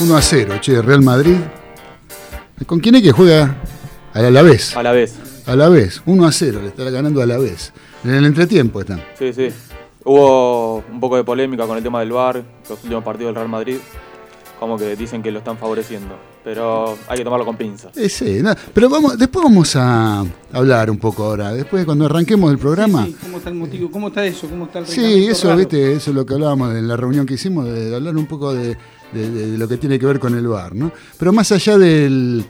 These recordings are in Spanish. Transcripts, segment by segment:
1 a 0, che, Real Madrid. ¿Con quién es que juega? A la vez. A la vez. A la vez, 1 a 0, le está ganando a la vez. En el entretiempo están. Sí, sí. Hubo un poco de polémica con el tema del VAR, los últimos partidos del Real Madrid. Como que dicen que lo están favoreciendo. Pero hay que tomarlo con pinzas. Eh, sí, no, pero vamos, después vamos a hablar un poco ahora. Después, cuando arranquemos el programa. Sí, sí, ¿Cómo está el motivo? ¿Cómo está eso? ¿Cómo está el Sí, eso, raro? viste, eso es lo que hablábamos en la reunión que hicimos, de hablar un poco de, de- de lo que tiene que ver con el VAR, ¿no? Pero más allá del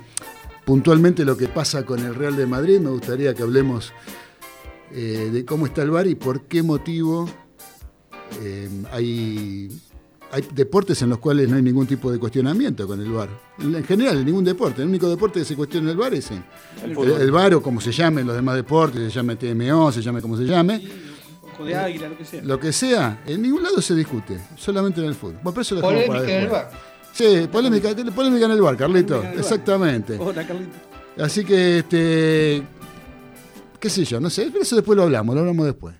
puntualmente lo que pasa con el Real de Madrid, me gustaría que hablemos eh, de cómo está el VAR y por qué motivo eh, hay, hay deportes en los cuales no hay ningún tipo de cuestionamiento con el VAR. En general, en ningún deporte. El único deporte que se cuestiona el VAR es en, El el, el VAR o como se llame en los demás deportes, se llame TMO, se llame como se llame. De águila, lo que sea. Lo que sea, en ningún lado se discute, solamente en el fútbol. Bueno, pero eso lo Polémica en el bar. Sí, polémica, polémica en el bar, Carlito. Polémica en el bar. Exactamente. Hola, Carlito. Así que, este, qué sé yo, no sé, pero eso después lo hablamos, lo hablamos después.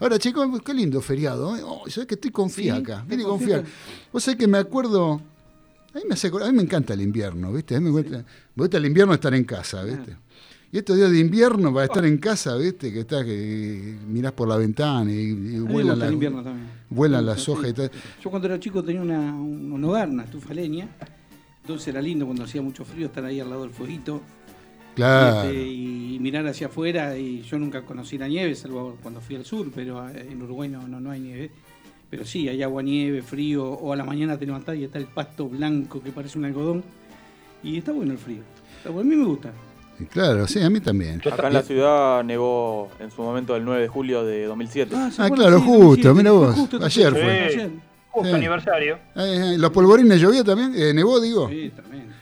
Ahora, chicos, qué lindo feriado. ¿eh? Oh, ¿Sabés que estoy con Sí, fiaca? está Vine con fiaca. Vos sabés que me acuerdo. A mí me, hace acordar- a mí me encanta el invierno, ¿viste? A mí me gusta, me gusta el invierno estar en casa, ¿viste? Y estos días de invierno para estar en casa, ¿viste? Que estás, que mirás por la ventana y, vuelan, las, vuelan hojas sí. y tal. Yo cuando era chico tenía una, un, hogar, una estufa leña. Entonces era lindo cuando hacía mucho frío estar ahí al lado del fueguito. Claro. este, y mirar hacia afuera. Y yo nunca conocí la nieve, salvo cuando fui al sur, pero eh, en Uruguay no, no, no hay nieve. Pero sí, hay agua, nieve, frío, o a la mañana te levantás y está el pasto blanco que parece un algodón. Y está bueno el frío. Está bueno, A mí me gusta. Claro, sí, a mí también. Acá en la ciudad nevó en su momento el 9 de julio de 2007. ¿se Ah, acuerdan? claro, Sí, justo, mira vos, justo, ayer sí, fue. ayer. Justo Sí. aniversario. Eh, eh, ¿Los polvorines llovió también? Eh, ¿Nevó, digo? Sí, tremendo.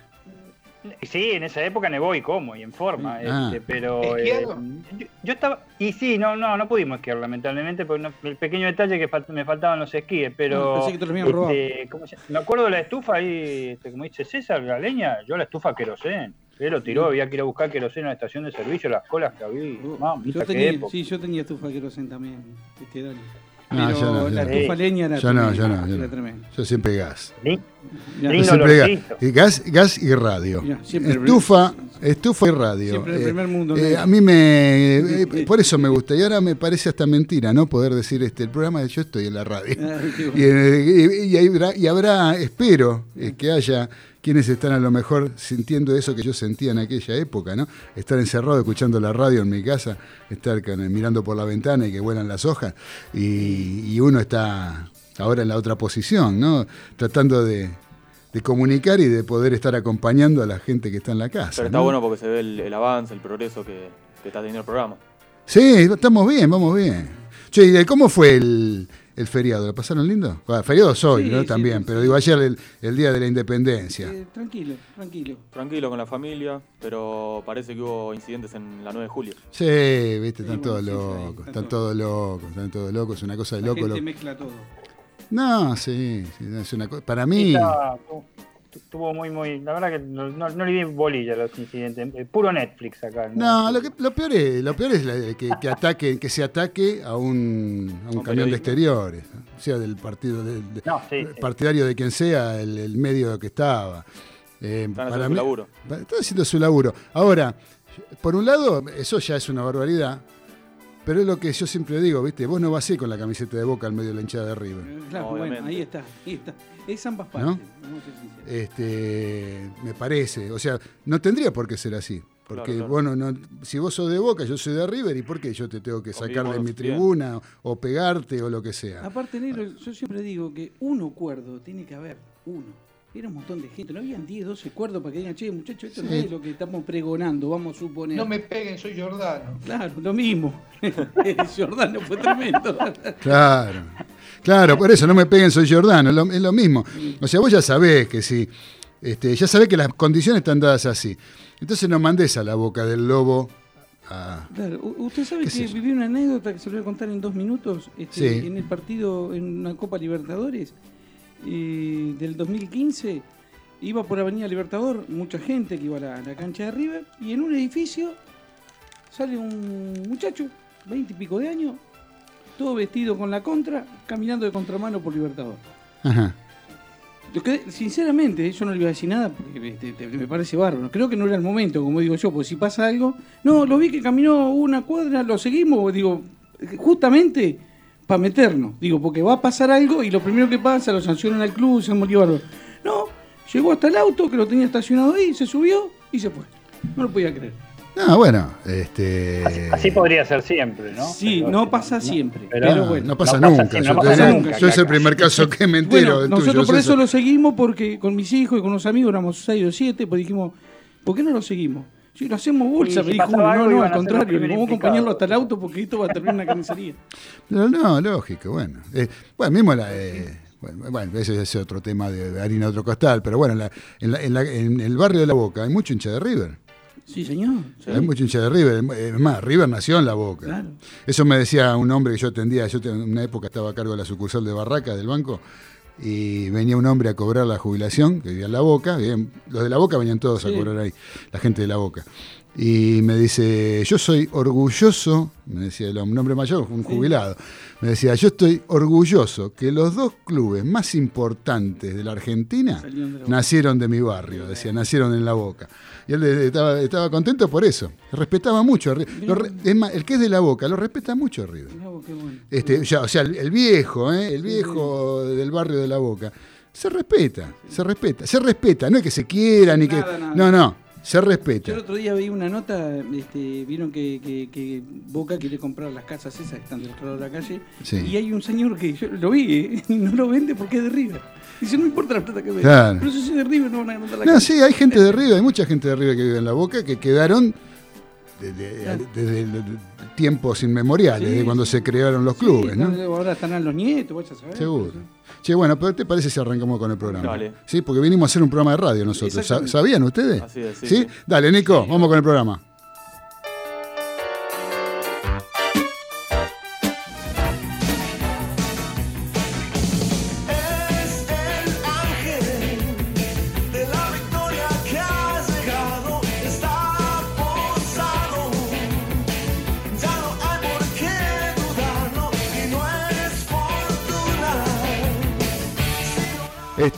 Sí, en esa época nevó y cómo, y en forma. Ah. este, pero eh, yo, yo estaba. Y sí, no, no, no pudimos esquiar, lamentablemente, porque no- el pequeño detalle que fal- me faltaban los esquíes, pero. Ah, pensé que te este, ¿cómo se- me acuerdo de la estufa ahí, este, como dice César, la leña, yo la estufa querosén. Él lo tiró, había que ir a buscar querosén a la estación de servicio, las colas que había. Mamita, Yo qué tenía, época. sí, yo tenía estufa querosén también, este, Dani. No, Pero yo no, yo la no. estufa Sí. leña era Yo no, tremenda, yo no, yo era no. tremenda. Yo siempre gas. Li- Ya, Yo Lindo siempre gas. olorcito. Y gas, gas y radio. Ya, siempre el- estufa, estufa y radio. Siempre el Eh, primer mundo, eh, a mí me. eh, por eso me gusta. Y ahora me parece hasta mentira, ¿no? Poder decir este el programa de yo estoy en la radio. Y, bueno. eh, y- y habrá, y habrá, espero, eh, que haya quienes están a lo mejor sintiendo eso que yo sentía en aquella época, ¿no? Estar encerrado escuchando la radio en mi casa, estar mirando por la ventana y que vuelan las hojas, y, y uno está ahora en la otra posición, ¿no? Tratando de, de comunicar y de poder estar acompañando a la gente que está en la casa. Pero está ¿no? bueno porque se ve el, el avance, el progreso que, que está teniendo el programa. Sí, estamos bien, vamos bien. Che, ¿y ¿cómo fue el, el feriado? ¿Lo pasaron lindo? Ah, feriado soy, Sí, ¿no? sí, También, sí. pero digo, ayer el, el día de la independencia. Eh, tranquilo, tranquilo. Tranquilo con la familia, pero parece que hubo incidentes en la 9 de julio. Sí, viste, están Sí, todos bueno, locos, está están todo. todos locos, están todos locos, es una cosa de La loco. gente lo- mezcla todo. No, sí, sí, es una cosa. Para mí, Estuvo muy, muy. La verdad que no, no, no le di bolilla a los incidentes. eh, Puro Netflix acá. no, lo, que, lo peor es, lo peor es la- que, que ataque, que se ataque a un, a un Un camión de exteriores, ¿no? sea del partido, del- de- No, sí, sí. partidario de quien sea, el, el medio que estaba. Eh, Están haciendo su laburo. Está haciendo su laburo. Ahora, por un lado, eso ya es una barbaridad, pero es lo que yo siempre digo, ¿viste? Vos no vas a ir con la camiseta de boca al medio de la hinchada de River. Eh, Claro, Obviamente. bueno, ahí está, ahí está. Es ambas ¿No? partes, vamos a ser sinceros. Este, me parece. O sea, no tendría por qué ser así. Porque Claro, claro. bueno, no, si vos sos de Boca, yo soy de River, ¿y por qué yo te tengo que sacar de mi bien. tribuna o pegarte o lo que sea? Aparte, negro, yo siempre digo que uno cuerdo tiene que haber, uno. Era un montón de gente, no habían 10, 12 cuerdos para que digan, che, muchachos, esto no Sí. es lo que estamos pregonando, vamos a suponer. No me peguen, soy Jordano. Claro, lo mismo. Jordano fue tremendo. Claro, claro, por eso no me peguen, soy Giordano, es lo, es lo mismo. O sea, vos ya sabés que si, este, ya sabés que las condiciones están dadas así. Entonces no mandes a la boca del lobo a... Claro, usted sabe ¿Qué que viví una anécdota que se lo voy a contar en dos minutos este, Sí. en el partido, en una Copa Libertadores eh, del 2015. Iba por Avenida Libertador, mucha gente que iba a la, a la cancha de River, y en un edificio sale un muchacho, veinte y pico de años, todo vestido con la contra, caminando de contramano por Libertador. Ajá. Lo que, sinceramente, yo no le iba a decir nada porque te- me parece bárbaro. Creo que no era el momento, como digo yo, porque si pasa algo. No, lo vi que caminó una cuadra, lo seguimos, digo, justamente para meternos. Digo, porque va a pasar algo y lo primero que pasa, lo sancionan al club, se bárbaro. No, llegó hasta el auto que lo tenía estacionado ahí, se subió y se fue. No lo podía creer. No, bueno, este. Así, así podría ser siempre, ¿no? Sí, Pero- no pasa siempre. pero- Pero, No, bueno. no pasa No pasa nunca. yo no te pasa digo, nunca, yo es el primer caso que me entero Bueno, del nosotros tuyo, por eso lo seguimos porque con mis hijos y con unos amigos éramos seis o siete, pues dijimos, ¿por qué no lo seguimos? Si lo hacemos bolsa, me dijo uno, no, no, al contrario, vamos a acompañarlo hasta el auto porque esto va a terminar en una carnicería. No, no, lógico, bueno. Eh, bueno, mismo la. eh, bueno, bueno, ese es otro tema de, harina de otro costal, pero bueno, en, la- en, la- en la- en el barrio de La Boca hay mucho hincha de River. Sí, señor. Hay mucho hincha de River. Es más, River nació en La Boca. Claro. Eso me decía un hombre que yo atendía. Yo en una época estaba a cargo de la sucursal de Barraca del banco y venía un hombre a cobrar la jubilación, que vivía en La Boca. vivían- los de La Boca venían todos a cobrar ahí, la gente de La Boca. Y me dice, yo soy orgulloso, me decía el hombre, un hombre mayor, un jubilado, me decía, yo estoy orgulloso que los dos clubes más importantes de la Argentina de La nacieron de mi barrio, decía, nacieron en La Boca. Y él estaba, estaba contento por eso, respetaba mucho. lo es más, el que es de La Boca lo respeta mucho a River. Este, ya, o sea, el, el viejo, ¿eh? el viejo del barrio de La Boca, se respeta, se respeta, se respeta, no es que se quiera ni que... Nada. No, no, se Yo respeta. el otro día vi una nota, este, vieron que, que- que Boca quiere comprar las casas esas que están del otro lado de la calle, Sí. y hay un señor que yo lo vi ¿eh? y no lo vende porque es de River. Dice, no importa la plata que vende. Claro. Pero si es de River no van a comprar la No, casa. sí, hay gente de River, hay mucha gente de River que vive en La Boca que quedaron desde, tiempos inmemoriales, Sí, de cuando se crearon los clubes, Sí, ¿no? Ahora están los nietos, vaya a saber. Seguro. Che, bueno, pero ¿te parece si arrancamos con el programa? Dale. Sí, porque vinimos a hacer un programa de radio nosotros. ¿Sabían ustedes? Así es, sí, ¿Sí? sí. Dale, Nico, vamos con el programa.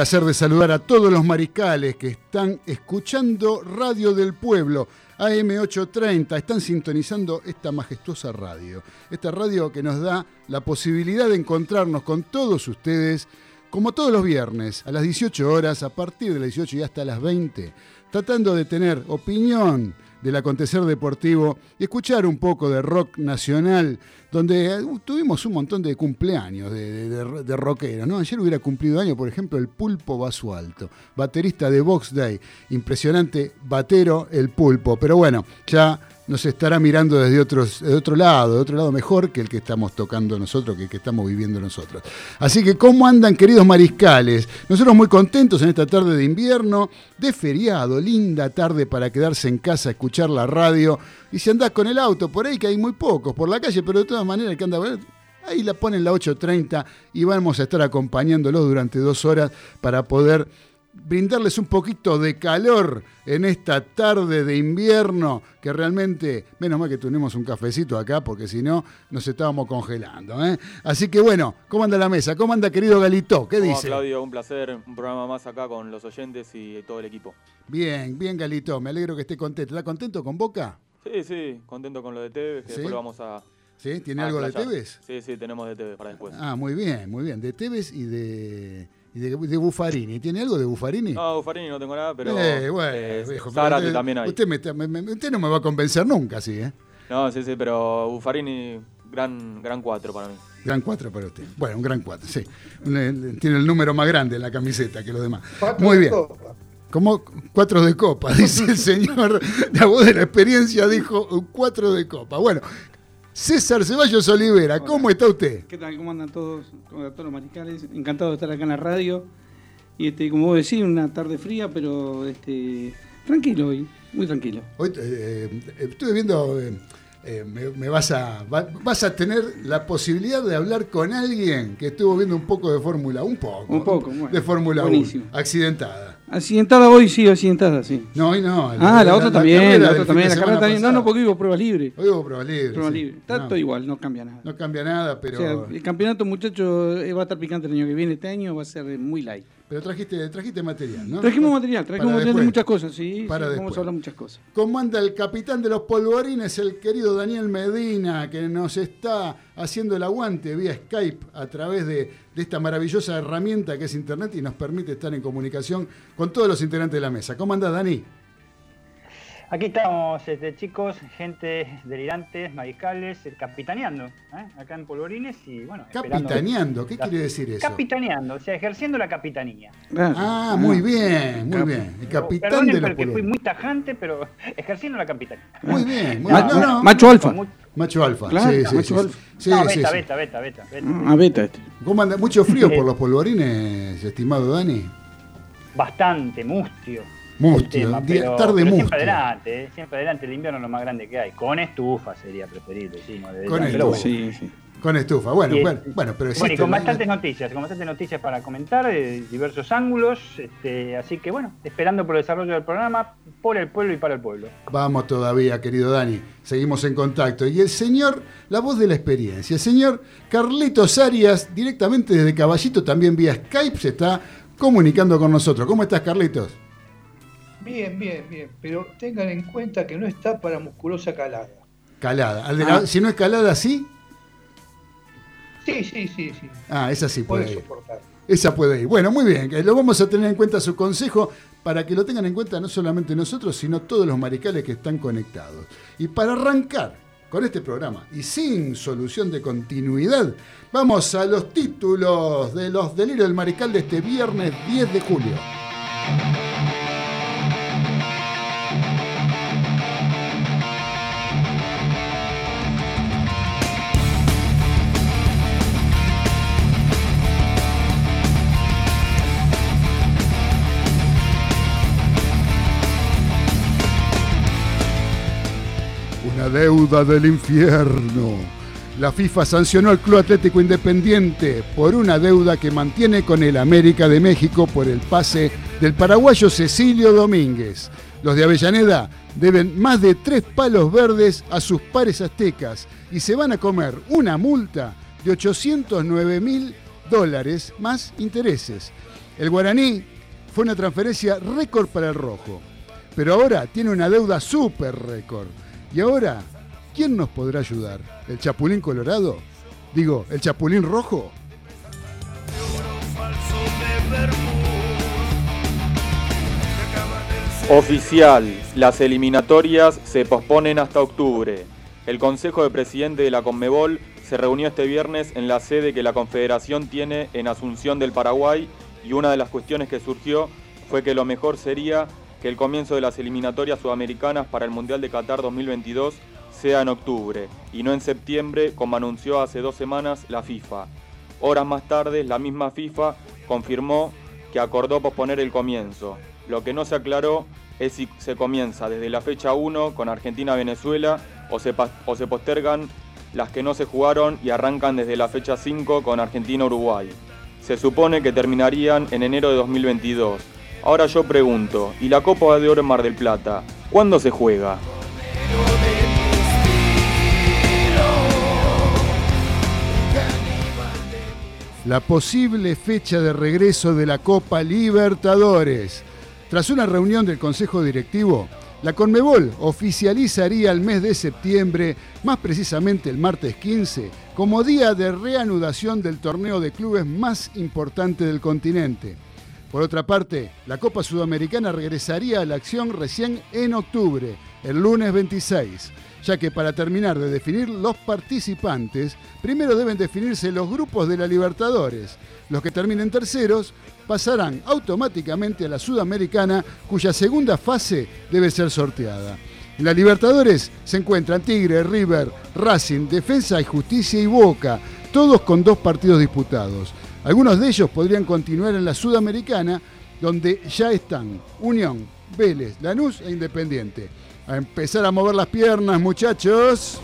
Placer de saludar a todos los mariscales que están escuchando Radio del Pueblo, AM830, están sintonizando esta majestuosa radio. Esta radio que nos da la posibilidad de encontrarnos con todos ustedes como todos los viernes, a las 18 horas, a partir de las 18 y hasta las 20, tratando de tener opinión del acontecer deportivo y escuchar un poco de rock nacional, donde uh, tuvimos un montón de cumpleaños de, de, rockeros. ¿no? Ayer hubiera cumplido año, por ejemplo, el Pulpo Basualto, baterista de Box Day. Impresionante batero, el Pulpo. Pero bueno, ya nos estará mirando desde de otro lado, de otro lado mejor que el que estamos tocando nosotros, que el que estamos viviendo nosotros. Así que, ¿cómo andan, queridos mariscales? Nosotros muy contentos en esta tarde de invierno, de feriado, linda tarde para quedarse en casa, escuchar la radio. Y si andás con el auto por ahí, que hay muy pocos por la calle, pero de todas maneras, el que anda ahí la ponen la 8.30 y vamos a estar acompañándolos durante dos horas para poder brindarles un poquito de calor en esta tarde de invierno, que realmente, menos mal que tenemos un cafecito acá, porque si no, nos estábamos congelando. ¿eh? Así que bueno, ¿cómo anda la mesa? ¿Cómo anda querido Galito? ¿Qué ¿Cómo va, dice? Claudio, un placer, un programa más acá con los oyentes y todo el equipo. Bien, bien Galito, me alegro que esté contento. ¿Está contento con Boca? Sí, sí, contento con lo de Tevez, que ¿Sí? después lo vamos a... ¿Sí? ¿Tiene a algo de. Tevez? Sí, sí, tenemos de Tevez para después. Ah, muy bien, muy bien. De Tevez y de, de, de Buffarini. ¿Tiene algo de Buffarini? No, Buffarini no tengo nada, pero... Eh, bueno, eh, viejo, pero Zárate usted- también hay. Usted, me está- me- me- usted no me va a convencer nunca así, ¿eh? No, sí, sí, pero Buffarini, gran, gran cuatro para mí. Gran 4 para usted. Bueno, un gran 4, sí. Eh, Tiene el número más grande en la camiseta que los demás. Cuatro Muy de bien. copa. Como cuatro de copa, dice el señor. La voz de la experiencia dijo cuatro de copa. Bueno, César Ceballos Olivera, ¿cómo está usted? ¿Qué tal? ¿Cómo andan todos? ¿Cómo andan todos los mariscales? Encantado de estar acá en la radio. Y este, como vos decís, una tarde fría, pero este, tranquilo hoy, muy tranquilo. Hoy eh, eh, estuve viendo, eh, eh, me, me vas, a, va- vas a tener la posibilidad de hablar con alguien que estuvo viendo un poco de Fórmula, un poco. Un poco, bueno. De Fórmula 1, Buenísimo. accidentada. Accidentada hoy, sí, accidentada, sí. No, hoy no. Ah, la, otra también, la otra también, la carrera también. No, no, porque hubo prueba libre. Hoy hubo prueba libre. Prueba sí. libre. Está No, todo igual, no cambia nada. No cambia nada, pero, O sea, el campeonato, muchachos, eh, va a estar picante el año que viene. Este año va a ser eh, muy light. Pero trajiste, trajiste material, ¿no? Trajimos material, trajimos material de muchas cosas, sí. Para sí, vamos a hablar muchas cosas. ¿Cómo anda el capitán de los polvorines, el querido Daniel Medina, que nos está haciendo el aguante vía Skype a través de, de esta maravillosa herramienta que es Internet y nos permite estar en comunicación con todos los integrantes de la mesa? ¿Cómo anda Dani? Aquí estamos, este, chicos, gente delirantes, mariscales, eh, capitaneando, ¿eh? acá en Polvorines y bueno. esperando- Capitaneando, ¿qué la- quiere decir eso? Capitaneando, o sea, ejerciendo la capitanía. Ah, muy bien, muy bien. El capitán Perdonen de los porque fui muy tajante, pero ejerciendo la capitanía. Muy bien, muy Ma- bien. No, no, Macho alfa. Macho alfa. Claro, sí, sí, macho sí. alfa. Sí, no, sí, beta, sí. beta, beta, beta, beta. Ah, beta este. ¿Cómo anda? ¿Mucho frío por los polvorines, estimado Dani? Bastante, mustio. Mustio, el tema, día- pero, tarde pero mustio. siempre adelante, eh, siempre adelante. El invierno es lo más grande que hay. Con estufa sería preferible, sí, no de Con estufa. bueno. Sí, sí. Con estufa. Bueno, Y- bueno, bueno, pero Bueno, y con ¿no? bastantes noticias, con bastantes noticias para comentar de diversos ángulos. Este, así que bueno, esperando por el desarrollo del programa, por el pueblo y para el pueblo. Vamos todavía, querido Dani. Seguimos en contacto. Y el señor, la voz de la experiencia, el señor Carlitos Arias, directamente desde Caballito, también vía Skype, se está comunicando con nosotros. ¿Cómo estás, Carlitos? Bien, bien, bien. Pero tengan en cuenta que no está para musculosa calada. Calada. Al de la- Ah. Si no es calada, sí. Sí, sí, sí, sí. Ah, esa sí puede Puede ir. soportar. Esa puede ir. Bueno, muy bien. que Lo vamos a tener en cuenta su consejo para que lo tengan en cuenta no solamente nosotros, sino todos los maricales que están conectados. Y para arrancar con este programa y sin solución de continuidad, vamos a los títulos de los delirios del marical de este viernes 10 de julio. Una deuda del infierno. La FIFA sancionó al Club Atlético Independiente por una deuda que mantiene con el América de México por el pase del paraguayo Cecilio Domínguez. Los de Avellaneda deben más de tres palos verdes a sus pares aztecas y se van a comer una multa de 809 mil dólares más intereses. El guaraní fue una transferencia récord para el rojo, pero ahora tiene una deuda súper récord. Y ahora, ¿quién nos podrá ayudar? ¿El Chapulín Colorado? Digo, ¿el Chapulín Rojo? Oficial, las eliminatorias se posponen hasta octubre. El Consejo de Presidente de la Conmebol se reunió este viernes en la sede que la Confederación tiene en Asunción del Paraguay y una de las cuestiones que surgió fue que lo mejor sería que el comienzo de las eliminatorias sudamericanas para el Mundial de Qatar 2022 sea en octubre y no en septiembre como anunció hace dos semanas la FIFA. Horas más tarde, la misma FIFA confirmó que acordó posponer el comienzo. Lo que no se aclaró es si se comienza desde la fecha 1 con Argentina-Venezuela o se, postergan las que no se jugaron y arrancan desde la fecha 5 con Argentina-Uruguay. Se supone que terminarían en enero de 2022. Ahora yo pregunto, ¿y la Copa de Oro en Mar del Plata? ¿Cuándo se juega? la posible fecha de regreso de la Copa Libertadores. Tras una reunión del Consejo Directivo, la Conmebol oficializaría el mes de septiembre, más precisamente el martes 15, como día de reanudación del torneo de clubes más importante del continente. Por otra parte, la Copa Sudamericana regresaría a la acción recién en octubre, el lunes 26, ya que para terminar de definir los participantes, primero deben definirse los grupos de la Libertadores. Los que terminen terceros pasarán automáticamente a la Sudamericana, cuya segunda fase debe ser sorteada. En la Libertadores se encuentran Tigre, River, Racing, Defensa y Justicia y Boca, todos con dos partidos disputados. Algunos de ellos podrían continuar en la Sudamericana, donde ya están Unión, Vélez, Lanús e Independiente. A empezar a mover las piernas, muchachos.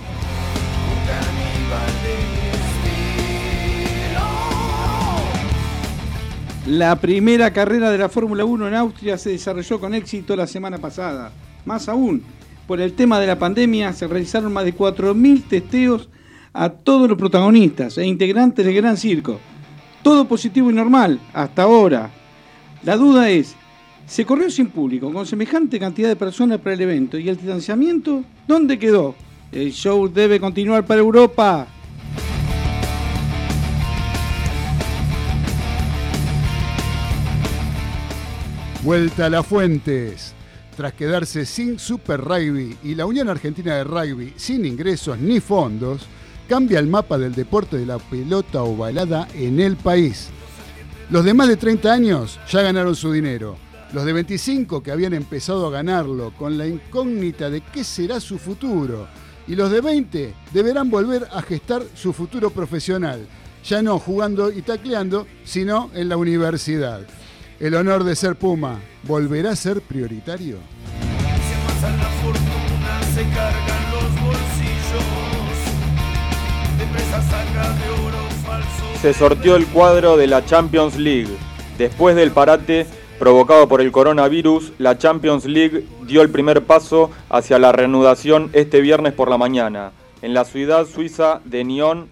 La primera carrera de la Fórmula 1 en Austria se desarrolló con éxito la semana pasada. Más aún, por el tema de la pandemia se realizaron más de 4.000 testeos a todos los protagonistas e integrantes del Gran Circo. Todo positivo y normal, hasta ahora. La duda es, ¿se corrió sin público, con semejante cantidad de personas para el evento y el distanciamiento? ¿Dónde quedó? El show debe continuar para Europa. Vuelta a las fuentes. Tras quedarse sin Super Rugby y la Unión Argentina de Rugby sin ingresos ni fondos, cambia el mapa del deporte de la pelota ovalada en el país. Los de más de 30 años ya ganaron su dinero. Los de 25 que habían empezado a ganarlo con la incógnita de qué será su futuro. Y los de 20 deberán volver a gestar su futuro profesional, ya no jugando y tacleando, sino en la universidad. El honor de ser Puma volverá a ser prioritario. Se sortió el cuadro de la Champions League. Después del parate provocado por el coronavirus, la Champions League dio el primer paso hacia la reanudación este viernes por la mañana. En la ciudad suiza de Nyon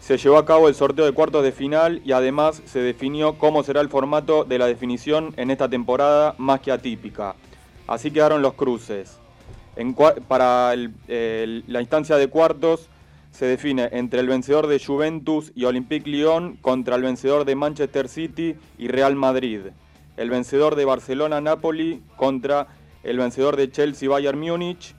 se llevó a cabo el sorteo de cuartos de final y además se definió cómo será el formato de la definición en esta temporada más que atípica. Así quedaron los cruces. Para la instancia de cuartos se define entre el vencedor de Juventus y Olympique Lyon contra el vencedor de Manchester City y Real Madrid. El vencedor de Barcelona-Napoli contra el vencedor de Chelsea-Bayern Múnich.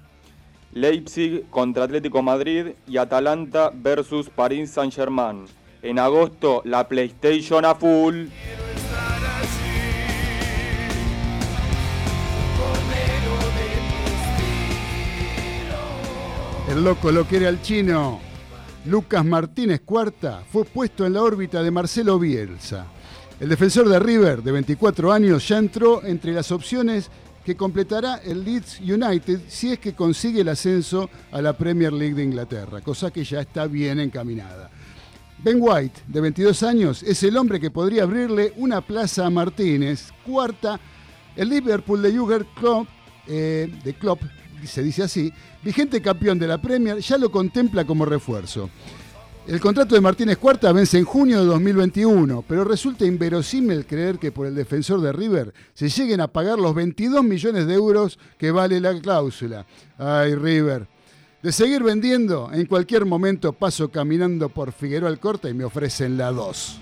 Leipzig contra Atlético Madrid y Atalanta versus Paris Saint-Germain. En agosto, la PlayStation a full. El loco lo quiere al chino. Lucas Martínez Cuarta fue puesto en la órbita de Marcelo Bielsa. El defensor de River, de 24 años, ya entró entre las opciones que completará el Leeds United si es que consigue el ascenso a la Premier League de Inglaterra, cosa que ya está bien encaminada. Ben White, de 22 años, es el hombre que podría abrirle una plaza a Martínez. Cuarta, el Liverpool de Jürgen Klopp, eh, de Klopp, se dice así, vigente campeón de la Premier, ya lo contempla como refuerzo. El contrato de Martínez Cuarta vence en junio de 2021, pero resulta inverosímil creer que por el defensor de River se lleguen a pagar los 22 millones de euros que vale la cláusula. Ay, River. De seguir vendiendo, en cualquier momento paso caminando por Figueroa Alcorta y me ofrecen la 2.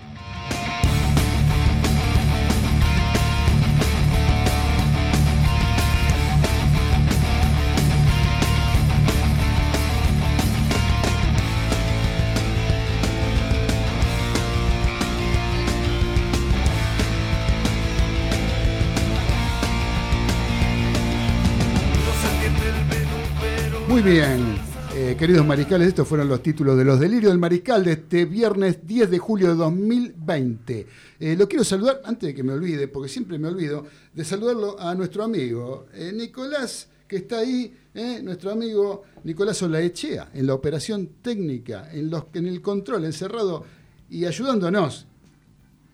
Bien, eh, queridos mariscales, estos fueron los títulos de los delirios del mariscal de este viernes 10 de julio de 2020. Eh, lo quiero saludar, antes de que me olvide, porque siempre me olvido, de saludarlo a nuestro amigo eh, Nicolás, que está ahí, nuestro amigo Nicolás Olaechea, en la operación técnica, en, los, en el control, encerrado y ayudándonos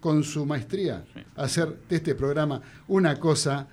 con su maestría a hacer de este programa una cosa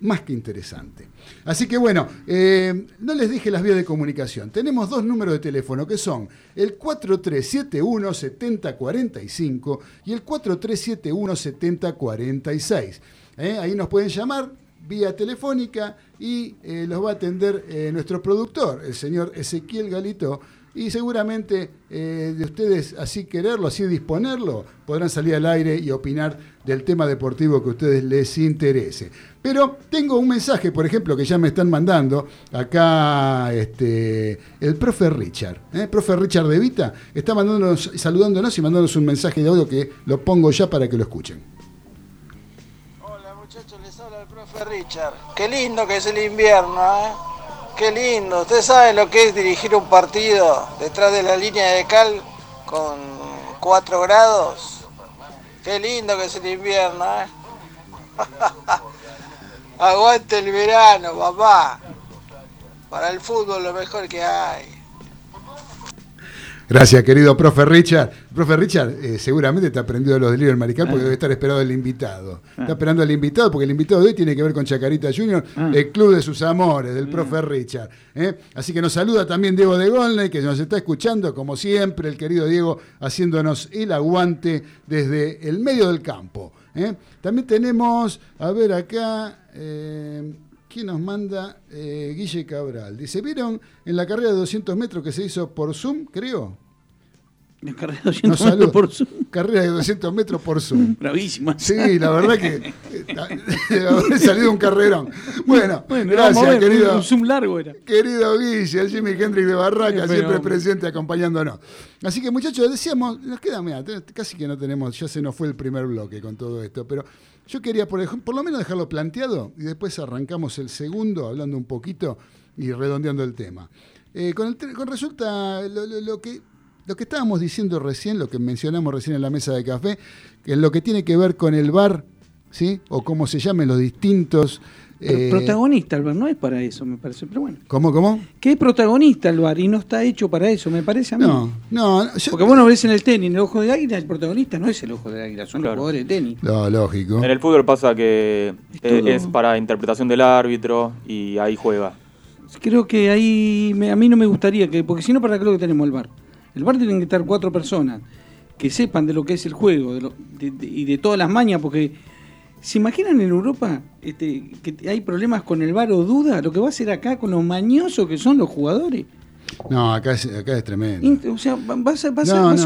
más que interesante. Así que bueno, eh, no les dije las vías de comunicación. Tenemos dos números de teléfono que son el 4371-7045 y el 4371-7046. ¿Eh? Ahí nos pueden llamar vía telefónica y eh, los va a atender nuestro productor, el señor Ezequiel Galito y seguramente eh, de ustedes así quererlo, así disponerlo, podrán salir al aire y opinar del tema deportivo que a ustedes les interese. Pero tengo un mensaje, por ejemplo, que ya me están mandando acá este, el profe Richard. ¿eh? Profe Richard de Vita está mandándonos, saludándonos y mandándonos un mensaje de audio que lo pongo ya para que lo escuchen. Hola muchachos, les habla el profe Richard. Qué lindo que es el invierno, ¿eh? Qué lindo. ¿Usted sabe lo que es dirigir un partido detrás de la línea de cal con 4 grados? Qué lindo que es el invierno, ¿eh? Aguante el verano, papá. Para el fútbol lo mejor que hay. Gracias, querido profe Richard. Profe Richard, eh, seguramente te ha aprendido los delirios del marical porque ah. debe estar esperado el invitado. Ah. Está esperando al invitado porque el invitado de hoy tiene que ver con Chacarita Junior, ah. el club de sus amores, del profe Richard. ¿eh? Así que nos saluda también Diego de Golney, que nos está escuchando, como siempre, el querido Diego, haciéndonos el aguante desde el medio del campo. ¿eh? También tenemos, a ver acá. ¿Quién nos manda? Guille Cabral. Dice, ¿vieron en la carrera de 200 metros que se hizo por Zoom, creo? La carrera de 200 metros por Zoom. Carrera de 200 metros por Zoom. Bravísima. Sí, la verdad que ha salido un carrerón. Bueno, gracias, querido. Un Zoom largo era. Querido Guille, el Jimmy Hendrix de Barraca, siempre presente acompañándonos. Así que, muchachos, decíamos, nos queda, mira, casi que no tenemos, ya se nos fue el primer bloque con todo esto, pero yo quería, por, lo menos dejarlo planteado y después arrancamos el segundo hablando un poquito y redondeando el tema. Eh, con, resulta lo que lo que estábamos diciendo recién, lo que mencionamos recién en la mesa de café, es lo que tiene que ver con el bar, ¿sí? O cómo se llamen los distintos. Eh, protagonista el bar no es para eso, me parece, pero bueno. ¿Cómo, cómo? Que es protagonista el bar y no está hecho para eso, me parece a mí. No, no. Porque vos no ves en el tenis, en el ojo de águila, el protagonista no es el ojo de águila, son los jugadores de tenis. No, lógico. En el fútbol pasa que eh, es, para interpretación del árbitro y ahí juega. Creo que ahí a mí no me gustaría que, porque si no, ¿para qué lo que tenemos el bar? El bar tienen que estar cuatro personas que sepan de lo que es el juego y de todas las mañas, porque ¿se imaginan en Europa este, que hay problemas con el bar o duda? Lo que va a hacer acá con los mañosos que son los jugadores. No, acá es, acá es tremendo. O sea, va a, ser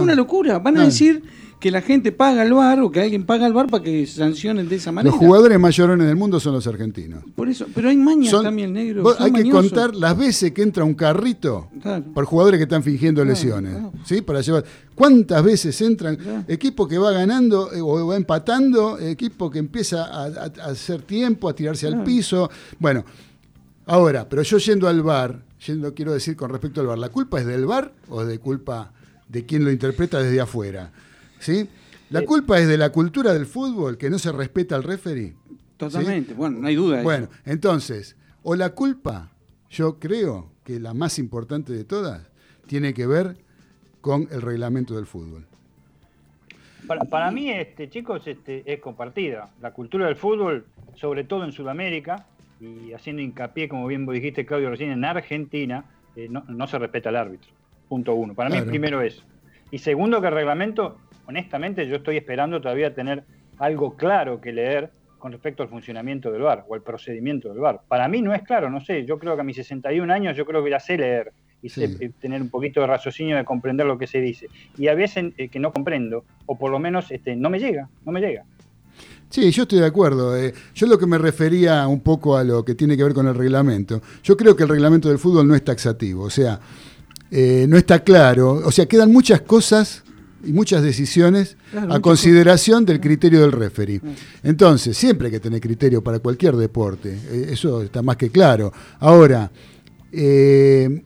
una locura. Van a decir que la gente paga el bar o que alguien paga el bar para que sancionen de esa manera. Los jugadores mayorones del mundo son los argentinos. Por eso, pero hay mañas también, negro. hay que contar las veces que entra un carrito por jugadores que están fingiendo lesiones. ¿sí? Para llevar. ¿Cuántas veces entran? Equipo que va ganando eh, o va empatando, equipo que empieza a, hacer tiempo, a tirarse al piso. Bueno, ahora, pero yo yendo al bar, yendo, quiero decir con respecto al bar, ¿la culpa es del bar o de culpa de quien lo interpreta desde afuera? ¿Sí? La culpa es de la cultura del fútbol, que no se respeta al referee. Totalmente, bueno, no hay duda. Bueno, entonces, o la culpa, yo creo que la más importante de todas, tiene que ver con el reglamento del fútbol. Para, mí, este, chicos, este, es compartida. La cultura del fútbol, sobre todo en Sudamérica, y haciendo hincapié, como bien vos dijiste, Claudio, recién en Argentina, eh, no, se respeta al árbitro. Punto uno. Para mí, primero eso. Y segundo, que el reglamento honestamente yo estoy esperando todavía tener algo claro que leer con respecto al funcionamiento del bar o al procedimiento del bar. Para mí no es claro, no sé, yo creo que a mis 61 años yo creo que ya sé leer y sé eh, tener un poquito de raciocinio de comprender lo que se dice. Y a veces eh, que no comprendo, o por lo menos este, no me llega, no me llega. Sí, yo estoy de acuerdo. Eh. yo lo que me refería un poco a lo que tiene que ver con el reglamento. Yo creo que el reglamento del fútbol no es taxativo, o sea, no está claro. O sea, quedan muchas cosas y muchas decisiones a consideración del criterio del referee. Entonces, siempre hay que tener criterio para cualquier deporte, eh, eso está más que claro. Ahora, eh,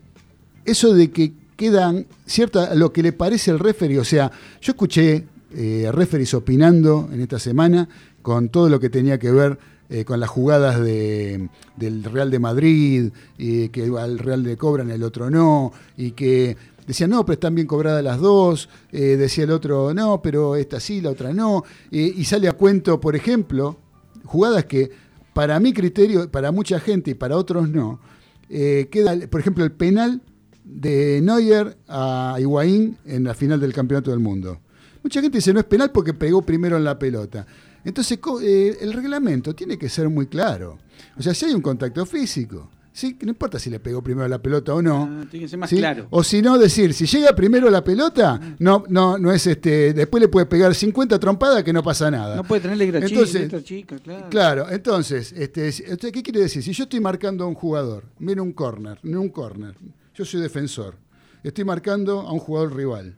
eso de que quedan cierta lo que le parece al referee, o sea, yo escuché eh, referees opinando en esta semana con todo lo que tenía que ver eh, con las jugadas de, del Real de Madrid, y que al Real le cobran, el otro no, y que decían, no, pero están bien cobradas las dos, eh, decía el otro, no, pero esta sí, la otra no, y- y sale a cuento, por ejemplo, jugadas que para mi criterio, para mucha gente y para otros no, eh, queda, por ejemplo, el penal de Neuer a Higuaín en la final del Campeonato del Mundo. Mucha gente dice no es penal porque pegó primero en la pelota. Entonces eh, el reglamento tiene que ser muy claro. O sea, si hay un contacto físico, ¿sí? no importa si le pegó primero la pelota o no. Ah, tiene que ser más ¿sí? claro. O si no, decir, si llega primero la pelota, no, no, no es este. Después le puede pegar 50 trompadas que no pasa nada. No puede tener letra chica, claro. Claro, entonces, este, este, ¿qué quiere decir? Si yo estoy marcando a un jugador, mira un corner, no un corner, yo soy defensor, estoy marcando a un jugador rival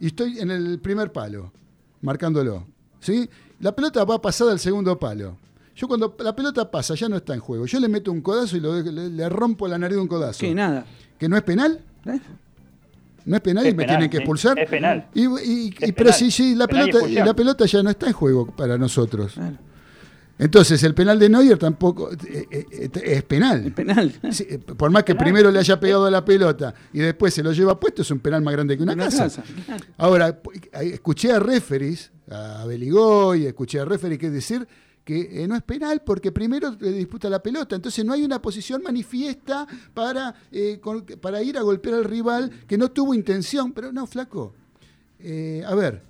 y estoy en el primer palo, marcándolo, ¿sí? La pelota va pasada al segundo palo. Yo cuando la pelota pasa, ya no está en juego. Yo le meto un codazo y lo- le, le rompo la nariz de un codazo. Que nada. ¿Que no es penal? ¿Eh? ¿No es penal Es y me penal, tienen que sí, expulsar? es penal. Y, pero si, si la, y pelota, la pelota ya no está en juego para nosotros. Claro. Entonces, el penal de Neuer tampoco eh, eh, es penal. Es penal. Sí, por más que Penal. primero le haya pegado a la pelota y después se lo lleva puesto, es un penal más grande que una, Una casa. casa, claro. Ahora, escuché a referees, a Beligoy, escuché a referees que decir que eh, no es penal porque primero le disputa la pelota, entonces no hay una posición manifiesta para, eh, con- para ir a golpear al rival que no tuvo intención, pero no, flaco. Eh, a ver,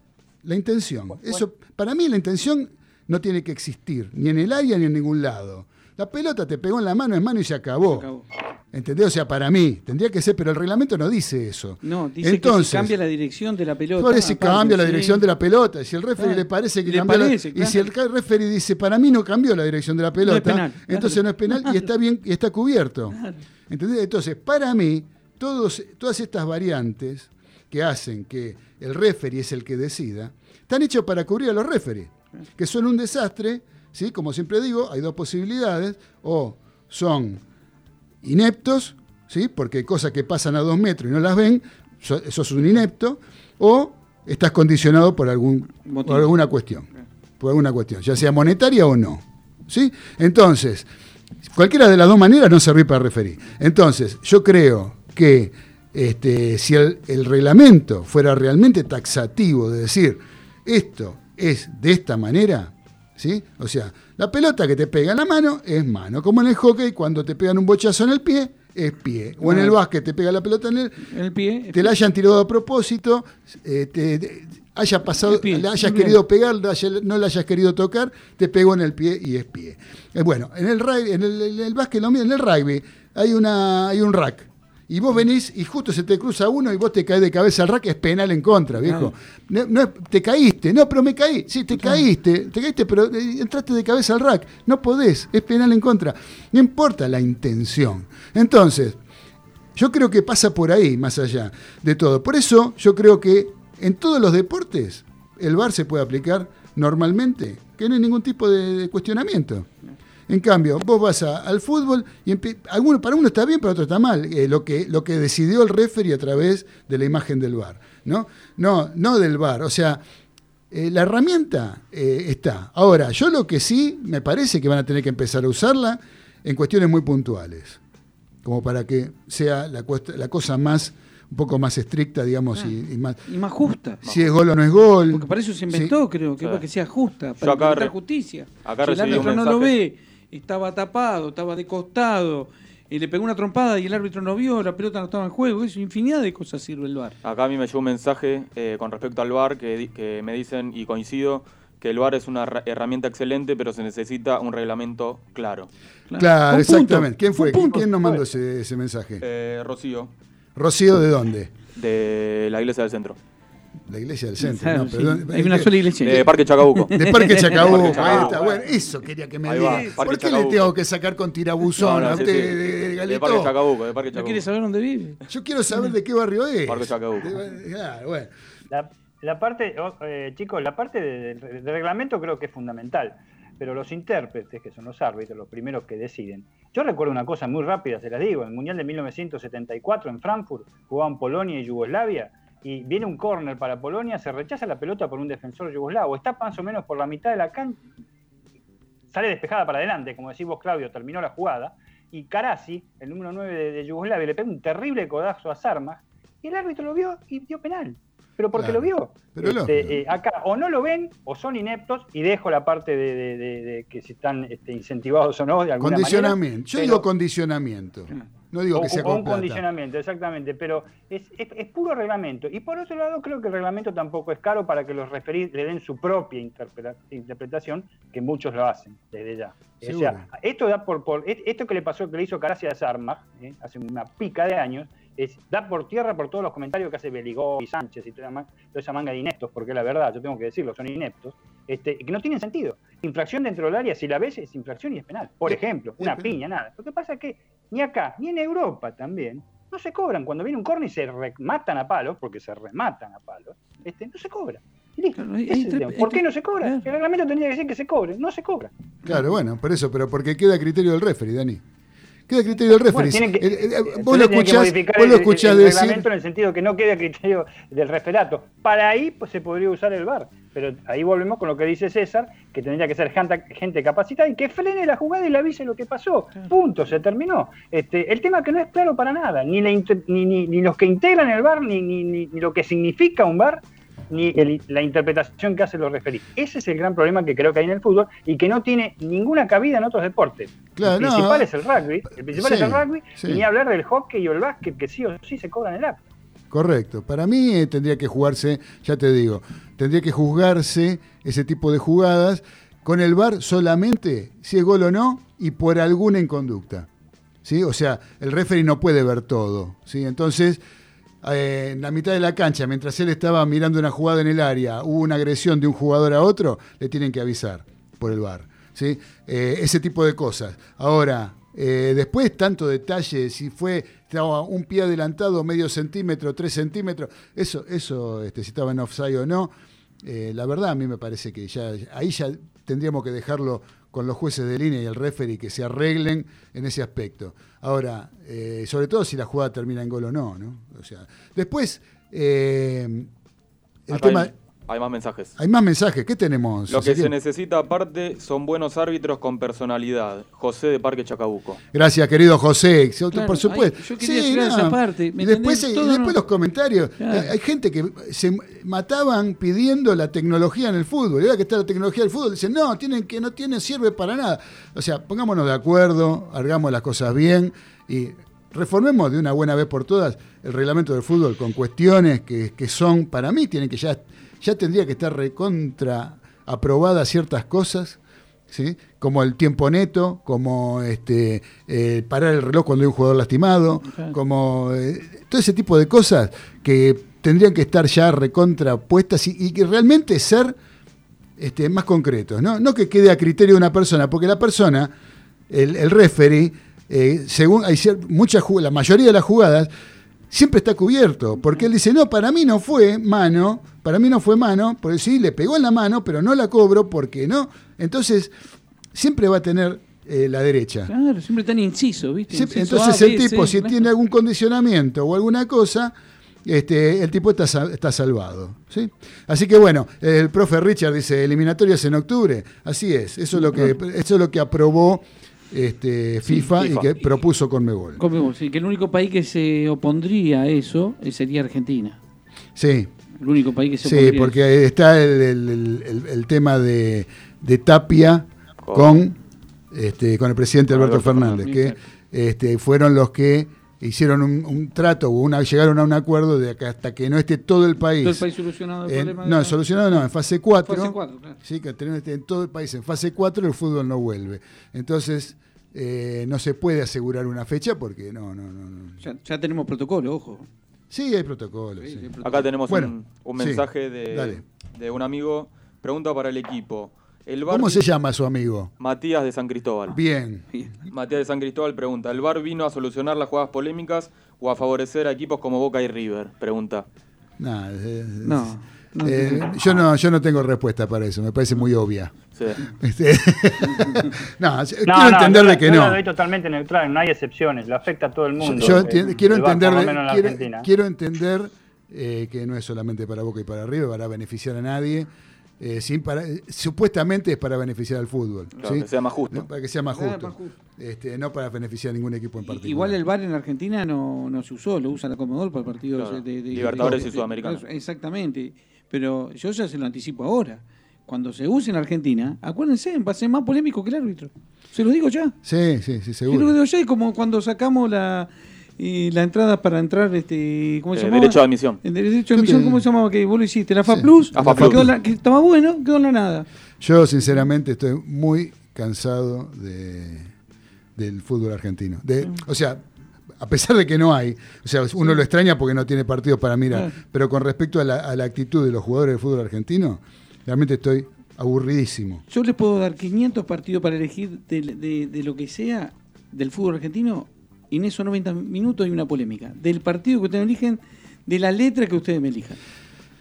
la intención. Eso, para mí la intención no tiene que existir, ni en el área ni en ningún lado. La pelota te pegó en la mano, en mano y se acabó. Se acabó. ¿Entendés? O sea, para mí, tendría que ser, pero el reglamento no dice eso. No, dice Entonces, que si cambia la dirección de la pelota. por aparte, cambia la sí. dirección de la pelota. Si el referee Claro. le parece que Le cambió la- parece, Y si el claro. referee dice, para mí no cambió la dirección de la pelota, penal, claro. entonces no es penal y está bien y está cubierto. Claro. ¿Entendés? Entonces, para mí, todos, todas estas variantes que hacen que el referee es el que decida, están hechos para cubrir a los referees, que son un desastre, ¿sí? Como siempre digo, hay dos posibilidades, o son ineptos, ¿sí? Porque hay cosas que pasan a dos metros y no las ven, so- sos un inepto, o estás condicionado por, algún, por alguna cuestión, por alguna cuestión, ya sea monetaria o no. ¿sí? Entonces, cualquiera de las dos maneras no servir para referir. Entonces, yo creo que este, si el, el reglamento fuera realmente taxativo de decir esto es de esta manera, ¿sí? O sea, la pelota que te pega en la mano es mano, como en el hockey cuando te pegan un bochazo en el pie es pie, o en el básquet te pega la pelota en el, En el pie. te la hayan tirado a propósito, eh, te, te- haya pasado, pie, le hayas querido pegar, no le hayas querido tocar, te pegó en el pie y es pie. Eh, bueno, en el, en el, en el básquet, en el rugby, hay, una, hay un rack. Y vos venís y justo se te cruza uno y vos te caes de cabeza al rack, es penal en contra, viejo. No, te caíste, no, pero me caí. Sí, te caíste, te caíste, pero eh, entraste de cabeza al rack. No podés, es penal en contra. No importa la intención. Entonces, yo creo que pasa por ahí, más allá de todo. Por eso yo creo que en todos los deportes el VAR se puede aplicar normalmente, que no hay ningún tipo de, de cuestionamiento. En cambio, vos vas a- al fútbol y alguno, para uno está bien, para otro está mal, eh, lo, que, lo que decidió el referee a través de la imagen del VAR. No, no, no del VAR. O sea, eh, la herramienta eh, está. Ahora, yo lo que sí me parece que van a tener que empezar a usarla en cuestiones muy puntuales como para que sea la, cuest- la cosa más, un poco más estricta, digamos, y, y más. Y más justa. Si es gol o no es gol. Porque para eso se inventó, Sí. creo, que Sí. para que sea justa, para acá justicia. acá si el árbitro no lo ve, estaba tapado, estaba de costado, y le pegó una trompada y el árbitro no vio, la pelota no estaba en juego, eso, infinidad de cosas sirve el VAR. Acá a mí me llegó un mensaje eh, con respecto al VAR que, que me dicen, y coincido, que el VAR es una herra- herramienta excelente, pero se necesita un reglamento claro. Claro, punto, exactamente. ¿Quién fue? ¿Quién nos mandó ese, ese mensaje? Eh, Rocío, ¿Rocío de dónde? de la Iglesia del Centro. La iglesia del centro. Claro, no, perdón. Hay una sola iglesia. De Parque Chacabuco. De Parque Chacabuco. Parque Chacabuco. Ahí está. Bueno, eso quería que me diga. ¿Por qué le Chacabuco. tengo que sacar con tirabuzón No, no, a usted sí. de, de De? Parque Chacabuco, de Parque ¿No Chacabuco. quiere saber dónde vive? Yo quiero saber de qué barrio es. Parque Chacabuco. De- Claro, bueno. La, la parte, oh, eh, chicos, la parte de- del reglamento creo que es fundamental. pero los intérpretes, que son los árbitros, los primeros que deciden. Yo recuerdo una cosa muy rápida, se las digo, en el Mundial de 1974 en Frankfurt jugaban Polonia y Yugoslavia y viene un córner para Polonia, se rechaza la pelota por un defensor yugoslavo, está más o menos por la mitad de la cancha, sale despejada para adelante, como decís vos Claudio, terminó la jugada, y Karasi, el número 9 de, de Yugoslavia, le pega un terrible codazo a Sarma, y el árbitro lo vio y dio penal. Pero porque Claro. lo vio. Pero Este, eh, acá o no lo ven o son ineptos y dejo la parte de, de- de- de que si están este, incentivados o no de alguna Condicionamiento. manera. Yo pero- digo condicionamiento. No digo o, que sea o un con plata. condicionamiento, exactamente, pero es, es- es puro reglamento. Y por otro lado, creo que el reglamento tampoco es caro para que los referís le den su propia interpreta- interpretación, que muchos lo hacen desde ya. O sea, esto da por, por es- esto que le pasó, que le hizo Caracia a Sarma, ¿eh? hace una pica de años, es, da por tierra por todos los comentarios que hace Beligó y Sánchez y toda, toda esa manga de ineptos, porque la verdad, yo tengo que decirlo, son ineptos, este, que no tienen sentido. Infracción dentro del área, si la ves, es infracción y es penal. Por ejemplo, una piña, nada. Lo que pasa es que ni acá, ni en Europa también, no se cobran. Cuando viene un corner y se rematan a palos, porque se rematan a palos, este, no se cobra. Listo. Claro, hay- hay. ¿Por qué no se cobra? Claro. El reglamento tendría que decir que se cobre. No se cobra. Claro, bueno, por eso, pero porque queda a criterio del referee, Dani. Queda a criterio del referee. Bueno, que, Eh, eh, vos lo escuchás, modificar vos lo el- el, decir. en el sentido que no quede a criterio del referato. Para ahí pues, se podría usar el VAR. Pero ahí volvemos con lo que dice César, que tendría que ser gente, capacitada y que frene la jugada y le avise lo que pasó. Punto, se terminó. Este, el tema que no es claro para nada, ni, la ni, ni- ni los que integran el VAR, ni- ni lo que significa un VAR, ni el- la interpretación que hacen los referidos. Ese es el gran problema que creo que hay en el fútbol y que no tiene ninguna cabida en otros deportes. Claro, el no. principal es el rugby, el principal Sí, es el rugby, sí. y ni hablar del hockey o el básquet, que sí o sí se cobran el acto. Correcto. Para mí eh, tendría que jugarse, ya te digo, tendría que juzgarse ese tipo de jugadas con el VAR solamente si es gol o no y por alguna inconducta. ¿Sí? O sea, el referee no puede ver todo. ¿sí? Entonces, eh, en la mitad de la cancha, mientras él estaba mirando una jugada en el área, hubo una agresión de un jugador a otro, le tienen que avisar por el VAR. ¿sí? Eh, ese tipo de cosas. Ahora, eh, después tanto detalle, si fue estaba un pie adelantado, medio centímetro, tres centímetros, eso, eso este, si estaba en offside o no, la verdad a mí me parece que ya ahí ya tendríamos que dejarlo con los jueces de línea y el referee que se arreglen en ese aspecto. Ahora, eh, sobre todo si la jugada termina en gol o no, ¿no? O sea, después eh, el Acá tema hay, hay más mensajes. hay más mensajes, ¿qué tenemos? Lo que se necesita aparte son buenos árbitros con personalidad. José de Parque Chacabuco. Gracias, querido José. Claro, por supuesto. yo quería llegar a esa parte, ¿me Y después, y no- los comentarios. Claro. Eh, Hay gente que se mataban pidiendo la tecnología en el fútbol. Y ahora que está la tecnología del fútbol, dicen, no, tienen que no tiene, sirve para nada. O sea, pongámonos de acuerdo, hagamos las cosas bien y reformemos de una buena vez por todas el reglamento del fútbol con cuestiones que, que son, para mí, tienen que ya, ya tendría que estar recontra aprobadas ciertas cosas. ¿sí? como el tiempo neto, como este, eh, parar el reloj cuando hay un jugador lastimado, como eh, todo ese tipo de cosas que tendrían que estar ya recontrapuestas y, y que realmente ser este, más concretos, ¿no? No que quede a criterio de una persona, porque la persona, el, el referee, eh, según hay muchas la mayoría de las jugadas, siempre está cubierto, porque él dice, no, para mí no fue mano, para mí no fue mano, porque sí, le pegó en la mano, pero no la cobro porque no. Entonces, siempre va a tener eh, la derecha. Claro, siempre tan inciso, ¿viste? Inciso entonces A, el B, tipo, C, si claro. tiene algún condicionamiento o alguna cosa, este, el tipo está, está salvado. ¿sí? Así que bueno, el profe Richard dice, eliminatorias en octubre. Así es, eso es lo que, eso es lo que aprobó este, FIFA, FIFA. y que propuso Conmebol. Conmebol, sí, que el único país que se opondría a eso eh, sería Argentina. Sí, El único país que se sí, opondría a porque ahí está el, el- el- el- el tema de, de Tapia Con- con, este, con el presidente Con Alberto, Alberto Fernández, Fernández, que este, fueron los que hicieron un, un trato, o una, llegaron a un acuerdo de que hasta que no esté todo el país. Todo el país solucionado el en- problema no, la- solucionado no, en fase 4. Fase cuatro, claro. Sí, que tenemos en todo el país en fase 4 el fútbol no vuelve. Entonces, eh, no se puede asegurar una fecha porque no, no, no. no. Ya, ya tenemos protocolo, ojo. Sí, hay protocolos. Sí, sí. sí, protocolo. Acá tenemos Bueno, un, un sí, mensaje dale. de, de un amigo. Pregunta para el equipo. El ¿Cómo se llama su amigo? Matías de San Cristóbal. Bien. Matías de San Cristóbal pregunta, ¿el VAR vino a solucionar las jugadas polémicas o a favorecer a equipos como Boca y River? Pregunta. Nah, eh, No. Eh, yo no, yo no tengo respuesta para eso, me parece muy obvia. Sí. Este, no, No, quiero no, entender yo de la- que yo no. la doy totalmente neutral, no hay excepciones, le afecta a todo el mundo. Yo eh, quiero el VAR, entender, por lo menos en la quiero, Argentina. quiero entender eh, que no es solamente para Boca y para River, para beneficiar a nadie. Eh, sin para, eh, supuestamente es para beneficiar al fútbol. Claro, ¿sí? que sea más justo. No, Para que sea más justo. más justo. Este, no para beneficiar a ningún equipo en particular. Igual el VAR en Argentina no, no se usó, lo usa la Comodol para partidos Claro, de, de- Libertadores de- y Sudamericana. de- Exactamente. Pero yo ya se lo anticipo ahora. Cuando se use en Argentina, acuérdense, va a ser más polémico que el árbitro. Se lo digo ya. Sí, sí, sí, Se lo seguro. digo ya, y como cuando sacamos la, y la entrada para entrar, este, ¿cómo se Eh, llamaba? derecho de admisión. El derecho de admisión, te- ¿cómo se llamaba? Que vos lo hiciste, la Sí. FAPLUS. La FAPLUS. Quedó la- que estaba bueno, quedó en la nada. Yo, sinceramente, estoy muy cansado de, del fútbol argentino. De, o sea, a pesar de que no hay, o sea, uno lo extraña porque no tiene partidos para mirar, Claro. pero con respecto a la, a la actitud de los jugadores del fútbol argentino, realmente estoy aburridísimo. Yo les puedo dar 500 partidos para elegir de, de- de lo que sea del fútbol argentino en esos 90 minutos hay una polémica. Del partido que ustedes me eligen, de la letra que ustedes me elijan.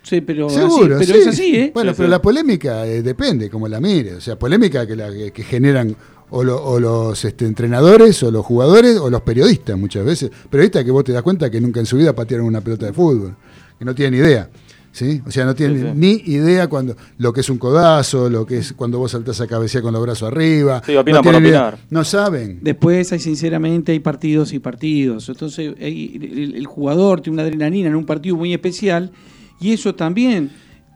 Sí, pero, Seguro, así, pero sí. es así, ¿eh? Bueno, pero la polémica eh, depende, como la mire. O sea, polémica que, la, que, que generan o, lo- o los este, entrenadores, o los jugadores, o los periodistas muchas veces. Periodistas que vos te das cuenta que nunca en su vida patearon una pelota de fútbol, que no tienen idea. ¿Sí? O sea, no tienen Sí, sí. ni idea cuando lo que es un codazo, lo que es cuando vos saltás a cabecear con los brazos arriba. Sí, opinan no por idea. opinar. No saben. Después hay sinceramente hay partidos y partidos. Entonces hay- el, el jugador tiene una adrenalina en un partido muy especial y eso también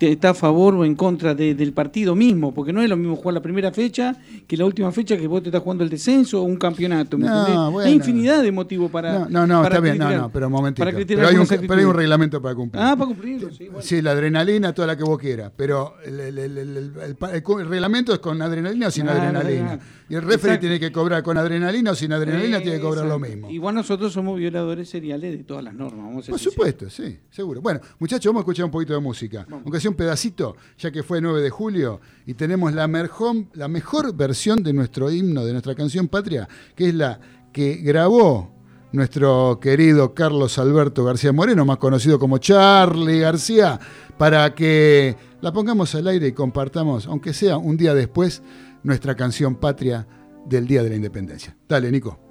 está a favor o en contra de- del partido mismo, porque no es lo mismo jugar la primera fecha que la última fecha que vos te estás jugando el descenso o un campeonato. ¿me No, entendés? bueno. Hay infinidad de motivos para. No, no, no, para está bien, no, no, pero un momentito. Para Pero hay, un, algunas pero hay un actitudes. reglamento para cumplir. Ah, para cumplirlo, sí. bueno. Sí, la adrenalina, toda la que vos quieras, pero el, reglamento es con adrenalina o sin adrenalina. Y el referee tiene que cobrar con adrenalina o sin adrenalina, Eh, tiene que cobrar lo mismo. Igual nosotros somos violadores seriales de todas las normas. Vamos a Por supuesto, sí, seguro. Bueno, muchachos, vamos a escuchar un poquito de música. Aunque sea un pedacito, ya que fue 9 de julio, y tenemos la mejor, la mejor versión de nuestro himno, de nuestra canción patria, que es la que grabó nuestro querido Carlos Alberto García Moreno, más conocido como Charlie García, para que la pongamos al aire y compartamos, aunque sea un día después, nuestra canción patria del Día de la Independencia. Dale, Nico.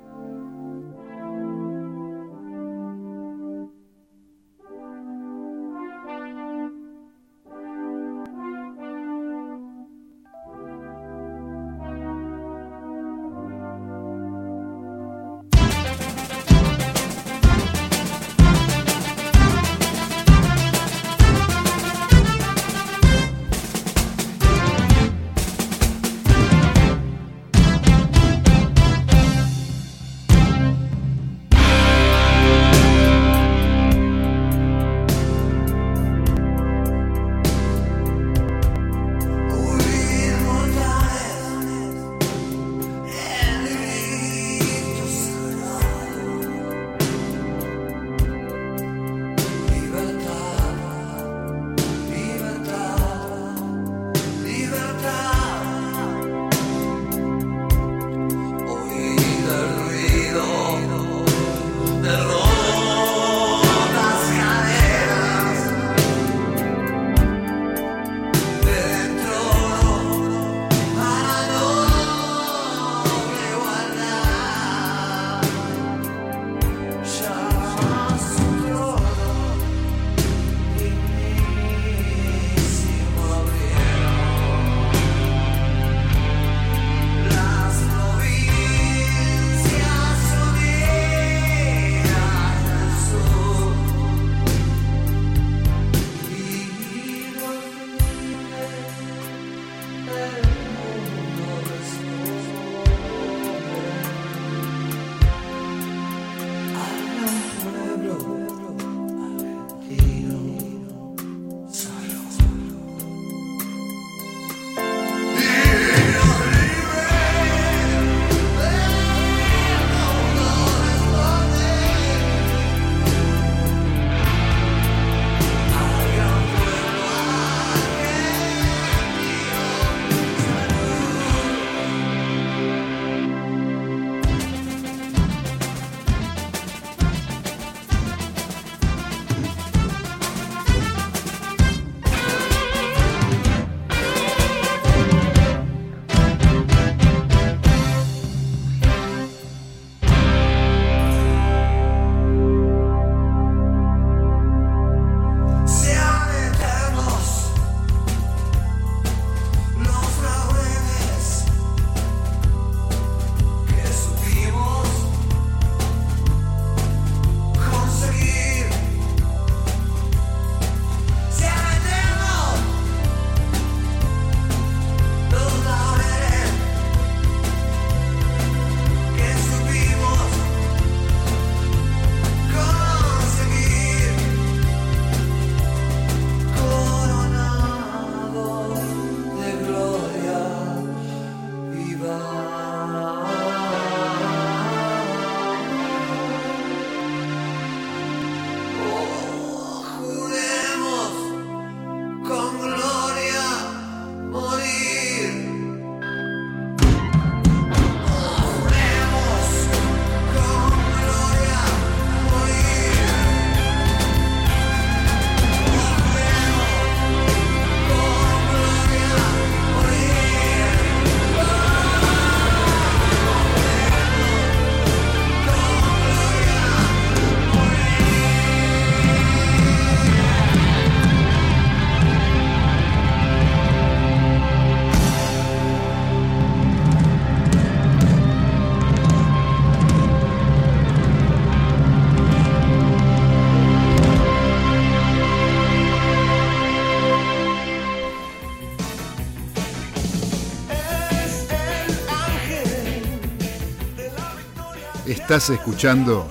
Estás escuchando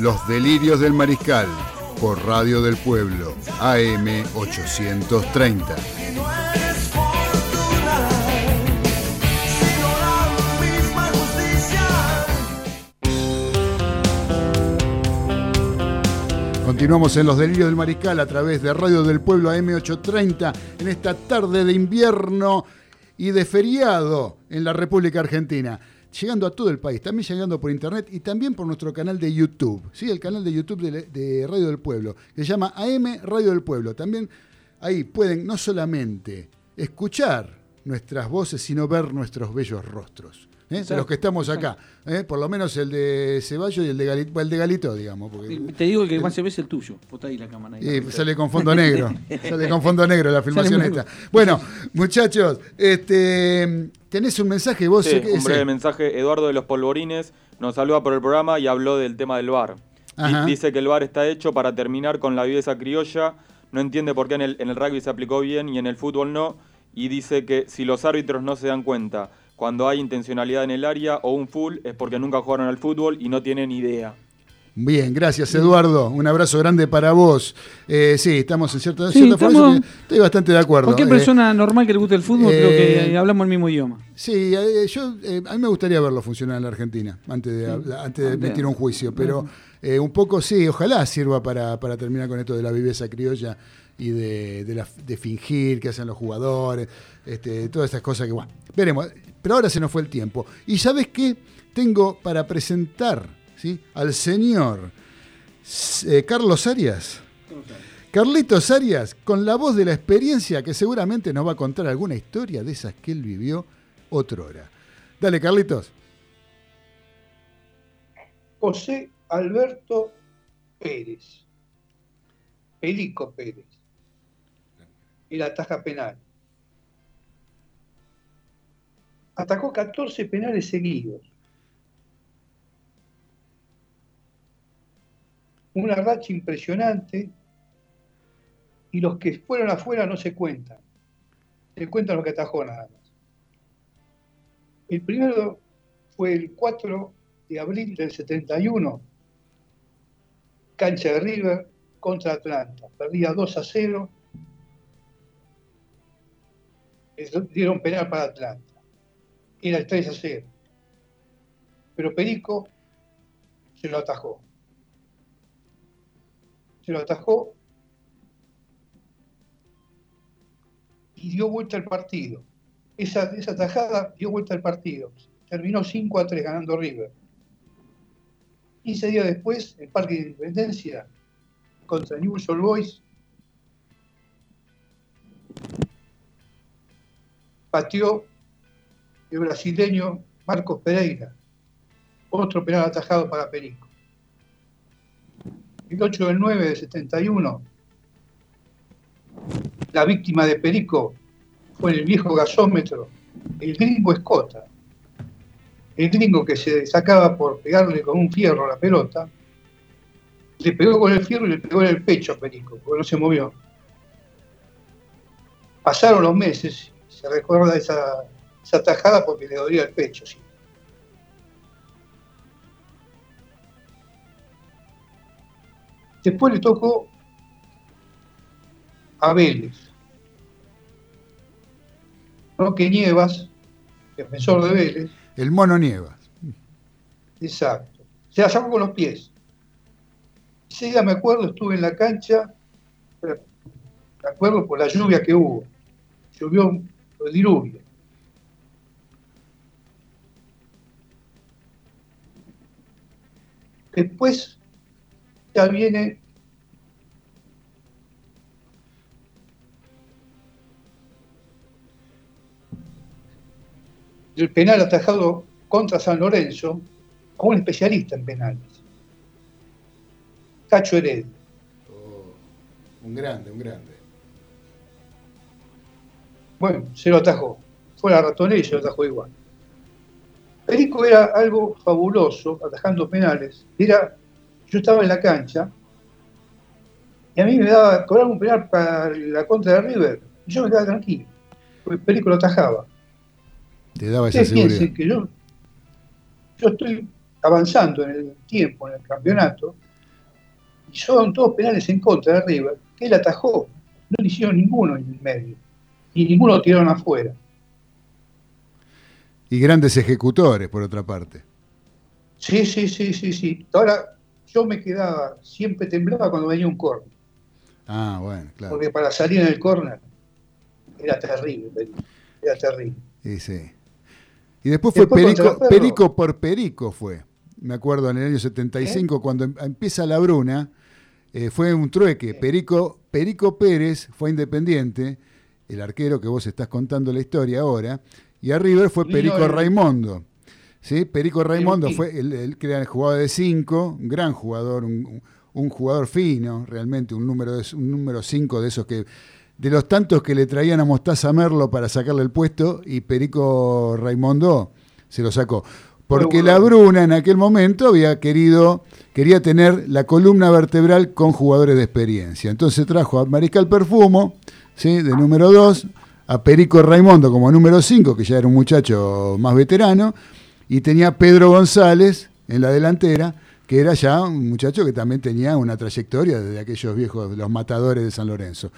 Los Delirios del Mariscal por Radio del Pueblo, AM 830. Continuamos en Los Delirios del Mariscal a través de Radio del Pueblo AM830 en esta tarde de invierno y de feriado en la República Argentina. Llegando a todo el país, también llegando por internet y también por nuestro canal de YouTube, ¿sí? el canal de YouTube de, de Radio del Pueblo, que se llama AM Radio del Pueblo. También ahí pueden no solamente escuchar nuestras voces, sino ver nuestros bellos rostros. ¿eh? de los que estamos acá. ¿eh? Por lo menos el de Ceballos y el de Galito, el de Galito digamos. Porque, Te digo que más se ve es el tuyo. Bota ahí la cámara. ahí. sale con fondo negro. sale con fondo negro la filmación esta. Bueno, muchachos, este, tenés un mensaje vos. Sí, ¿qué un breve mensaje. Eduardo de los Polvorines nos saluda por el programa y habló del tema del. Di- Ajá. Dice que el VAR está hecho para terminar con la viveza criolla. No entiende por qué en el, en el rugby se aplicó bien y en el fútbol no. Y dice que si los árbitros no se dan cuenta cuando hay intencionalidad en el área o un full es porque nunca jugaron al fútbol y no tienen idea. Bien, gracias Eduardo. Un abrazo grande para vos. Eh, sí, estamos en cierta, Sí, cierta forma, estamos- estoy bastante de acuerdo. Cualquier Eh, persona normal que le guste el fútbol, creo eh, que hablamos el mismo idioma. Sí, eh, yo, a mí me gustaría verlo funcionar en la Argentina antes de, habla- antes de emitir un juicio, pero un poco sí, ojalá sirva para, para terminar con esto de la viveza criolla y de, de la- de fingir que hacen los jugadores, este, todas esas cosas que, bueno, veremos. Pero ahora se nos fue el tiempo. Y ¿sabes qué? Tengo para presentar al señor eh, Carlos Arias. Carlitos Arias, con la voz de la experiencia que seguramente nos va a contar alguna historia de esas que él vivió otrora. Dale, Carlitos. José Alberto Pérez. Perico Pérez. Y la taja penal. Atacó 14 penales seguidos. Una racha impresionante. Y los que fueron afuera no se cuentan. Se cuentan los que atajó nada más. El primero fue el 4 de abril del 71, cancha de River contra Atlanta. Perdía 2 a 0. Les Dieron penal para Atlanta. Era el 3 a 0. Pero Perico se lo atajó. Se lo atajó y dio vuelta al partido. Esa, esa dio vuelta al partido. Terminó 5 a 3 ganando River. 15 días después, el Parque de Independencia contra Newell's Old Boys pateó el brasileño Marcos Pereira, otro penal atajado para Perico. El 8 del 9 de 71, la víctima de Perico fue el viejo gasómetro, el gringo Escota. El gringo que se sacaba por pegarle con un fierro a la pelota, le pegó con el fierro y le pegó en el pecho a Perico, porque no se movió. Pasaron los meses, se recuerda esa, esa tajada porque le dolía el pecho. sí. Después le tocó a Vélez. Roque Nievas, defensor de Vélez, El mono Nievas. exacto. Se la sacó con los pies. Ese día me acuerdo, estuve en la cancha, me acuerdo por la lluvia que hubo. Llovió el diluvio. Después ya viene el penal atajado contra San Lorenzo a un especialista en penales, Cacho Heredia. Un grande, un grande. Bueno, se lo atajó. Fue la ratonera y se lo atajó igual. Perico era algo fabuloso, atajando penales. Era, yo estaba en la cancha y a mí me daba, cobrar un penal para la contra de River. Y yo me quedaba tranquilo, porque Perico lo atajaba. Te daba esa seguridad. que yo, yo estoy avanzando en el tiempo, en el campeonato, y son todos penales en contra de River, que él atajó. No le hicieron ninguno en el medio. Y ninguno lo tiraron afuera. Y grandes ejecutores, por otra parte. Sí, sí, sí, sí, sí. Ahora, yo me quedaba, siempre temblaba cuando venía un córner. Ah, bueno, claro. Porque para salir en el córner era terrible, era terrible. Sí, sí. Y después fue Después Perico. Perico por Perico fue. Me acuerdo en el año 75, cuando em- empieza la Bruna, eh, fue un trueque. Perico, Perico Pérez fue independiente, el arquero que vos estás contando la historia ahora, y a River fue Perico Raimondo. ¿Sí? Perico Raimondo fue el, el el jugador de 5, un gran jugador, un, un- jugador fino, realmente, un número de- un número 5 de esos que de los tantos que le traían a Mostaza Merlo para sacarle el puesto y Perico Raimondo se lo sacó. Porque la. Bruna en aquel momento había querido, quería tener la columna vertebral con jugadores de experiencia. Entonces trajo a Mariscal Perfumo, ¿sí? de número 2, a Perico Raimondo como número 5, que ya era un muchacho más veterano, y tenía Pedro González en la delantera, que era ya un muchacho que también tenía una trayectoria desde aquellos viejos, los matadores de San Lorenzo.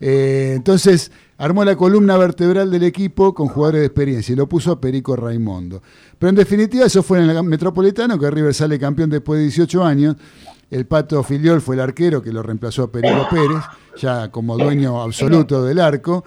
Eh, entonces armó la columna vertebral del equipo con jugadores de experiencia y lo puso a Perico Raimondo. Pero en definitiva eso fue en el Metropolitano, que River sale campeón después de 18 años. El Pato Filiol fue el arquero que lo reemplazó a Perico Pérez, ya como dueño absoluto del arco.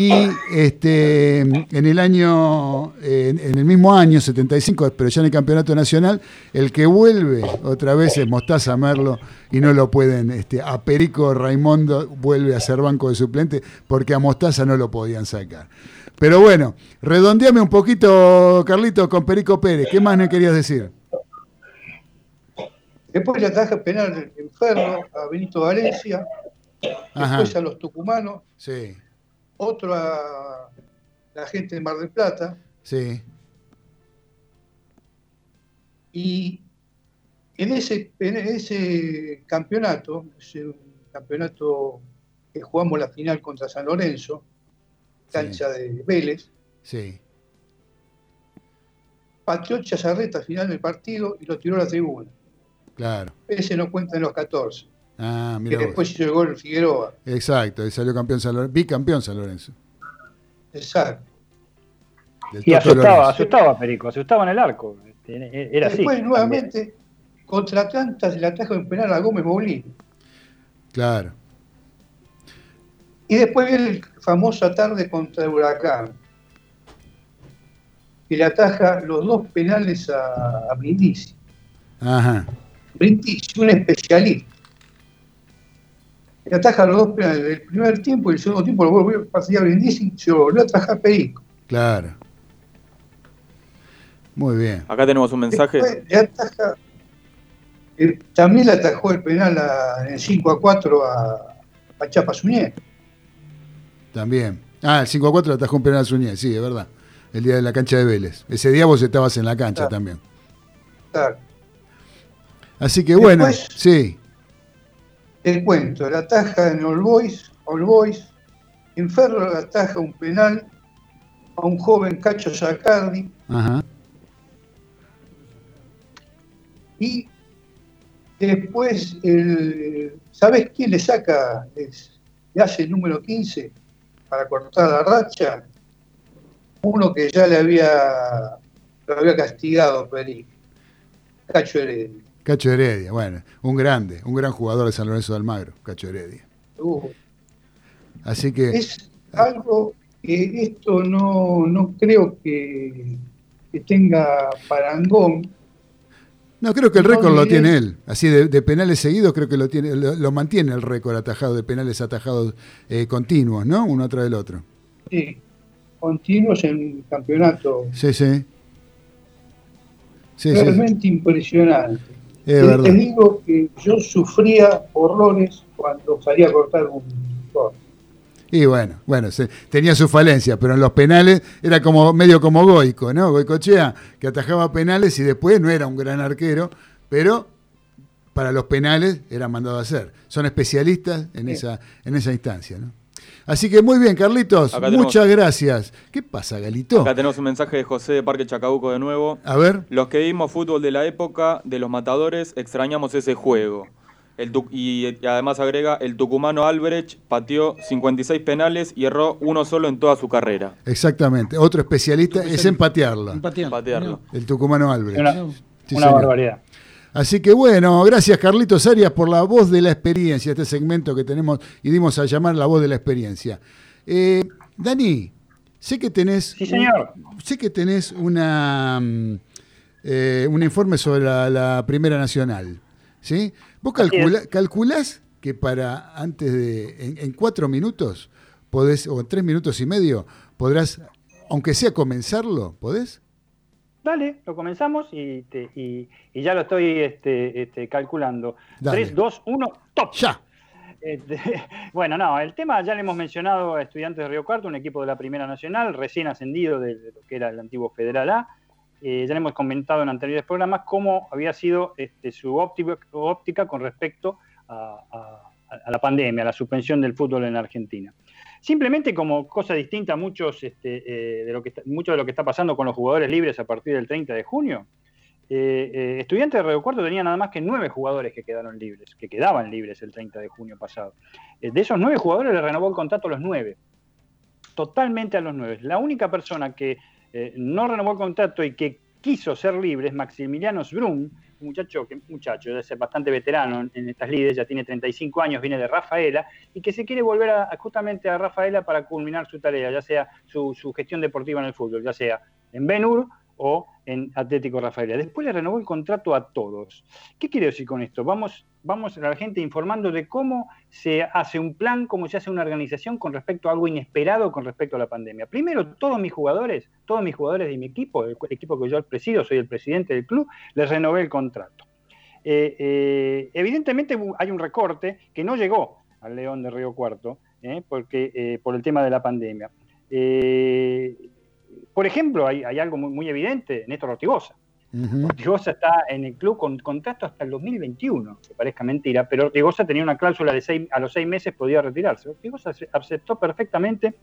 Y este, en el año, en el mismo año, 75, pero ya en el campeonato nacional, el que vuelve otra vez es Mostaza Merlo y no lo pueden, este, a Perico Raimondo vuelve a ser banco de suplente porque a Mostaza no lo podían sacar. Pero bueno, redondeame un poquito, Carlito, con Perico Pérez. ¿Qué más me querías decir? Después le ataja penal en Ferro a Benito Valencia, Ajá. después a los tucumanos, Sí, otro a la gente de Mar del Plata, sí, y en ese, en ese campeonato, ese campeonato que jugamos la final contra San Lorenzo, cancha de Vélez, sí. pateó Chazarreta al final del partido y lo tiró a la tribuna. Claro. Ese no cuenta en los 14, Ah, que mira. vos. después hizo el gol Figueroa. Exacto, y salió campeón San Lorenzo, bicampeón San Lorenzo. Exacto. del Y asustaba, Lorenzo. asustaba Perico, asustaba en el arco. Este, Era así. Después también. nuevamente contra Atlanta se le ataja en penal a Gómez Moulín. Claro, Y después viene el famosa tarde contra el Huracán, que le ataja los dos penales a, a Brindisi. ajá, Brindisi, un especialista. Le ataja los dos penales del primer tiempo y el segundo tiempo lo volvió a pasar a Brindisi y se lo volvió a atajar Perico. claro. Muy bien. Acá tenemos un mensaje. Después le ataja, eh, también le atajó el penal a- en el 5 a 4 a, a Chapa Suñé. También. Ah, el 5 a 4 le atajó un penal a Suñé, sí, es verdad. El día de la cancha de Vélez. Ese día vos estabas en la cancha Claro. también. Claro. Así que bueno, sí, Te cuento, la ataja en All Boys, All Boys, en Ferro le ataja un penal a un joven Cacho Sacardi ajá, y después, el, ¿sabes quién le saca, es- le hace el número 15 para cortar la racha? Uno que ya le había, lo había castigado Perico, Cacho Heredia. Cacho Heredia, bueno, un grande, un gran jugador de San Lorenzo de Almagro, Cacho Heredia. Uh, Así que, es algo que esto no, no creo que, que tenga parangón. no, creo que el no récord lo tiene él. Así de, de penales seguidos, creo que lo tiene, lo, lo mantiene el récord atajado de penales atajados eh, continuos, ¿no? Uno atrás del otro. Sí, continuos en el campeonato. Sí, sí. Sí, sí. realmente impresionante. Es Te- digo que yo sufría horrores cuando salía a cortar un gol. Y bueno, bueno, se- tenía su falencia, pero en los penales era como medio como Goico, ¿no? Goicochea, que atajaba penales y después no era un gran arquero, pero para los penales era mandado a hacer. Son especialistas en, Sí. esa, en esa instancia, ¿no? Así que muy bien, Carlitos, Acá tenemos- muchas gracias. ¿Qué pasa, Galito? Acá tenemos un mensaje de José de Parque Chacabuco de nuevo. A ver, Los que vimos fútbol de la época de los matadores extrañamos ese juego. El tu- y, y además agrega, el tucumano Albrecht pateó 56 penales y erró uno solo en toda su carrera. exactamente. Otro especialista es en patearla. Empateando. Patearlo. El tucumano Albrecht. Una, Sí, una señor. barbaridad. Así que bueno, gracias Carlitos Arias por la voz de la experiencia, este segmento que tenemos y dimos a llamar la voz de la experiencia. Eh, Dani, sé que tenés. Sí, señor. un- sé que tenés una mm, eh, un informe sobre la, la Primera Nacional. ¿Sí? ¿Vos calcula- calculás que para antes de. En, en cuatro minutos podés, o en tres minutos y medio, podrás, aunque sea comenzarlo, ¿podés? Dale, lo comenzamos y, te- y- y ya lo estoy este, este, calculando. Dale. 3, 2, 1, top. Ya. Este, bueno, no, el tema ya le hemos mencionado a Estudiantes de Río Cuarto, un equipo de la Primera Nacional, recién ascendido de, de lo que era el antiguo Federal A. Eh, ya le hemos comentado en anteriores programas cómo había sido este, su óptica, óptica con respecto a, a- a la pandemia, a la suspensión del fútbol en Argentina. Simplemente como cosa distinta a muchos, este, eh, de lo que está, mucho de lo que está pasando con los jugadores libres a partir del 30 de junio, eh, eh, Estudiantes de Río Cuarto tenía nada más que nueve jugadores que quedaron libres, que quedaban libres el 30 de junio pasado. Eh, de esos nueve jugadores le renovó el contrato a los nueve, totalmente a los nueve. La única persona que eh, no renovó el contrato y que quiso ser libre es Maximiliano Sbrum, muchacho, que, muchacho, ser bastante veterano en, estas lides, ya tiene 35 años, viene de Rafaela, y que se quiere volver a- justamente a Rafaela para culminar su tarea, ya sea su, su gestión deportiva en el fútbol, ya sea en Benur o en Atlético Rafaela. Después le renovó el contrato a todos. ¿Qué quiere decir con esto? Vamos, vamos a la gente informando de cómo se hace un plan, cómo se hace una organización con respecto a algo inesperado con respecto a la pandemia. Primero, todos mis jugadores, todos mis jugadores de mi equipo, el equipo que yo presido, soy el presidente del club, les renové el contrato. Eh, eh, evidentemente hay un recorte que no llegó al León de Río Cuarto, eh, porque, por el tema de la pandemia. Por ejemplo, hay, hay algo muy, muy evidente, Néstor Ortigosa. Ujú. Ortigosa está en el club con contrato hasta el 2021, que parezca mentira, pero Ortigosa tenía una cláusula de seis, a los seis meses podía retirarse. Ortigosa aceptó perfectamente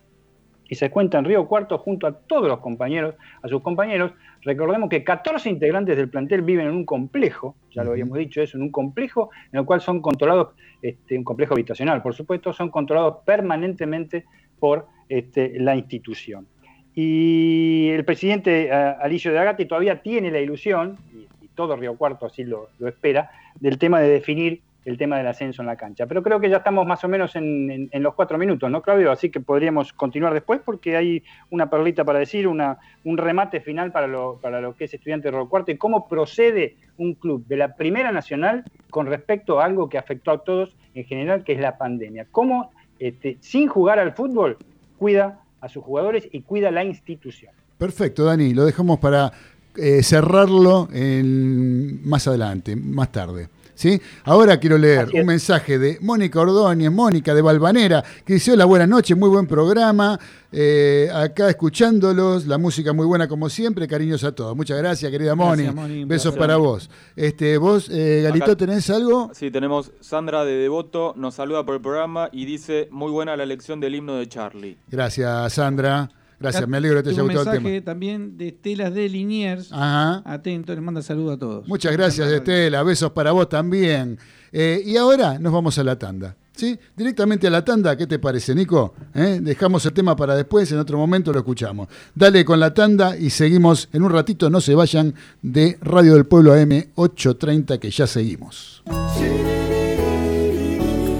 y se cuenta en Río Cuarto junto a todos los compañeros, a sus compañeros. Recordemos que 14 integrantes del plantel viven en un complejo, ya lo habíamos dicho eso, en un complejo en el cual son controlados, este, un complejo habitacional, por supuesto, son controlados permanentemente por este, la institución. Y el presidente eh, Alicio de Agati todavía tiene la ilusión, y, todo Río Cuarto así lo, espera, del tema de definir el tema del ascenso en la cancha. Pero creo que ya estamos más o menos en, en- en los cuatro minutos, ¿no, Claudio? Así que podríamos continuar después porque hay una perlita para decir, una, un remate final para lo, para lo que es estudiante de Río Cuarto y cómo procede un club de la Primera Nacional con respecto a algo que afectó a todos en general, que es la pandemia. Cómo, este, sin jugar al fútbol, cuida a sus jugadores y cuida la institución. Perfecto, Dani, lo dejamos para eh, cerrarlo en- más adelante, más tarde. ¿Sí? Ahora quiero leer un mensaje de Mónica Ordóñez, Mónica de Valvanera, que dice, hola, buenas noches, muy buen programa, eh, acá escuchándolos, la música muy buena como siempre, cariños a todos. Muchas gracias, querida Moni, Gracias, Moni, un besos placer. para vos. Este, vos, eh, Galito, Acá- ¿tenés algo? Sí, tenemos Sandra de Devoto, nos saluda por el programa y dice, muy buena la elección del himno de Charlie. Gracias, Sandra. Gracias, me alegro que te haya gustado el mensaje tema. también de Estelas de Liniers. Ajá. Atento, les manda saludos a todos. Muchas gracias, Estela. Besos para vos también. Eh, y ahora nos vamos a la tanda. ¿Sí? Directamente a la tanda, ¿qué te parece, Nico? ¿Eh? Dejamos el tema para después, en otro momento lo escuchamos. Dale con la tanda y seguimos en un ratito, no se vayan de Radio del Pueblo AM 830, que ya seguimos.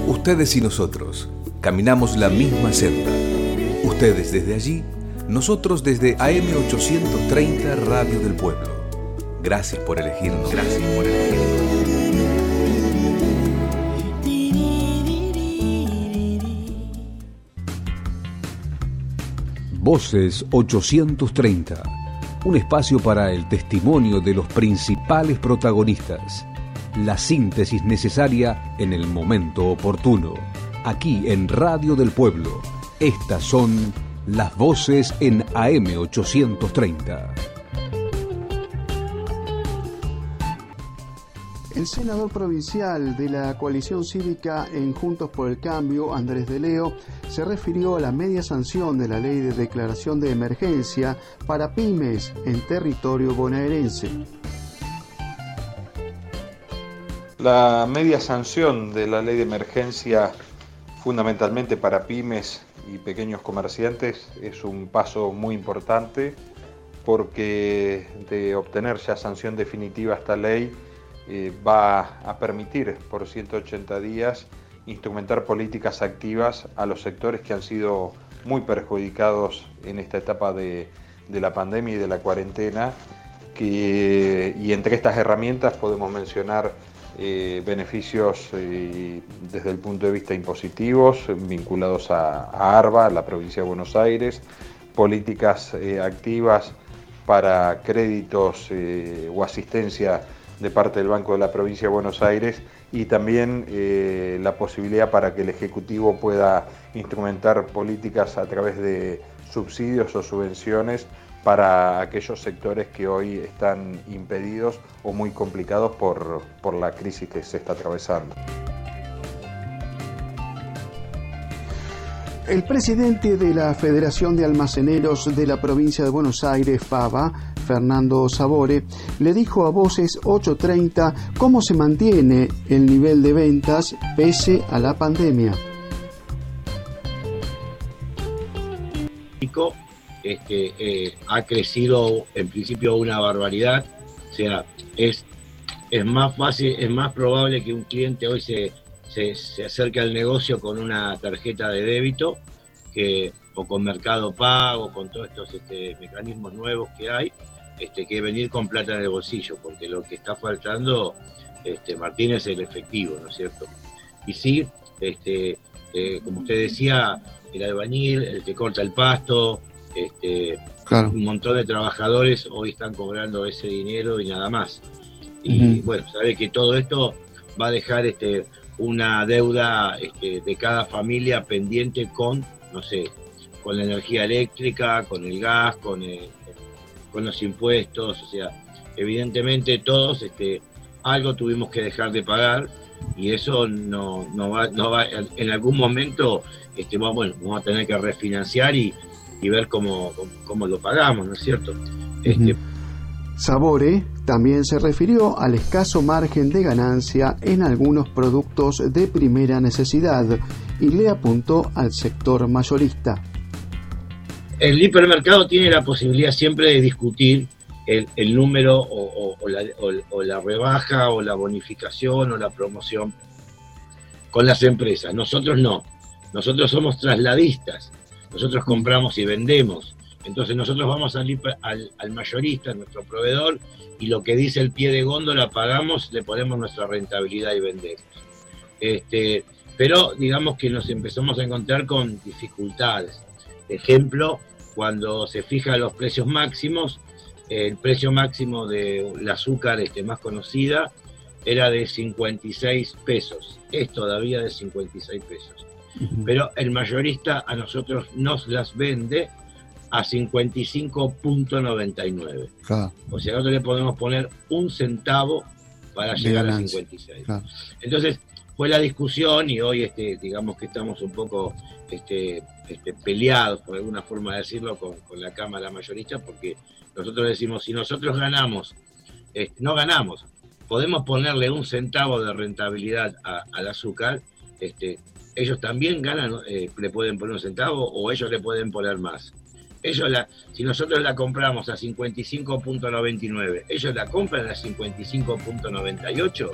Ustedes y nosotros caminamos la misma senda. Ustedes desde allí, nosotros desde AM830 Radio del Pueblo. Gracias por elegirnos. Gracias por elegirnos. Voces 830. Un espacio para el testimonio de los principales protagonistas. La síntesis necesaria en el momento oportuno. Aquí en Radio del Pueblo. Estas son las voces en AM830. El senador provincial de la coalición cívica en Juntos por el Cambio, Andrés de Leo, se refirió a la media sanción de la ley de declaración de emergencia para pymes en territorio bonaerense. La media sanción de la ley de emergencia fundamentalmente para pymes y pequeños comerciantes es un paso muy importante porque de obtener ya sanción definitiva esta ley eh, va a permitir por 180 días instrumentar políticas activas a los sectores que han sido muy perjudicados en esta etapa de, la pandemia y de la cuarentena. y entre estas herramientas podemos mencionar eh, beneficios eh, desde el punto de vista impositivos vinculados a, ARBA, la provincia de Buenos Aires, políticas activas para créditos o asistencia de parte del Banco de la Provincia de Buenos Aires y también eh, la posibilidad para que el Ejecutivo pueda instrumentar políticas a través de subsidios o subvenciones para aquellos sectores que hoy están impedidos o muy complicados por, por la crisis que se está atravesando. El presidente de la Federación de Almaceneros de la provincia de Buenos Aires, FABA, Fernando Sabore, le dijo a Voces 830 cómo se mantiene el nivel de ventas pese a la pandemia. Eh, ha crecido en principio una barbaridad, o sea, es, es más fácil, es más probable que un cliente hoy se, se, acerque al negocio con una tarjeta de débito que, o con mercado pago, con todos estos este, mecanismos nuevos que hay, este, que venir con plata en el bolsillo, porque lo que está faltando, este, Martín, es el efectivo, ¿no es cierto? Y sí, este, eh, como usted decía, el albañil, el que corta el pasto, este, un montón de trabajadores hoy están cobrando ese dinero y nada más. Y bueno, sabe que todo esto va a dejar este, una deuda este, de cada familia pendiente con, no sé, con la energía eléctrica, con el gas, con el, con los impuestos, o sea, evidentemente todos este, algo tuvimos que dejar de pagar y eso no, no, va, no va, en algún momento este, vamos a tener que refinanciar y, ver cómo, cómo, lo pagamos, ¿no es cierto? Este, Sabore también se refirió al escaso margen de ganancia en algunos productos de primera necesidad y le apuntó al sector mayorista el hipermercado tiene la posibilidad siempre de discutir el, número o, la, rebaja o la bonificación o la promoción con las empresas. Nosotros no. Nosotros somos trasladistas. Nosotros compramos y vendemos. Entonces nosotros vamos al, al, mayorista, nuestro proveedor, y lo que dice el pie de góndola pagamos, le ponemos nuestra rentabilidad y vendemos. Este, pero digamos que nos empezamos a encontrar con dificultades. Ejemplo, cuando se fijan los precios máximos, el precio máximo del azúcar este, más conocida era de 56 pesos, es todavía de 56 pesos. Pero el mayorista a nosotros nos las vende a 55.99. O sea, nosotros le podemos poner un centavo para llegar a 56. Entonces, fue la discusión y hoy este, digamos que estamos un poco este, este, peleados, por alguna forma de decirlo, con, la Cámara Mayorista, porque nosotros decimos, si nosotros ganamos, no ganamos, podemos ponerle un centavo de rentabilidad al azúcar, este, ellos también ganan, eh, le pueden poner un centavo o ellos le pueden poner más. Ellos la, si nosotros la compramos a 55.99, ellos la compran a 55.98.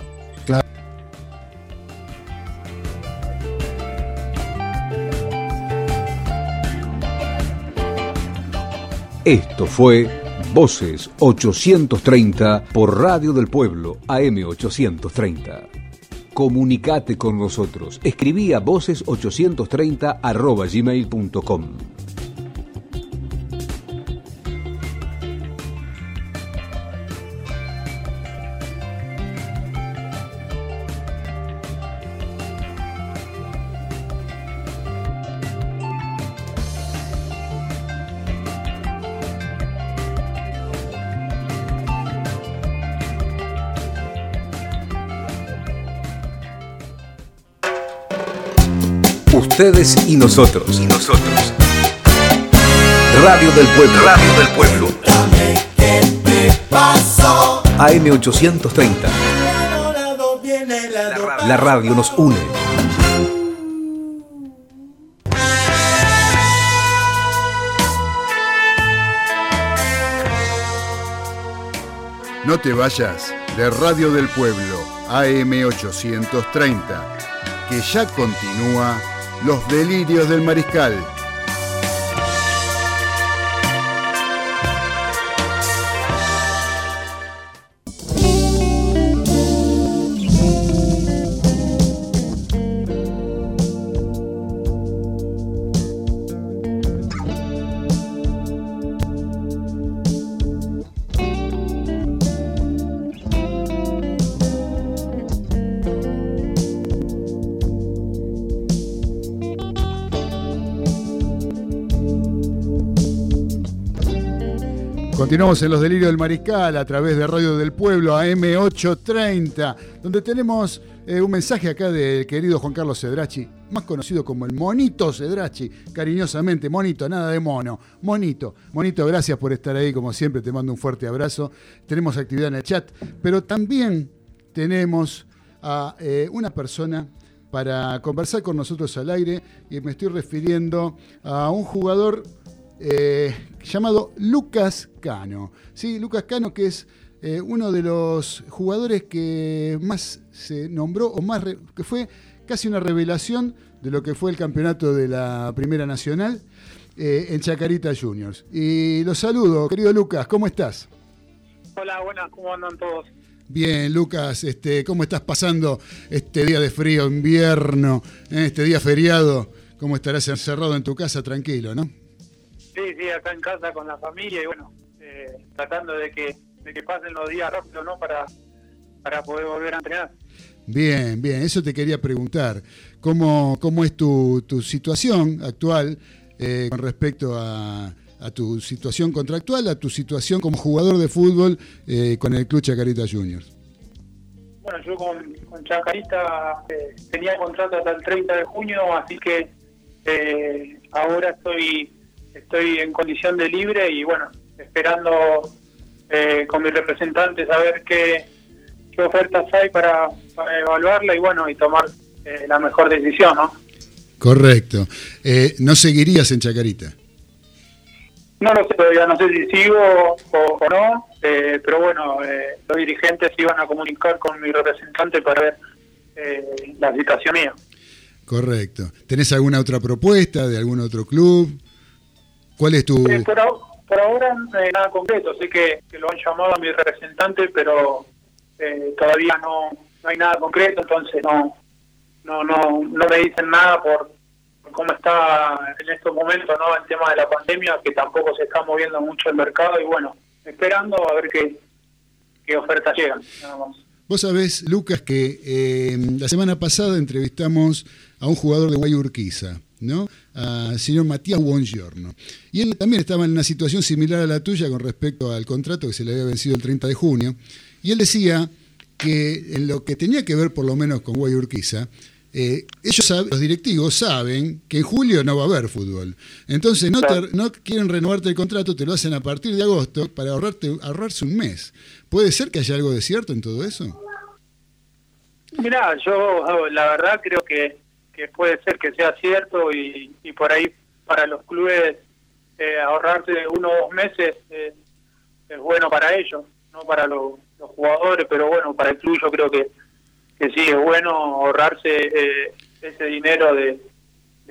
Esto fue Voces 830 por Radio del Pueblo AM 830. Comunicate con nosotros. Escribí a voces830 arroba gmail.com. ustedes y nosotros. Y nosotros. Radio del Pueblo. Radio del Pueblo. AM830. La radio nos une. No te vayas de Radio del Pueblo, AM830, que ya continúa Los Delirios del Mariscal. Continuamos en los delirios del mariscal a través de Radio del Pueblo AM830, donde tenemos eh, un mensaje acá del querido Juan Carlos Cedrachi, más conocido como el Monito Cedrachi, cariñosamente, Monito, nada de mono, Monito. Monito, gracias por estar ahí, como siempre, te mando un fuerte abrazo. Tenemos actividad en el chat, pero también tenemos a eh, una persona para conversar con nosotros al aire y me estoy refiriendo a un jugador eh, llamado Lucas Cano. ¿sí? Lucas Cano que es eh, uno de los jugadores que más se nombró o más que fue casi una revelación de lo que fue el campeonato de la Primera Nacional eh, en Chacarita Juniors. Y los saludo, querido Lucas, ¿cómo estás? Hola, buenas, ¿cómo andan todos? Bien, Lucas, este, ¿cómo estás pasando este día de frío, invierno, este día feriado? ¿Cómo estarás encerrado en tu casa tranquilo, no? Sí, sí, acá en casa con la familia y bueno, eh, tratando de que, de que pasen los días rápido, ¿no? Para, para poder volver a entrenar. Bien, bien, eso te quería preguntar. ¿Cómo, cómo es tu, tu situación actual eh, con respecto a, a, tu situación contractual, a tu situación como jugador de fútbol eh, con el Club Chacarita Juniors? Bueno, yo con, con Chacarita tenía contrato hasta el 30 de junio, así que ahora estoy estoy en condición de libre y bueno, esperando eh, con mi representante saber qué, qué ofertas hay para, evaluarla y bueno, y tomar eh, la mejor decisión, ¿no? Correcto. Eh, ¿No seguirías en Chacarita? No lo sé todavía, no sé si sigo o, no, pero bueno, los dirigentes iban a comunicar con mi representante para ver la situación mía. Correcto. ¿Tenés alguna otra propuesta de algún otro club? ¿Cuál es tu...? por, ahora eh, nada concreto, sé que, lo han llamado a mi representante, pero eh, todavía no, no hay nada concreto, entonces no, no, no, no me dicen nada por, cómo está en estos momentos ¿no? el tema de la pandemia, que tampoco se está moviendo mucho el mercado y bueno, esperando a ver qué, qué ofertas llegan. Vos sabés, Lucas, que eh, la semana pasada entrevistamos a un jugador de Guayurquiza, ¿no? Al señor Matías Buongiorno. Y él también estaba en una situación similar a la tuya con respecto al contrato que se le había vencido el 30 de junio. Y él decía que en lo que tenía que ver por lo menos con Guayurquiza, eh, ellos los directivos saben que en julio no va a haber fútbol. Entonces no, no quieren renovarte el contrato, te lo hacen a partir de agosto para ahorrarte, ahorrarse un mes. ¿Puede ser que haya algo de cierto en todo eso? Mira, yo la verdad creo que que puede ser que sea cierto y, y por ahí para los clubes eh, ahorrarse uno o dos meses es bueno para ellos, no para los, jugadores, pero bueno, para el club yo creo que, que sí es bueno ahorrarse eh, ese dinero de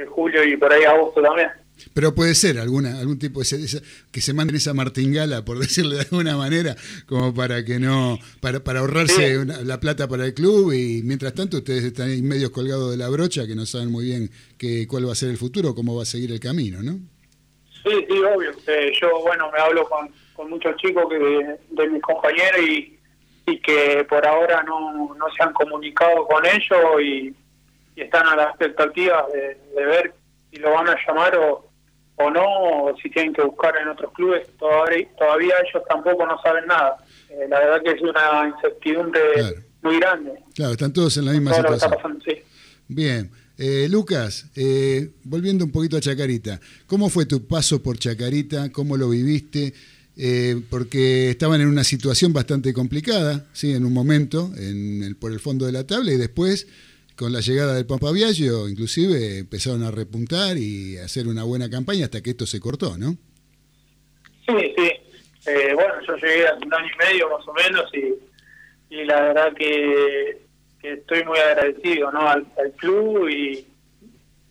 julio y por ahí agosto también. Pero puede ser alguna, algún tipo de que se manden esa martingala, por decirle de alguna manera, como para que no, para, para ahorrarse la plata para el club y mientras tanto ustedes están ahí medio colgados de la brocha que no saben muy bien que, cuál va a ser el futuro, cómo va a seguir el camino, ¿no? Sí, sí, obvio. Eh, yo, bueno, me hablo con, con muchos chicos que de, mis compañeros y, y que por ahora no, no se han comunicado con ellos y, están a la expectativa de, de ver si lo van a llamar o, o no, o si tienen que buscar en otros clubes, todavía, todavía ellos tampoco no saben nada. Eh, la verdad que es una incertidumbre muy grande. Claro, están todos en la misma situación. Bien. Eh, Lucas, eh, volviendo un poquito a Chacarita, ¿cómo fue tu paso por Chacarita? ¿Cómo lo viviste? Eh, porque estaban en una situación bastante complicada, ¿sí? en un momento, en el- por el fondo de la tabla, y después, con la llegada del Pampa Viaggio, inclusive empezaron a repuntar y hacer una buena campaña hasta que esto se cortó, ¿no? Sí, sí. Eh, bueno, yo llegué hace un año y medio más o menos y, y la verdad que, que estoy muy agradecido ¿no? al, al club y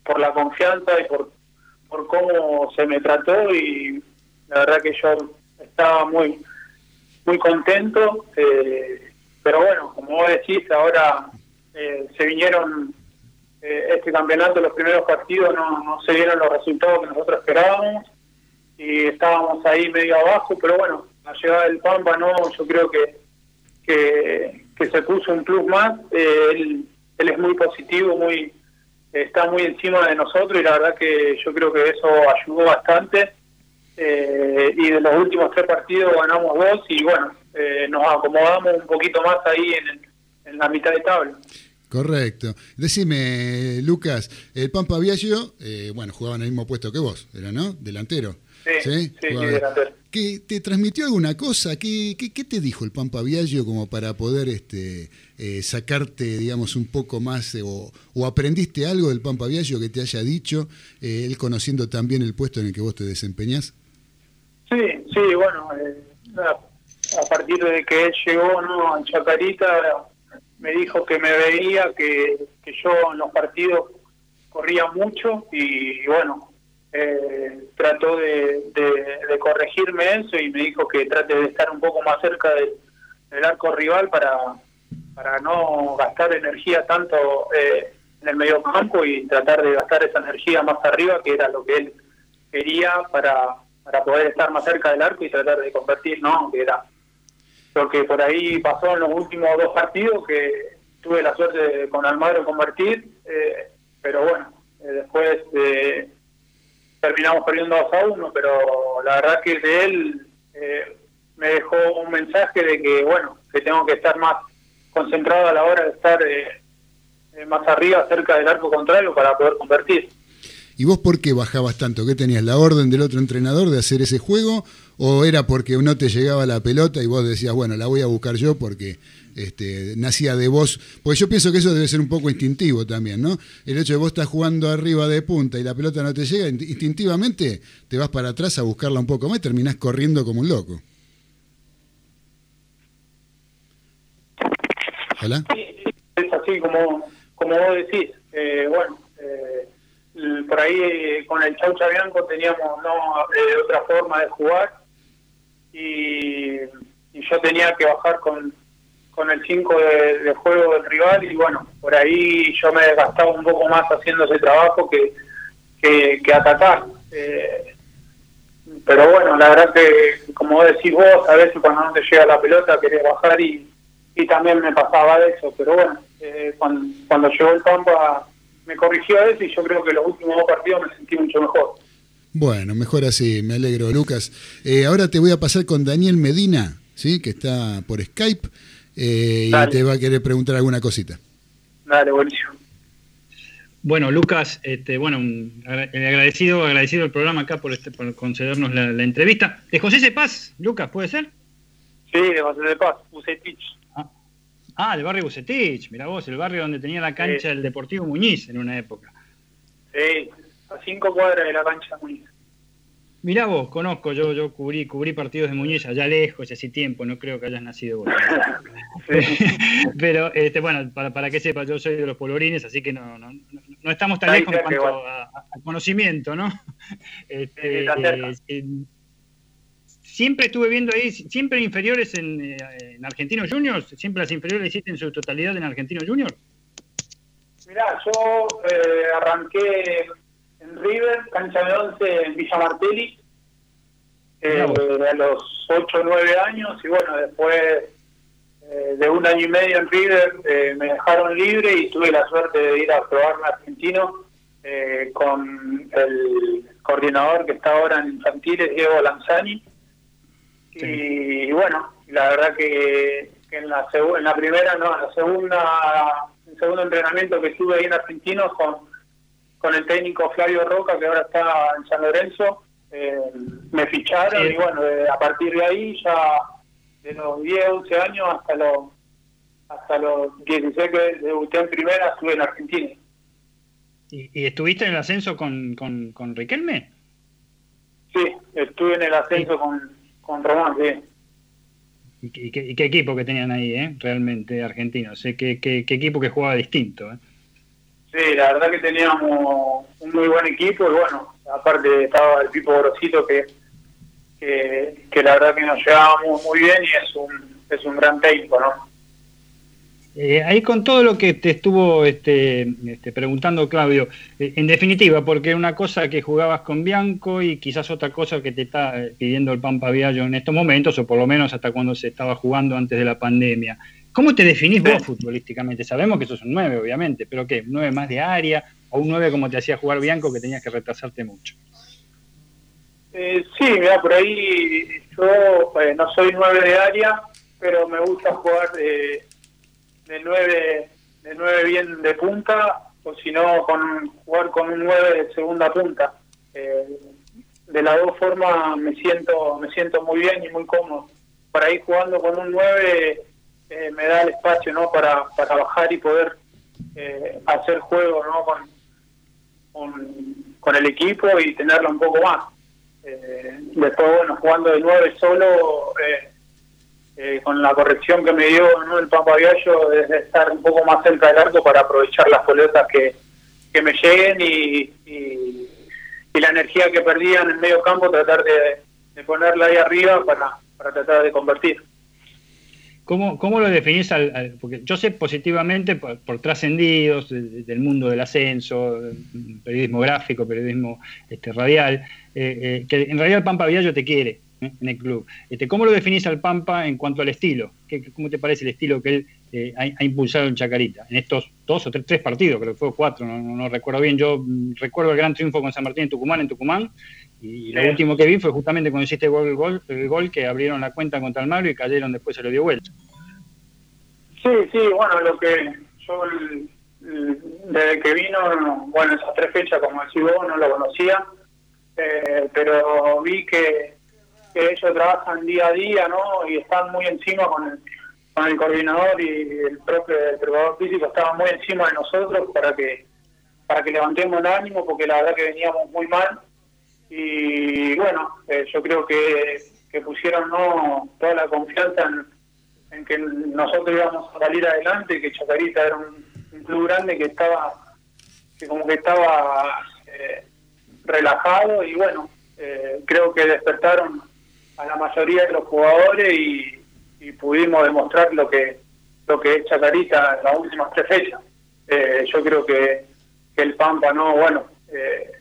por la confianza y por, por cómo se me trató y la verdad que yo estaba muy muy contento. eh, pero bueno, como vos decís, ahora eh, se vinieron eh, este campeonato, los primeros partidos no, no se dieron los resultados que nosotros esperábamos y estábamos ahí medio abajo, pero bueno, la llegada del Pampa, no, yo creo que que, se puso un plus más, eh, él, él es muy positivo, muy está muy encima de nosotros y la verdad que yo creo que eso ayudó bastante eh, y de los últimos tres partidos ganamos dos y bueno, eh, nos acomodamos un poquito más ahí en, el- en la mitad de tabla. Correcto. Decime, Lucas, el Pampa Viaggio, eh, bueno, jugaba en el mismo puesto que vos, ¿era, no? Delantero. Sí, sí, sí, delantero. ¿Qué, ¿Te transmitió alguna cosa? ¿Qué, qué, qué te dijo el Pampa Viaggio como para poder este, eh, sacarte, digamos, un poco más, eh, o, o aprendiste algo del Pampa Viaggio que te haya dicho, eh, él conociendo también el puesto en el que vos te desempeñás? Sí, sí, bueno, eh, a, a partir de que él llegó ¿no? a Chacarita, me dijo que me veía, que, que yo en los partidos corría mucho y, bueno, eh, trató de, de- corregirme eso y me dijo que trate de estar un poco más cerca del, del arco rival para, para no gastar energía tanto eh, en el medio campo y tratar de gastar esa energía más arriba, que era lo que él quería para, para poder estar más cerca del arco y tratar de convertir, ¿no? Que era lo que por ahí pasó en los últimos dos partidos, que tuve la suerte de con Almagro convertir, eh, pero bueno, eh, después eh, terminamos perdiendo 2 a 1, pero la verdad que de él eh, me dejó un mensaje de que, bueno, que tengo que estar más concentrado a la hora de estar eh, más arriba, cerca del arco contrario, para poder convertir. ¿Y vos por qué bajabas tanto? ¿Qué tenías? ¿La orden del otro entrenador de hacer ese juego? ¿O era porque no te llegaba la pelota y vos decías, bueno, la voy a buscar yo porque este, nacía de vos? Porque yo pienso que eso debe ser un poco instintivo también, ¿no? El hecho de vos estás jugando arriba de punta y la pelota no te llega, in- instintivamente te vas para atrás a buscarla un poco más y terminás corriendo como un loco. ¿Hola? es así como, como vos decís. Eh, bueno, eh, por ahí eh, con el Chaucha Bianco teníamos no eh, otra forma de jugar y, yo tenía que bajar con, con el 5 de, juego del rival y bueno, por ahí yo me desgastaba un poco más haciendo ese trabajo que, que, que atacar. Eh, pero bueno, la verdad que, como decís vos, a veces cuando no te llega la pelota querés bajar y, y también me pasaba eso, pero bueno, eh, cuando, llegó el Pampa me corrigió eso y yo creo que los últimos dos partidos me sentí mucho mejor. Bueno, mejor así, me alegro, Lucas. Eh, ahora te voy a pasar con Daniel Medina, ¿sí? que está por Skype, eh, y te va a querer preguntar alguna cosita. Dale, buenísimo. Bueno, Lucas, este, bueno, un eh, agradecido, agradecido el programa acá por, este, por concedernos la, la entrevista. De José Cepaz, Lucas, ¿puede ser? Sí, de José de Paz, Bucetich. Ah, del barrio Bucetich, mirá vos, el barrio donde tenía la cancha Sí. del Deportivo Muñiz en una época. Sí, a cinco cuadras de la cancha Muñiz. Mirá vos, conozco, yo, yo cubrí, cubrí partidos de Muñiz allá lejos, hace tiempo, no creo que hayas nacido vos. Pero, este, bueno, para, para que sepas, yo soy de los polvorines, así que no, no, no- estamos tan Ahí lejos en cuanto a, conocimiento, ¿no? Este, eh, siempre estuve viendo ahí, siempre inferiores en, eh, en Argentinos Juniors, siempre las inferiores hiciste en su totalidad en Argentinos Juniors. Mirá, yo eh, arranqué River, cancha de 11 en Villa Martelli, eh, a los 8 o 9 años, y bueno, después eh, de un año y medio en River eh, me dejaron libre y tuve la suerte de ir a probarme Argentino eh, con el coordinador que está ahora en infantiles, Diego Lanzani. Y, y bueno, la verdad que, que en, la en la primera, no, en la segunda, en segundo entrenamiento que estuve ahí en Argentinos con, con el técnico Flavio Roca, que ahora está en San Lorenzo. Eh, me ficharon Sí. y bueno, de- a partir de ahí ya de los 10, 11 años hasta los hasta los 16 que debuté en primera estuve en Argentina. ¿Y, y estuviste en el ascenso con, con, con Riquelme? Sí, estuve en el ascenso con, con Román, sí. ¿Y, qué- y qué, qué equipo que tenían ahí, eh? realmente argentino? Sé que, que- qué equipo que jugaba distinto. ¿eh? Sí, la verdad que teníamos un muy buen equipo y bueno, aparte estaba el Pipo Grosito que, que, la verdad que nos llevábamos muy bien y es un, es un gran técnico, ¿no? Eh, ahí con todo lo que te estuvo este, este, preguntando Claudio, eh, en definitiva, porque una cosa que jugabas con Bianco y quizás otra cosa que te está eh, pidiendo el Pampa Viallo en estos momentos, o por lo menos hasta cuando se estaba jugando antes de la pandemia. ¿Cómo te definís vos futbolísticamente? Sabemos que sos un 9, obviamente, pero ¿qué? ¿Un 9 más de área o un 9 como te hacía jugar Bianco que tenías que retrasarte mucho? Eh, sí, mira, por ahí yo eh, no soy nueve de área, pero me gusta jugar de, de nueve de nueve bien de punta, o si no, con, jugar con un nueve de segunda punta. Eh, de las dos formas me siento me siento muy bien y muy cómodo. Por ahí jugando con un nueve eh, me da el espacio no para, para bajar y poder eh, hacer juego no con, con, el equipo y tenerlo un poco más. Eh, después, bueno, jugando de nueve solo, eh, eh, con la corrección que me dio ¿no? el Pampa Viallo, es estar un poco más cerca del arco para aprovechar las pelotas que, que me lleguen y, y, y la energía que perdía en el medio campo, tratar de, de ponerla ahí arriba para, para tratar de convertir. ¿Cómo, cómo lo definís? Al, porque yo sé positivamente por, por trascendidos de- de- del mundo del ascenso, periodismo gráfico, periodismo este, radial, eh, eh, que en realidad el Pampa Viallo te quiere ¿eh? en el club. Este, ¿Cómo lo definís al Pampa en cuanto al estilo? ¿Qué, ¿Cómo te parece el estilo que él eh, ha, impulsado en Chacarita? En estos dos o tres, tres partidos, creo que fue cuatro, no recuerdo bien. Yo mm, recuerdo el gran triunfo con San Martín en Tucumán, en Tucumán, y lo último que vi fue justamente cuando hiciste el gol, el gol, que abrieron la cuenta contra el Mario y cayeron después se lo dio vuelta. Sí, sí, bueno, lo que yo el- el- desde que vino, no- bueno, esas tres fechas, como decís vos, no lo conocía, eh, pero vi que, que ellos trabajan día a día, ¿no? Y están muy encima con el, con el coordinador y el propio el preparador físico, estaban muy encima de nosotros para que para que levantemos el ánimo, porque la verdad que veníamos muy mal. Y bueno, eh, yo creo que, que pusieron ¿no? toda la confianza en, que nosotros íbamos a salir adelante, que Chacarita era un, un club grande que estaba, que como que estaba eh, relajado y bueno, eh, creo que despertaron a la mayoría de los jugadores y, y pudimos demostrar lo que lo que es Chacarita en las últimas tres fechas. Eh, yo creo que, que el Pampa no, bueno, eh,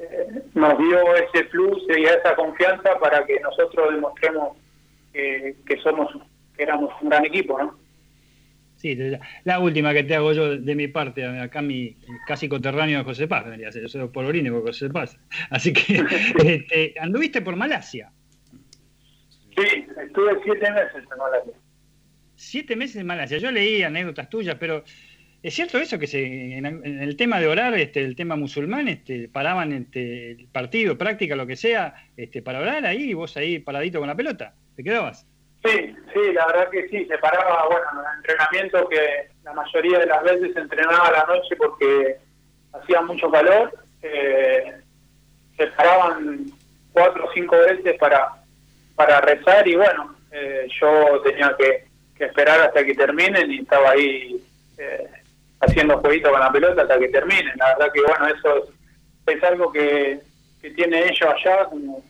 eh, nos dio ese plus y esa confianza para que nosotros demostremos que, que somos que éramos un gran equipo, ¿no? Sí, la, la última que te hago yo de mi parte, acá mi casi coterráneo de José Paz, vendría a ser, yo soy polorini por José Paz. Así que este, anduviste por Malasia, Sí, estuve siete meses en Malasia. siete meses en Malasia. Yo leí anécdotas tuyas, pero ¿es cierto eso que se, en, el tema de orar, este, el tema musulmán, este, paraban este, el partido, práctica, lo que sea, este, para orar ahí y vos ahí paradito con la pelota? ¿Te quedabas? Sí, sí, la verdad que sí, se paraba, bueno, en el entrenamiento que la mayoría de las veces entrenaba a la noche porque hacía mucho calor, eh, se paraban cuatro o cinco veces para, para rezar y bueno, eh, yo tenía que, que esperar hasta que terminen y estaba ahí eh, haciendo jueguito con la pelota hasta que terminen. La verdad que bueno, eso es, es algo que, que tiene ellos allá como,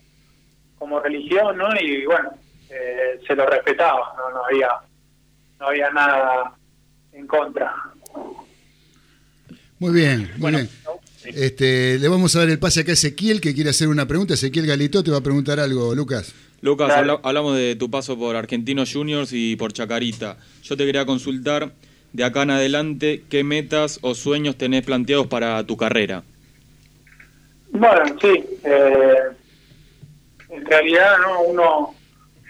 como religión, ¿no? Y bueno, eh, se lo respetaba, no, no había no había nada en contra. Muy bien, muy bien. Este, le vamos a dar el pase acá a Ezequiel que quiere hacer una pregunta. Ezequiel Galito te va a preguntar algo, Lucas. Lucas, hablamos de tu paso por Argentinos Juniors y por Chacarita. Yo te quería consultar de acá en adelante qué metas o sueños tenés planteados para tu carrera. Bueno, sí, eh, en realidad no uno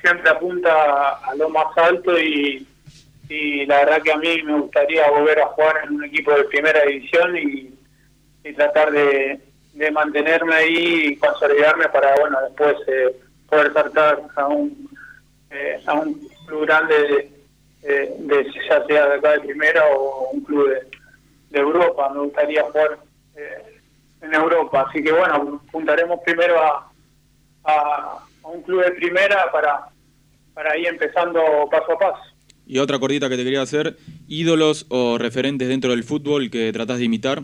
siempre apunta a lo más alto y, y la verdad que a mí me gustaría volver a jugar en un equipo de primera división y, tratar de, de mantenerme ahí y consolidarme para, bueno, después eh, poder saltar a un, eh, a un club grande de, de- de- ya sea de acá de primera o un club de, de Europa. Me gustaría jugar eh, en Europa. Así que bueno, apuntaremos primero a, a, a un club de primera para, para ir empezando paso a paso. Y otra cordita que te quería hacer, ídolos o referentes dentro del fútbol que tratás de imitar.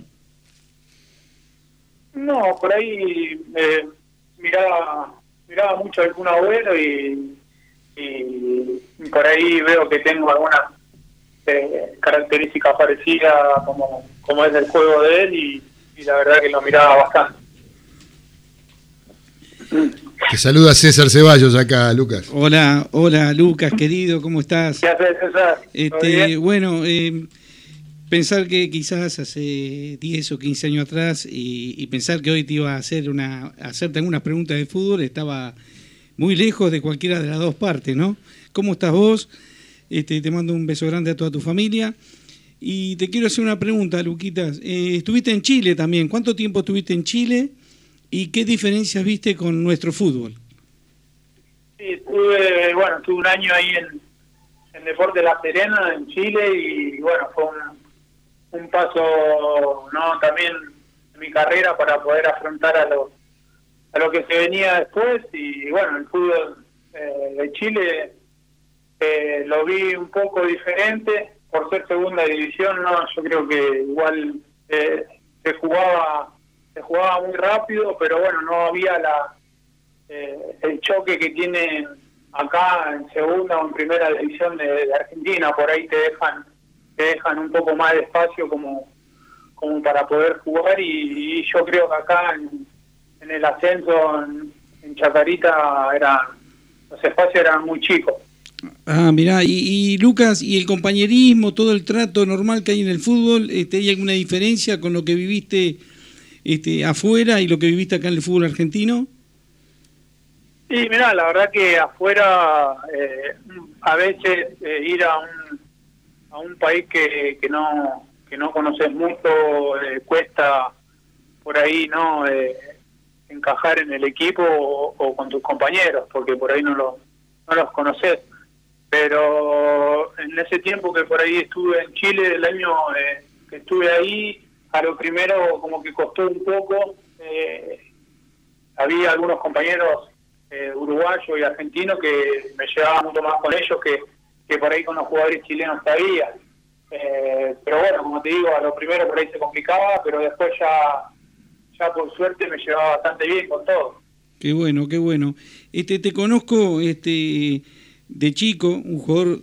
No, por ahí eh, miraba, miraba mucho al Kun Agüero y, y por ahí veo que tengo algunas eh, características parecidas como, como es el juego de él y, y la verdad que lo miraba bastante. Te saluda César Ceballos acá, Lucas. Hola, hola Lucas, querido, ¿cómo estás? ¿Qué haces, César? ¿Todo Este, bueno, eh, pensar que quizás hace 10 o 15 años atrás y, y pensar que hoy te iba a hacer una, a hacerte algunas preguntas de fútbol estaba muy lejos de cualquiera de las dos partes, ¿no? ¿Cómo estás vos? Este, te mando un beso grande a toda tu familia. Y te quiero hacer una pregunta, Luquitas. Eh, estuviste en Chile también. ¿Cuánto tiempo estuviste en Chile? ¿Y qué diferencias viste con nuestro fútbol? Sí, estuve, bueno, estuve un año ahí en, en Deporte La Serena, en Chile, y bueno, fue un, paso, ¿no? También en mi carrera para poder afrontar a lo, a lo que se venía después, y bueno, el fútbol eh, de Chile eh, lo vi un poco diferente, por ser segunda división, no, yo creo que igual eh, se jugaba se jugaba muy rápido, pero bueno, no había la eh, el choque que tienen acá en segunda o en primera división de, de Argentina, por ahí te dejan te dejan un poco más de espacio como como para poder jugar y, y yo creo que acá en, en el ascenso en, en Chacarita eran los espacios eran muy chicos. Ah, mirá, y, y Lucas, ¿y el compañerismo, todo el trato normal que hay en el fútbol, este, hay alguna diferencia con lo que viviste este, afuera y lo que viviste acá en el fútbol argentino? Sí, mira, la verdad que afuera eh, a veces eh, ir a un, a un país que, que no que no conoces mucho eh, cuesta por ahí no Eh, encajar en el equipo o, con tus compañeros porque por ahí no, lo, no los conoces pero en ese tiempo que por ahí estuve en Chile el año eh, que estuve ahí a lo primero como que costó un poco eh, había algunos compañeros eh, uruguayos y argentinos que me llevaba mucho más con ellos que, que por ahí con los jugadores chilenos todavía. Eh, pero bueno, como te digo, a lo primero por ahí se complicaba, pero después ya, ya por suerte me llevaba bastante bien con todo. Qué bueno, qué bueno. Este, te conozco este, de chico, un jugador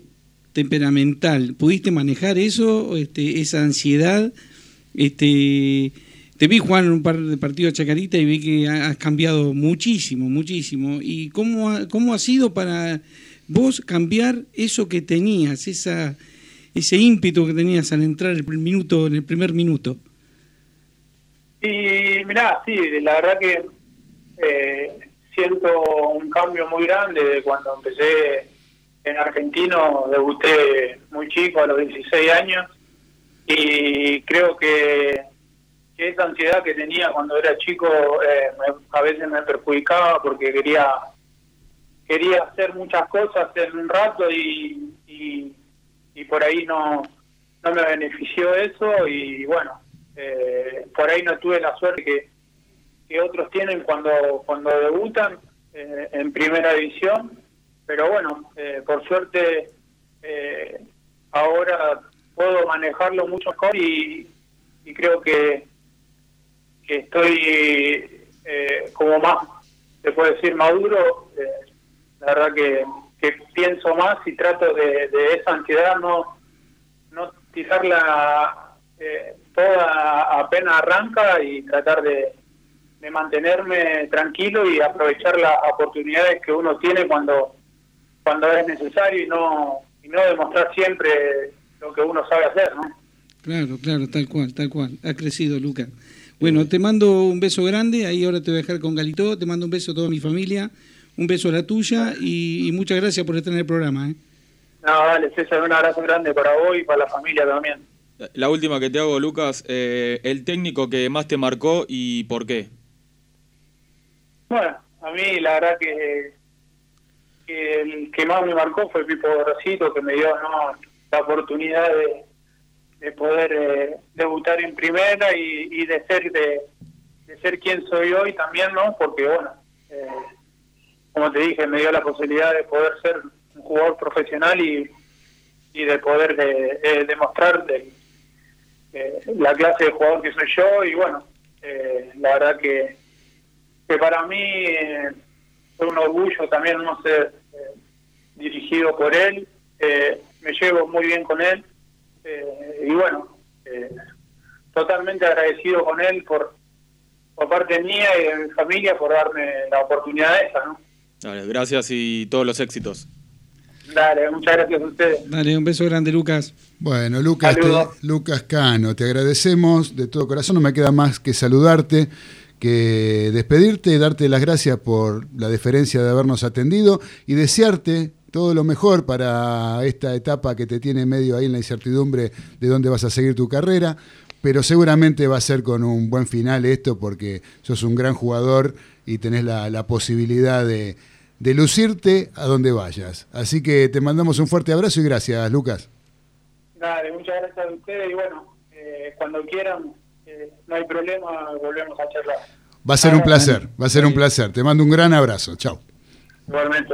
temperamental. ¿Pudiste manejar eso, este, esa ansiedad? Este, te vi jugar en un par de partidos de Chacarita y vi que ha- has cambiado muchísimo, muchísimo. ¿Y cómo ha, cómo ha sido para vos cambiar eso que tenías, esa, ese ímpetu que tenías al entrar el minuto, en el primer minuto? Y mirá, sí, la verdad que eh, siento un cambio muy grande de cuando empecé en Argentino, debuté muy chico, a los 16 años, y creo que, que esa ansiedad que tenía cuando era chico eh, me- a veces me perjudicaba porque quería quería hacer muchas cosas en un rato y, y, y por ahí no, no me benefició eso y bueno, eh, por ahí no tuve la suerte que, otros tienen cuando, cuando debutan eh, en primera división, pero bueno, eh, por suerte eh, ahora puedo manejarlo mucho mejor y, y creo que, que estoy eh, como más, se puede decir, maduro. eh, la verdad que, que pienso más y trato de, de esa ansiedad no, no tirarla eh, toda apenas arranca y tratar de, de mantenerme tranquilo y aprovechar las oportunidades que uno tiene cuando cuando es necesario y no y no demostrar siempre lo que uno sabe hacer, ¿no? Claro, claro, tal cual, tal cual. Ha crecido, Lucas. Bueno, te mando un beso grande. Ahí ahora te voy a dejar con Galito. Te mando un beso a toda mi familia. Un beso a la tuya y, y muchas gracias por estar en el programa. ¿eh? No, dale, César, un abrazo grande para vos y para la familia también. La última que te hago, Lucas, eh, el técnico que más te marcó y por qué. Bueno, a mí la verdad que, que el que más me marcó fue Pipo Rosito, que me dio ¿no? la oportunidad de, de poder eh, debutar en primera y, de ser de, ser quien soy hoy también, ¿no? Porque bueno, eh, como te dije, me dio la posibilidad de poder ser un jugador profesional y, y de poder de, eh, demostrar de, eh, la clase de jugador que soy yo y bueno, eh, la verdad que, que para mí eh, fue un orgullo también no ser eh, dirigido por él, me llevo muy bien con él y bueno, totalmente agradecido con él por, por parte mía y de mi familia por darme la oportunidad esa, ¿no? Dale, gracias y todos los éxitos. Dale, muchas gracias a ustedes. Dale, un beso grande, Lucas. Bueno, Lucas, te-. Lucas Cano, te agradecemos de todo corazón. No me queda más que saludarte, que despedirte, darte las gracias por la deferencia de habernos atendido y desearte todo lo mejor para esta etapa que te tiene medio ahí en la incertidumbre de dónde vas a seguir tu carrera. Pero seguramente va a ser con un buen final esto porque sos un gran jugador y tenés la, la posibilidad de, de lucirte a donde vayas. Así que te mandamos un fuerte abrazo y gracias, Lucas. Dale, muchas gracias a ustedes y bueno, eh, cuando quieran, eh, no hay problema, volvemos a charlar. Va a ser un placer, va a ser un placer. Te mando un gran abrazo. Chao. Igualmente.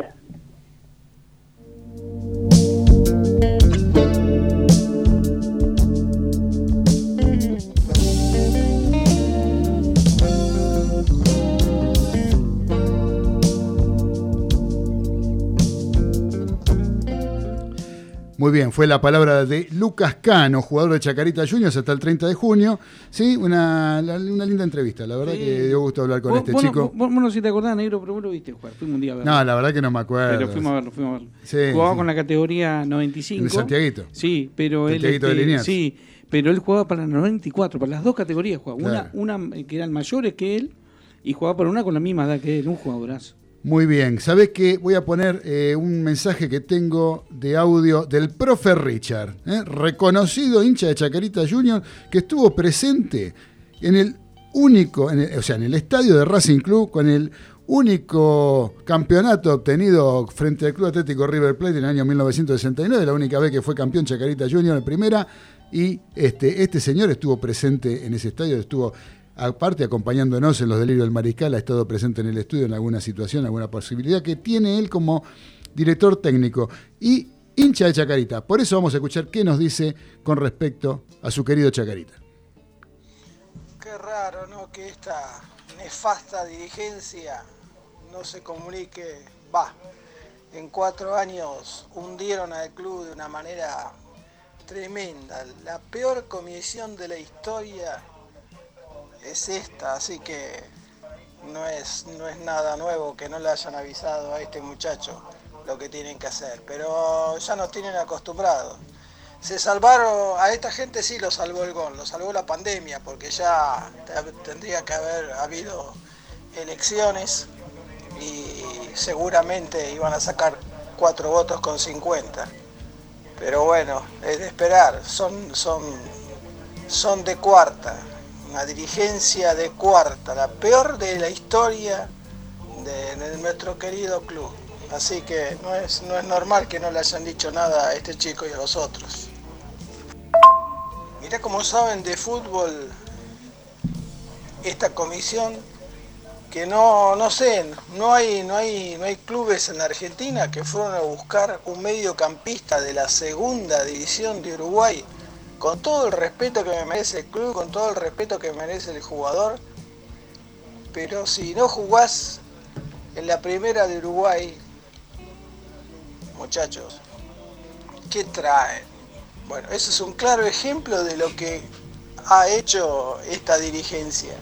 Muy bien, fue la palabra de Lucas Cano, jugador de Chacarita Juniors hasta el 30 de junio. Sí, una, una linda entrevista. La verdad Sí. que dio gusto hablar con este vos no- chico. vos, vos no sé si te acordás, negro, pero vos lo viste jugar. Fuimos un día a verlo. No, la verdad que no me acuerdo. Pero fuimos a verlo, fuimos a verlo. Sí, jugaba sí. con la categoría 95. En el Santiaguito. Sí, pero él. Santiaguito de este, Liniers. sí, pero él jugaba para la 94, para las dos categorías jugaba. Claro. Una, una que eran mayores que él y jugaba para una con la misma edad que él, un jugadorazo. Muy bien, ¿sabés qué? Voy a poner eh, un mensaje que tengo de audio del profe Richard, ¿eh? reconocido hincha de Chacarita Junior, que estuvo presente en el único, en el- o sea, en el estadio de Racing Club con el único campeonato obtenido frente al Club Atlético River Plate en el año 1969, la única vez que fue campeón Chacarita Junior en primera, y este, este señor estuvo presente en ese estadio, estuvo aparte acompañándonos en los delirios del mariscal, ha estado presente en el estudio en alguna situación, alguna posibilidad que tiene él como director técnico y hincha de Chacarita. Por eso vamos a escuchar qué nos dice con respecto a su querido Chacarita. Qué raro, ¿no? Que esta nefasta dirigencia no se comunique. Va, en cuatro años hundieron al club de una manera tremenda. La peor comisión de la historia es esta, así que no es, no es nada nuevo que no le hayan avisado a este muchacho lo que tienen que hacer. Pero ya nos tienen acostumbrados. Se salvaron, a esta gente sí lo salvó el gol, lo salvó la pandemia, porque ya te- tendría que haber habido elecciones y seguramente iban a sacar cuatro votos con 50. Pero bueno, es de esperar, son, son, son de cuarta, una dirigencia de cuarta, la peor de la historia de, nuestro querido club. Así que no es, no es normal que no le hayan dicho nada a este chico y a los otros. Mirá cómo saben de fútbol esta comisión que no, no sé, no hay, no hay, no hay clubes en la Argentina que fueron a buscar un mediocampista de la segunda división de Uruguay, con todo el respeto que me merece el club, con todo el respeto que merece el jugador, pero si no jugás en la primera de Uruguay, muchachos, ¿qué traen? Bueno, eso es un claro ejemplo de lo que ha hecho esta dirigencia.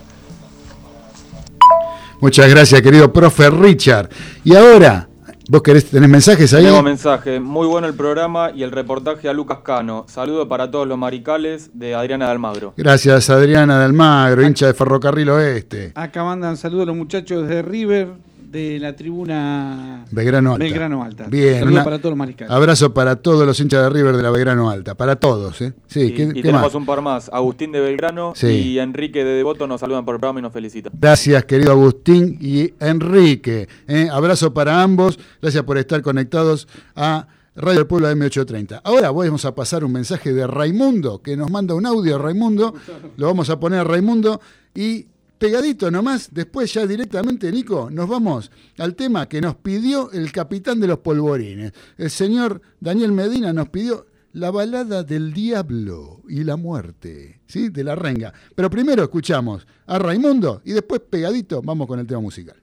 Muchas gracias, querido profe Richard. Y ahora, ¿vos querés tener mensajes ahí? Tengo mensaje, muy bueno el programa y el reportaje a Lucas Cano. Saludo para todos los maricales de Adriana de Almagro. Gracias, Adriana de Almagro, hincha de Ferrocarril Oeste. Acá mandan saludos a los muchachos de River, de la tribuna Belgrano Alta. Belgrano Alta. Bien. Saludos una- para todos los mariscales. Abrazo para todos los hinchas de River de la Belgrano Alta. Para todos, ¿eh? Sí, y ¿qué, y qué tenemos más? un par más. Agustín de Belgrano Sí. y Enrique de Devoto nos saludan por el programa y nos felicitan. Gracias, querido Agustín y Enrique. ¿eh? Abrazo para ambos. Gracias por estar conectados a Radio del Pueblo M830. Ahora vamos a pasar un mensaje de Raimundo, que nos manda un audio, Raimundo. Lo vamos a poner a Raimundo y pegadito nomás, después ya directamente, Nico, nos vamos al tema que nos pidió el capitán de los polvorines. El señor Daniel Medina nos pidió la balada del diablo y la muerte, ¿sí? De la renga. Pero primero escuchamos a Raimundo y después pegadito vamos con el tema musical.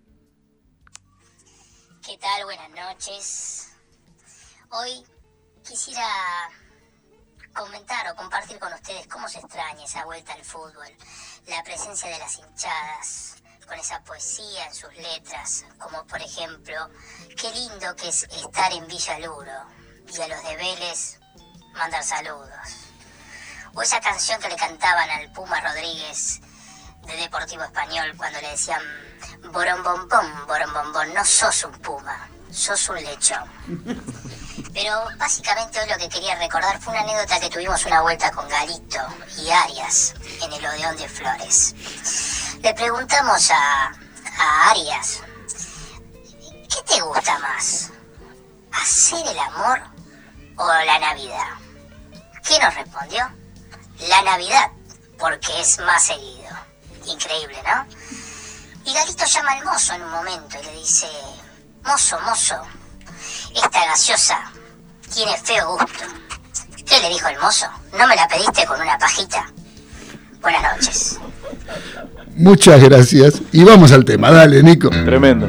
¿Qué tal? Buenas noches. Hoy quisiera comentar o compartir con ustedes cómo se extraña esa vuelta al fútbol, la presencia de las hinchadas, con esa poesía en sus letras, como por ejemplo, qué lindo que es estar en Villa Luro y a los de Vélez mandar saludos. O esa canción que le cantaban al Puma Rodríguez de Deportivo Español cuando le decían borombombón, borombombón, no sos un puma, sos un lechón. Pero básicamente hoy lo que quería recordar fue una anécdota que tuvimos una vuelta con Galito y Arias en el Odeón de Flores. Le preguntamos a, a Arias, ¿qué te gusta más? ¿Hacer el amor o la Navidad? ¿Qué nos respondió? La Navidad, porque es más seguido. Increíble, ¿no? Y Galito llama al mozo en un momento y le dice, mozo, mozo, esta gaseosa tiene feo gusto. ¿Qué le dijo el mozo? ¿No me la pediste con una pajita? Buenas noches. Muchas gracias. Y vamos al tema. Dale, Nico. Tremendo.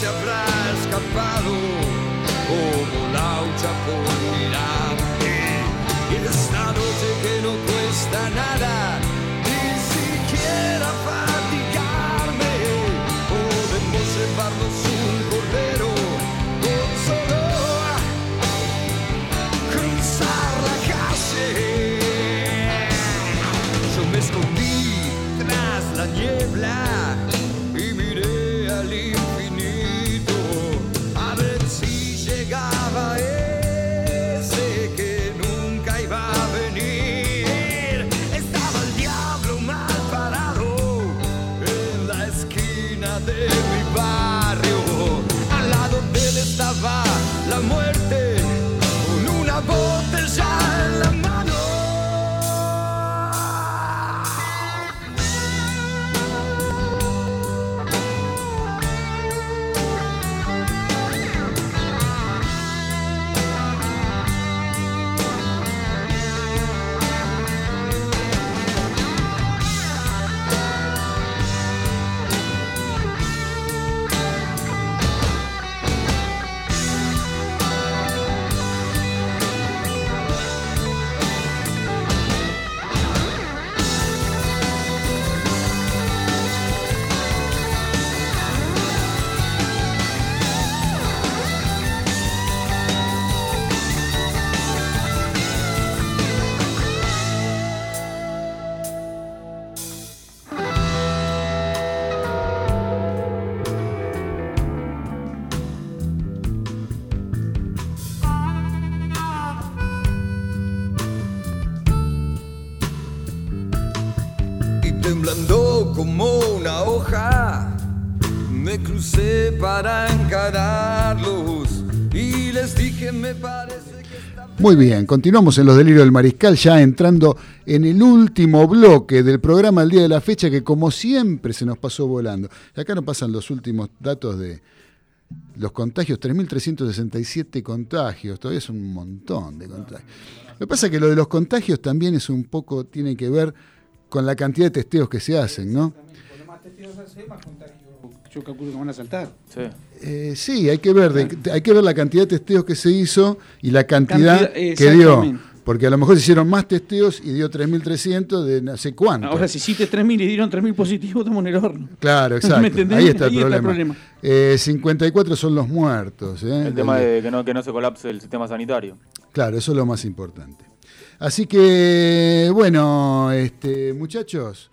Se habrá escapado como laucha por mirarte? Y esta noche que no cuesta nada, Muy bien, continuamos en los delirios del mariscal, ya entrando en el último bloque del programa el día de la fecha, que como siempre se nos pasó volando. Acá nos pasan los últimos datos de los contagios, 3.367 contagios, todavía es un montón de contagios. Lo que pasa es que lo de los contagios también es un poco, tiene que ver con la cantidad de testeos que se hacen, ¿no? Yo calculo que van a saltar. Sí. Eh, sí, hay que ver, de- hay que ver la cantidad de testeos que se hizo y la cantidad Cantidad, que dio. Porque a lo mejor se hicieron más testeos y dio 3.300 de no sé cuánto. Ahora, si hiciste 3.000 y dieron 3.000 positivos, estamos en el horno. Claro, ¿Me exacto. entendés? Ahí está el Ahí problema. Eh, 54 son los muertos. ¿eh? El tema de que no, que no se colapse el sistema sanitario. Claro, eso es lo más importante. Así que, bueno, este, muchachos,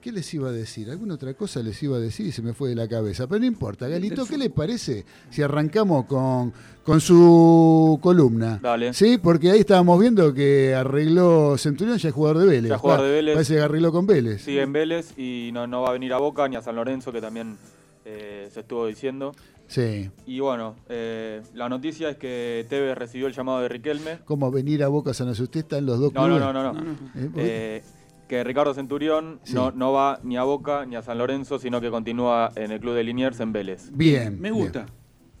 ¿qué les iba a decir? ¿Alguna otra cosa les iba a decir y se me fue de la cabeza? Pero no importa, Galito, ¿qué les parece si arrancamos con, con su columna? Dale. Sí, porque ahí estábamos viendo que arregló Centurión, ya es jugador de Vélez. Ya es jugador de Vélez. Parece que arregló con Vélez. Sigue en Vélez y no, no va a venir a Boca ni a San Lorenzo, que también eh, se estuvo diciendo. Sí. Y bueno, eh, la noticia es que Tevez recibió el llamado de Riquelme. ¿Cómo venir a Boca San Asusté está en los dos No, no, clubes? no, no. no. Eh, ¿por qué? Eh, que Ricardo Centurión Sí. no, no va ni a Boca ni a San Lorenzo, sino que continúa en el club de Liniers en Vélez. Bien. Me bien. gusta.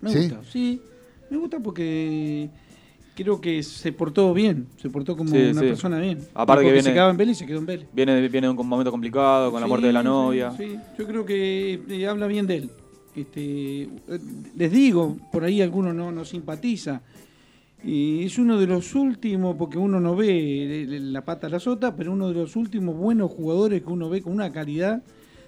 Me ¿Sí? gusta, sí. Me gusta porque creo que se portó bien. Se portó como Sí, una sí. persona bien. Aparte que se viene- quedaba en Vélez y se quedó en Vélez. Viene, viene de un momento complicado con la muerte de la sí, novia. Sí, yo creo que eh, habla bien de él. Este, eh, les digo, por ahí alguno no, no simpatiza. Y es uno de los últimos, porque uno no ve eh, la pata a la sota, pero uno de los últimos buenos jugadores que uno ve con una calidad.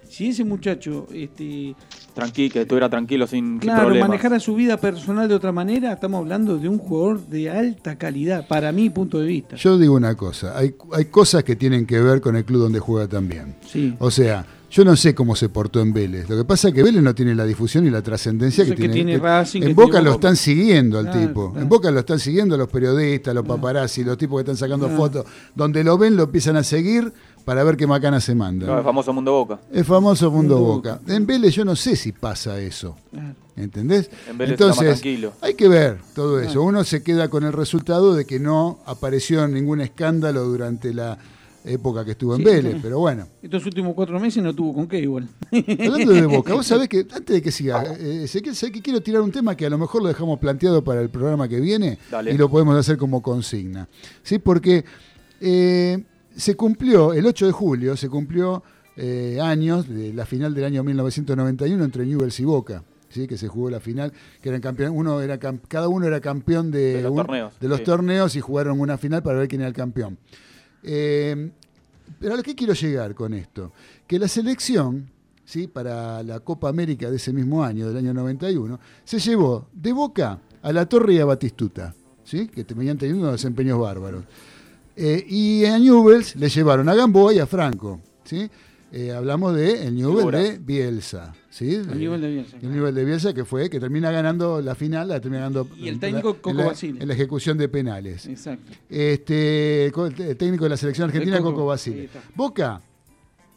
Si ese muchacho este, Tranqui, que estuviera tranquilo sin, sin Claro, problemas. manejara su vida personal de otra manera, estamos hablando de un jugador de alta calidad, para mi punto de vista. Yo digo una cosa, hay, hay cosas que tienen que ver con el club donde juega también. Sí. O sea, yo no sé cómo se portó en Vélez. Lo que pasa es que Vélez no tiene la difusión y la trascendencia que, tiene. Racing, que en Boca tiene lo están siguiendo al Claro, tipo. claro. En Boca lo están siguiendo los periodistas, los paparazzi, los tipos que están sacando fotos. Donde lo ven, lo empiezan a seguir para ver qué macana se manda. Claro, el famoso Mundo Boca. El famoso mundo Mundo Boca. En Vélez yo no sé si pasa eso. ¿Entendés? En Vélez está más Entonces, tranquilo. hay que ver todo eso. Uno se queda con el resultado de que no apareció ningún escándalo durante la época que estuvo en Sí, Vélez, pero bueno. Estos últimos cuatro meses no tuvo con qué igual. Hablando de Boca, vos sabés que, antes de que siga, eh, Ezequiel, sé que quiero tirar un tema que a lo mejor lo dejamos planteado para el programa que viene Dale. y lo podemos hacer como consigna. ¿Sí? Porque eh, se cumplió, el 8 de julio, se cumplió eh, años de la final del año 1991 entre Newell's y Boca. ¿Sí? que se jugó la final, que eran campeón, uno era cam- cada uno era campeón de, De los un- torneos, de los sí. torneos y jugaron una final para ver quién era el campeón. Eh, pero a lo que quiero llegar con esto, que la selección, ¿sí? para la Copa América de ese mismo año, del año 91, se llevó de Boca a la Torre y a Batistuta, ¿sí? que venían teniendo unos desempeños bárbaros. Eh, y a Newells le llevaron a Gamboa y a Franco. ¿sí? Eh, hablamos de el Newell de Bielsa. ¿Sí? El Newell de Bielsa, El Newell de Bielsa que fue, que termina ganando la final, la termina ganando Y el técnico la- Coco en la, Basile. en la ejecución de penales. Exacto. Este, el co- el técnico de la selección argentina, Coco, Coco, Basile. Boca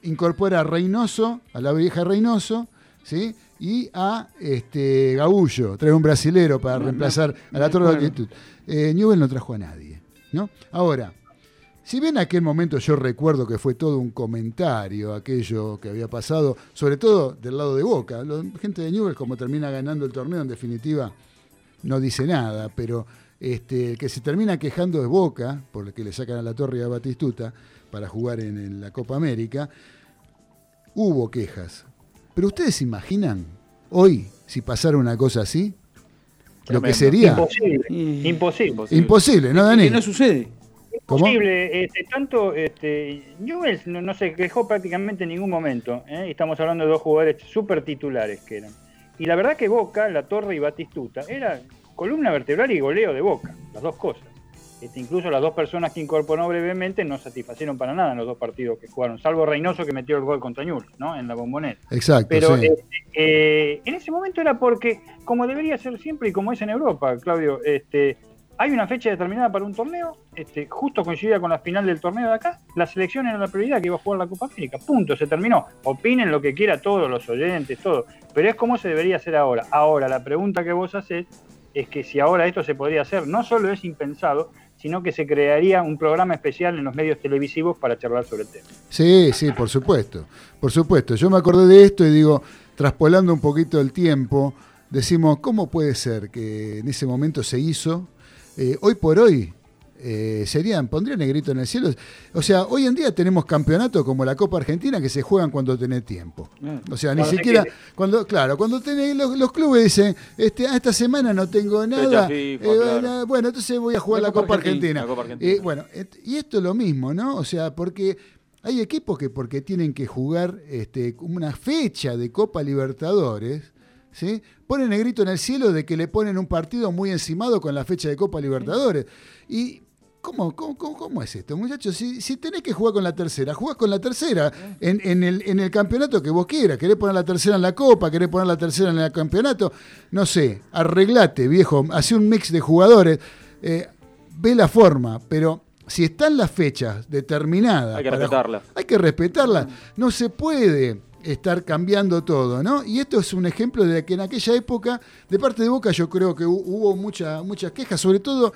incorpora a Reynoso, a la vieja Reynoso, ¿sí? y a este, Gaullo, trae un brasilero para reemplazar a la Torre de acuerdo. Altitud. Eh, Newell no trajo a nadie. ¿no? Ahora, si bien en aquel momento yo recuerdo que fue todo un comentario aquello que había pasado, sobre todo del lado de Boca, la gente de Newell como termina ganando el torneo en definitiva no dice nada, pero este, el que se termina quejando es Boca, por el que le sacan a la torre a Batistuta para jugar en, en la Copa América, hubo quejas. Pero ustedes se imaginan hoy si pasara una cosa así, lo que sería Imposible. Imposible. imposible, ¿no, Dani? Que no sucede. ¿Cómo? Imposible, este, tanto este, Newell's no, no se quejó prácticamente en ningún momento. ¿eh? Estamos hablando de dos jugadores súper titulares que eran. Y la verdad que Boca, La Torre y Batistuta, era columna vertebral y goleo de Boca, las dos cosas. Este, incluso las dos personas que incorporó brevemente no satisfacieron para nada en los dos partidos que jugaron, salvo Reynoso que metió el gol contra Newell's, ¿no? En la bombonera. Exacto, Pero sí. este, eh, en ese momento era porque, como debería ser siempre y como es en Europa, Claudio, este, hay una fecha determinada para un torneo, este, justo coincidida con la final del torneo de acá, la selección era la prioridad que iba a jugar la Copa América. Punto, se terminó. Opinen lo que quiera todos los oyentes, todo. Pero es como se debería hacer ahora. Ahora, la pregunta que vos haces es que si ahora esto se podría hacer, no solo es impensado, sino que se crearía un programa especial en los medios televisivos para charlar sobre el tema. Sí, sí, por supuesto. Por supuesto. Yo me acordé de esto y digo, traspolando un poquito el tiempo, decimos, ¿cómo puede ser que en ese momento se hizo? Eh, hoy por hoy eh, serían, pondría negrito en el cielo. O sea, hoy en día tenemos campeonatos como la Copa Argentina que se juegan cuando tenés tiempo. O sea, ni siquiera, cuando, claro, cuando tenés los, los clubes dicen, este, ah, esta semana no tengo nada, FIFA, eh, claro. na- bueno, entonces voy a jugar la, La Copa Copa Argentina. Argentina. La Copa Argentina. Eh, bueno, y esto es lo mismo, ¿no? O sea, porque hay equipos que porque tienen que jugar este, una fecha de Copa Libertadores, ¿sí? Ponen el grito en el cielo de que le ponen un partido muy encimado con la fecha de Copa Libertadores. Y ¿Cómo, cómo, cómo- es esto, muchachos? Si, si tenés que jugar con la tercera, jugás con la tercera en, en el, en el campeonato que vos quieras. ¿Querés poner la tercera en la Copa? ¿Querés poner la tercera en el campeonato? No sé, arreglate, viejo. Hace un mix de jugadores. eh, ve la forma, pero si están las fechas determinadas. Hay que para- respetarlas. Hay que respetarlas. No se puede estar cambiando todo, ¿no? Y esto es un ejemplo de que en aquella época, de parte de Boca, yo creo que hu- hubo mucha- muchas quejas, sobre todo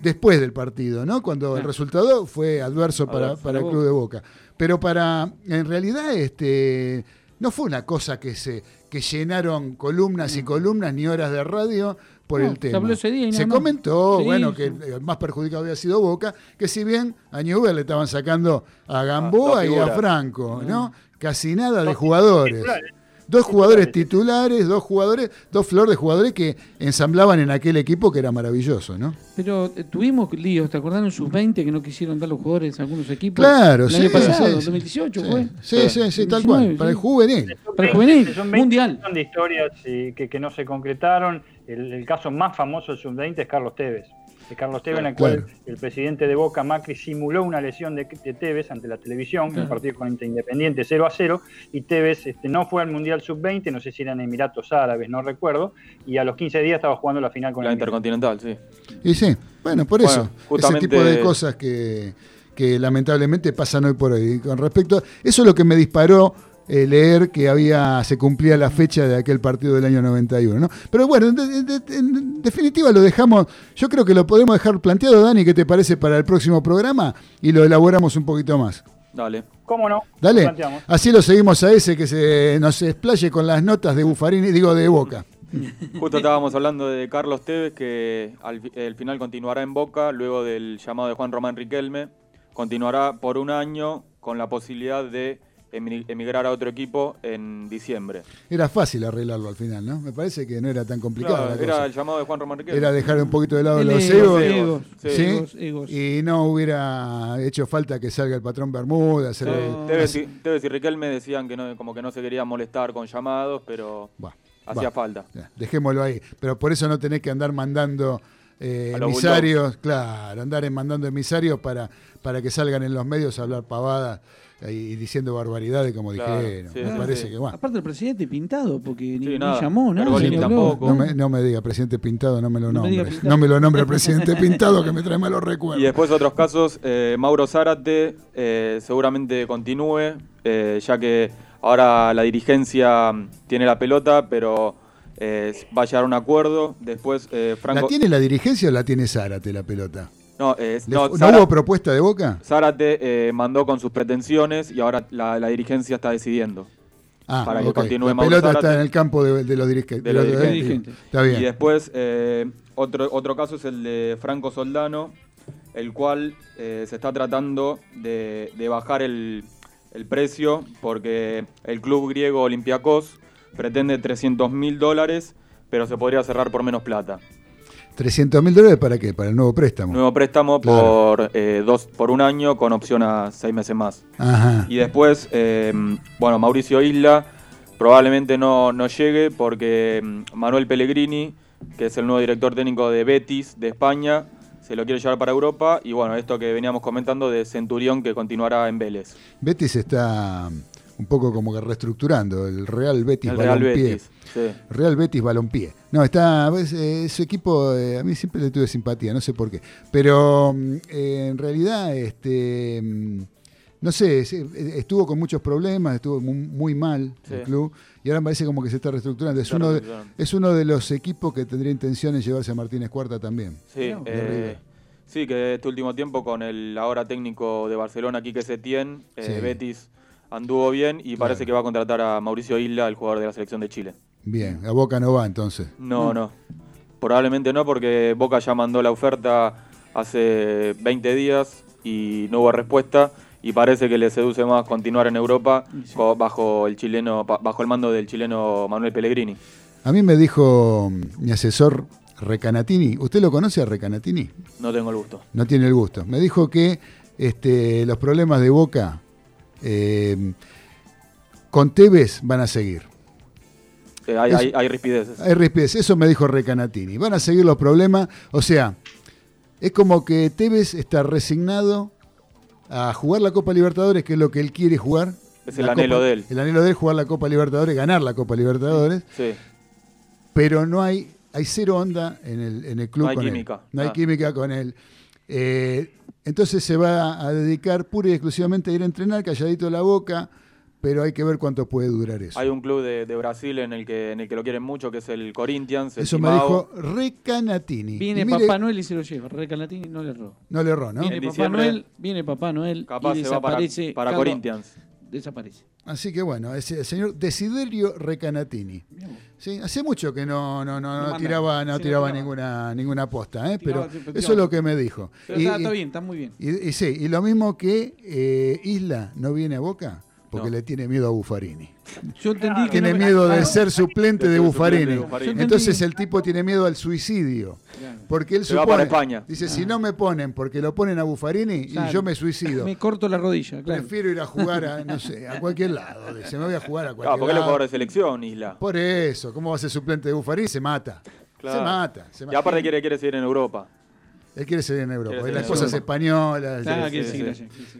después del partido, ¿no? Cuando el resultado fue adverso para, el club de Boca. Pero para, en realidad, este, no fue una cosa que se que llenaron columnas y columnas ni horas de radio por No, el tema. día Se comentó, Sí, bueno, que el más perjudicado había sido Boca, que si bien a Newell le estaban sacando a Gamboa y a. Franco, ¿no? Casi nada de jugadores. titulares. Dos jugadores titulares, dos jugadores, dos flores de jugadores que ensamblaban en aquel equipo que era maravilloso, ¿no? Pero eh, tuvimos líos, ¿te acordás en sus 20 que no quisieron dar los jugadores a algunos equipos? Claro, el sí, año pasado, sí, 2018 sí. fue. Sí, sí, sí, tal cual, para el juvenil. Para el juvenil, Son 20 mundial. son de historias eh, que, que no se concretaron. El, el caso más famoso del sub-20 es Carlos Tevez. De Carlos Tevez, en el Claro. cual el presidente de Boca, Macri, simuló una lesión de, de Tevez ante la televisión, en Claro. un partido con Independiente 0 a 0, y Tevez este, no fue al Mundial Sub-20, no sé si eran Emiratos Árabes, no recuerdo, y a los 15 días estaba jugando la final con La el Intercontinental, sí. Y sí, bueno, por Bueno, eso, ese tipo de cosas que, que lamentablemente pasan hoy por hoy. Y con respecto, eso es lo que me disparó eh, leer que había se cumplía la fecha de aquel partido del año 91, ¿no? Pero bueno, en, de- de- en definitiva lo dejamos, yo creo que lo podemos dejar planteado, Dani, ¿qué te parece para el próximo programa? Y lo elaboramos un poquito más. Dale. ¿Cómo no? Dale, Lo así lo seguimos a ese que se nos explaye con las notas de Buffarini, digo, de Boca. Justo estábamos hablando de Carlos Tevez, que al el final continuará en Boca, luego del llamado de Juan Román Riquelme. Continuará por un año con la posibilidad de emigrar a otro equipo en diciembre. Era fácil arreglarlo al final, ¿no? Me parece que no era tan complicado. La era cosa. el llamado de Juan Román Riquelme. Era dejar un poquito de lado El los ego, egos, egos, sí. ¿sí? egos, egos. y no hubiera hecho falta que salga el patrón Bermuda. hacer- Tevez y, Tevez y Riquelme decían que no, como que no se querían molestar con llamados, pero hacía falta. Ya, Dejémoslo ahí. Pero por eso no tenés que andar mandando eh, emisarios, claro, andar mandando emisarios para, para que salgan en los medios a hablar pavadas y diciendo barbaridades como Claro, dijeron. sí, me sí, parece sí. que bueno. Aparte el presidente pintado, porque ni, ni nada. llamó, nada. No me, no me diga, presidente Pintado, no me lo No nombre. No me lo nombre el presidente Pintado, que me trae malos recuerdos. Y después otros casos, eh, Mauro Zárate eh, seguramente continúe, eh, ya que ahora la dirigencia tiene la pelota, pero eh, va a llegar a un acuerdo. Después eh, Franco... ¿La tiene la dirigencia o la tiene Zárate la pelota? No, eh, ¿Le- no, ¿No, Zara- hubo propuesta de Boca? Zárate eh, mandó con sus pretensiones y ahora la, la dirigencia está decidiendo. Ah, para que continúe La pelota Zárate. está en el campo de, de los dirige- de los de los dirigentes. Está bien. Y después, eh, otro, otro caso es el de Franco Soldano, el cual eh, se está tratando de, de bajar el, el precio porque el club griego Olympiacos pretende 300 mil dólares, pero se podría cerrar por menos plata. 300 mil dólares para qué? Para el nuevo préstamo. Nuevo préstamo Claro. por, eh, dos, por un año con opción a seis meses más. Ajá. Y después, eh, bueno, Mauricio Isla probablemente no, no llegue porque mm, Manuel Pellegrini, que es el nuevo director técnico de Betis de España, se lo quiere llevar para Europa. Y bueno, esto que veníamos comentando de Centurión que continuará en Vélez. Betis está un poco como que reestructurando, el Real Betis El Real Balompié. Betis, sí. Real Betis Balompié. No, está, pues, eh, ese equipo, eh, a mí siempre le tuve simpatía, no sé por qué. Pero mm, eh, en realidad, este, mm, no sé, estuvo con muchos problemas, estuvo mu- muy, mal Sí. el club y ahora me parece como que se está reestructurando. Es Está uno, de, es uno de los equipos que tendría intención de llevarse a Martínez Cuarta también. Sí, eh, sí, que este último tiempo con el ahora técnico de Barcelona, Quique Setién, Sí. Betis anduvo bien y Claro. parece que va a contratar a Mauricio Isla, el jugador de la selección de Chile. Bien, a Boca no va entonces. No, no. Probablemente no, porque Boca ya mandó la oferta hace 20 días y no hubo respuesta. Y parece que le seduce más continuar en Europa bajo el chileno, bajo el mando del chileno Manuel Pellegrini. A mí me dijo mi asesor Recanatini, ¿usted lo conoce a Recanatini? No tengo el gusto. No tiene el gusto. Me dijo que este, los problemas de Boca eh, con Tevez van a seguir. Eh, hay, Es- hay, hay rispideces. Hay rispidez, eso me dijo Recanatini. Van a seguir los problemas. O sea, es como que Tevez está resignado a jugar la Copa Libertadores, que es lo que él quiere jugar. Es el La anhelo Copa- de él. El anhelo de él, jugar la Copa Libertadores, ganar la Copa Libertadores. Sí. pero no hay, hay cero onda en el, en el club No hay con él. química. No hay Ah. química con él. Eh, entonces se va a dedicar pura y exclusivamente a ir a entrenar, calladito la boca, pero hay que ver cuánto puede durar eso. Hay un club de, de Brasil en el que en el que lo quieren mucho, que es el Corinthians. el Eso me dijo Recanatini. Viene mire, Papá Noel y se lo lleva. Recalatini no le erró. No le erró, ¿no? Viene En Papá Noel, viene Papá Noel capaz y se va para- desaparece. para Corinthians. Desaparece. Así que bueno, es el señor Desiderio Recanatini. Sí, hace mucho que no, no, no, tiraba, no Sí, tiraba ninguna, ninguna posta, ¿eh? Pero eso es lo que me dijo. Pero Y- está, bien, está muy bien. Y, y sí, y lo mismo que eh, Isla no viene a Boca porque No. le tiene miedo a Buffarini. Yo entendí que Tiene no- miedo de Claro. ser suplente De Buffarini. suplente de Buffarini. Yo Entonces el tipo tiene miedo al suicidio. Claro. Porque él Se va supone, para España. dice, si no me ponen porque lo ponen a Buffarini Claro. y yo me suicido. Me corto la rodilla, claro. Prefiero ir a jugar a, no sé, a cualquier lado. Dice, me voy a jugar a Ah, cualquier porque él es lado. jugador de selección, Isla. Por eso, ¿cómo va a ser suplente de Buffarini? Se mata. Claro. Se mata. se Y aparte quiere, quiere seguir en Europa. Él quiere seguir en Europa. Las cosas españolas. Claro, sí.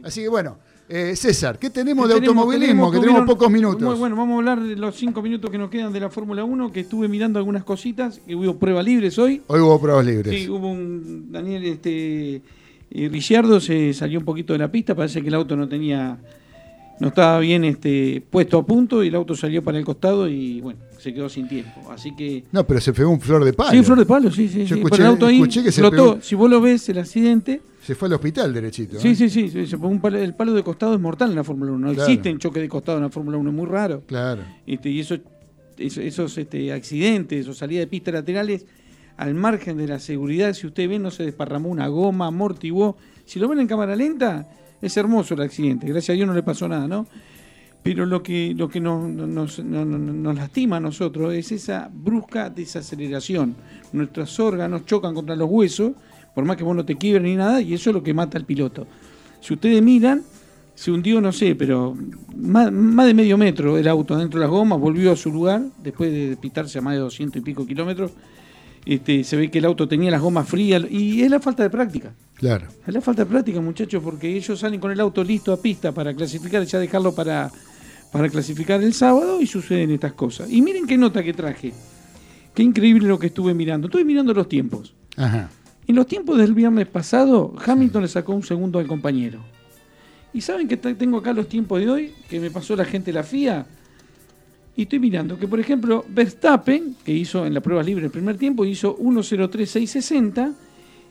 Así que bueno, eh, César, ¿qué tenemos ¿Qué de tenemos? automovilismo? Que Tuvieron- tenemos pocos minutos. Muy bueno, vamos a hablar de los cinco minutos que nos quedan de la Fórmula 1, que estuve mirando algunas cositas, que hubo pruebas libres hoy. Hoy hubo pruebas libres. Sí, hubo un Daniel este eh, Ricciardo se salió un poquito de la pista, parece que el auto no tenía no estaba bien este puesto a punto y el auto salió para el costado y bueno, se quedó sin tiempo. Así que No, pero se pegó un flor de palo. Sí, flor de palo, sí, sí, Yo sí. escuché- el auto ahí que se flotó. pegó- Si vos lo ves el accidente, Se fue al hospital derechito. sí, ¿eh? sí, sí, sí, un palo- el palo de costado es mortal en la Fórmula 1. No Claro. existen choques de costado en la Fórmula 1, es muy raro. Claro. Este, y eso, eso- esos este, accidentes o salidas de pistas laterales, al margen de la seguridad, si usted ve, no se desparramó una goma, amortiguó. Si lo ven en cámara lenta, es hermoso el accidente. Gracias a Dios no le pasó nada, ¿no? Pero lo que, lo que nos, nos, nos- nos- nos lastima a nosotros es esa brusca desaceleración. Nuestros órganos chocan contra los huesos, por más que vos no te quiebres ni nada, y eso es lo que mata al piloto. Si ustedes miran, se hundió, no sé, pero más, más de medio metro el auto dentro de las gomas, volvió a su lugar, después de pitarse a más de 200 y pico kilómetros. Este, se ve que el auto tenía las gomas frías, y es la falta de práctica. Claro. Es la falta de práctica, muchachos, porque ellos salen con el auto listo a pista para clasificar, ya dejarlo para, para clasificar el sábado y suceden estas cosas. Y miren qué nota que traje. Qué increíble lo que estuve mirando. Estuve mirando los tiempos. Ajá. En los tiempos del viernes pasado, Hamilton le sacó un segundo al compañero. ¿Y saben que te- tengo acá los tiempos de hoy? Que me pasó la gente de la FIA. Y estoy mirando que, por ejemplo, Verstappen, que hizo en la prueba libre el primer tiempo, hizo 1.03.660.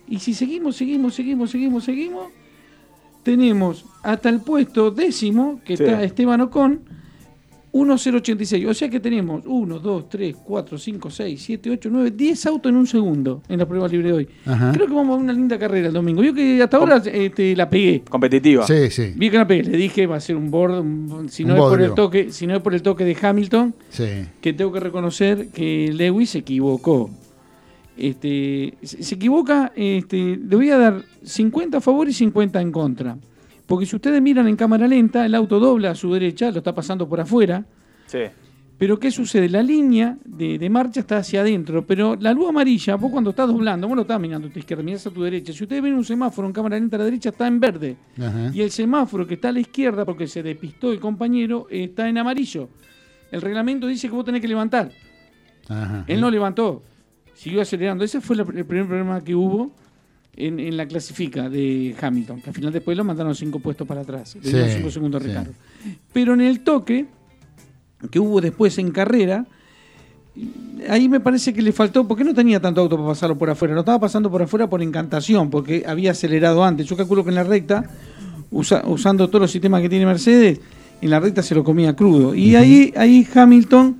Y si seguimos, seguimos, seguimos, seguimos, seguimos, tenemos hasta el puesto décimo, que Sí. está Esteban Ocon, 1.086. O sea que tenemos 1, 2, 3, 4, 5, 6, 7, 8, 9, 10 autos en un segundo en la prueba libre de hoy. Ajá. Creo que vamos a ver una linda carrera el domingo. Yo que hasta ahora este, la pegué. Competitiva. Sí, sí. Vi que la pegué. Le dije va a ser un board. un- si, no Un es por el toque, si no es por el toque de Hamilton, Sí. que tengo que reconocer que Lewis se equivocó. Este, se se equivoca, este, le voy a dar 50 a favor y 50 en contra. Porque si ustedes miran en cámara lenta, el auto dobla a su derecha, lo está pasando por afuera, Sí. Pero ¿qué sucede? La línea de, de marcha está hacia adentro, pero la luz amarilla, vos cuando estás doblando, vos no estás mirando a tu izquierda, mirás a tu derecha. Si ustedes ven un semáforo en cámara lenta a la derecha, está en verde. Ajá. Y el semáforo que está a la izquierda, porque se despistó el compañero, está en amarillo. El reglamento dice que vos tenés que levantar. Ajá. Él no levantó, siguió acelerando. Ese fue el primer problema que hubo en, en la clasifica de Hamilton, que al final después lo mandaron cinco puestos para atrás, le dieron Sí, cinco segundos de sí. Pero en el toque que hubo después en carrera, ahí me parece que le faltó, porque no tenía tanto auto para pasarlo por afuera, lo estaba pasando por afuera por encantación, porque había acelerado antes. Yo calculo que en la recta, usa- usando todos los sistemas que tiene Mercedes, en la recta se lo comía crudo. Y ahí, ahí Hamilton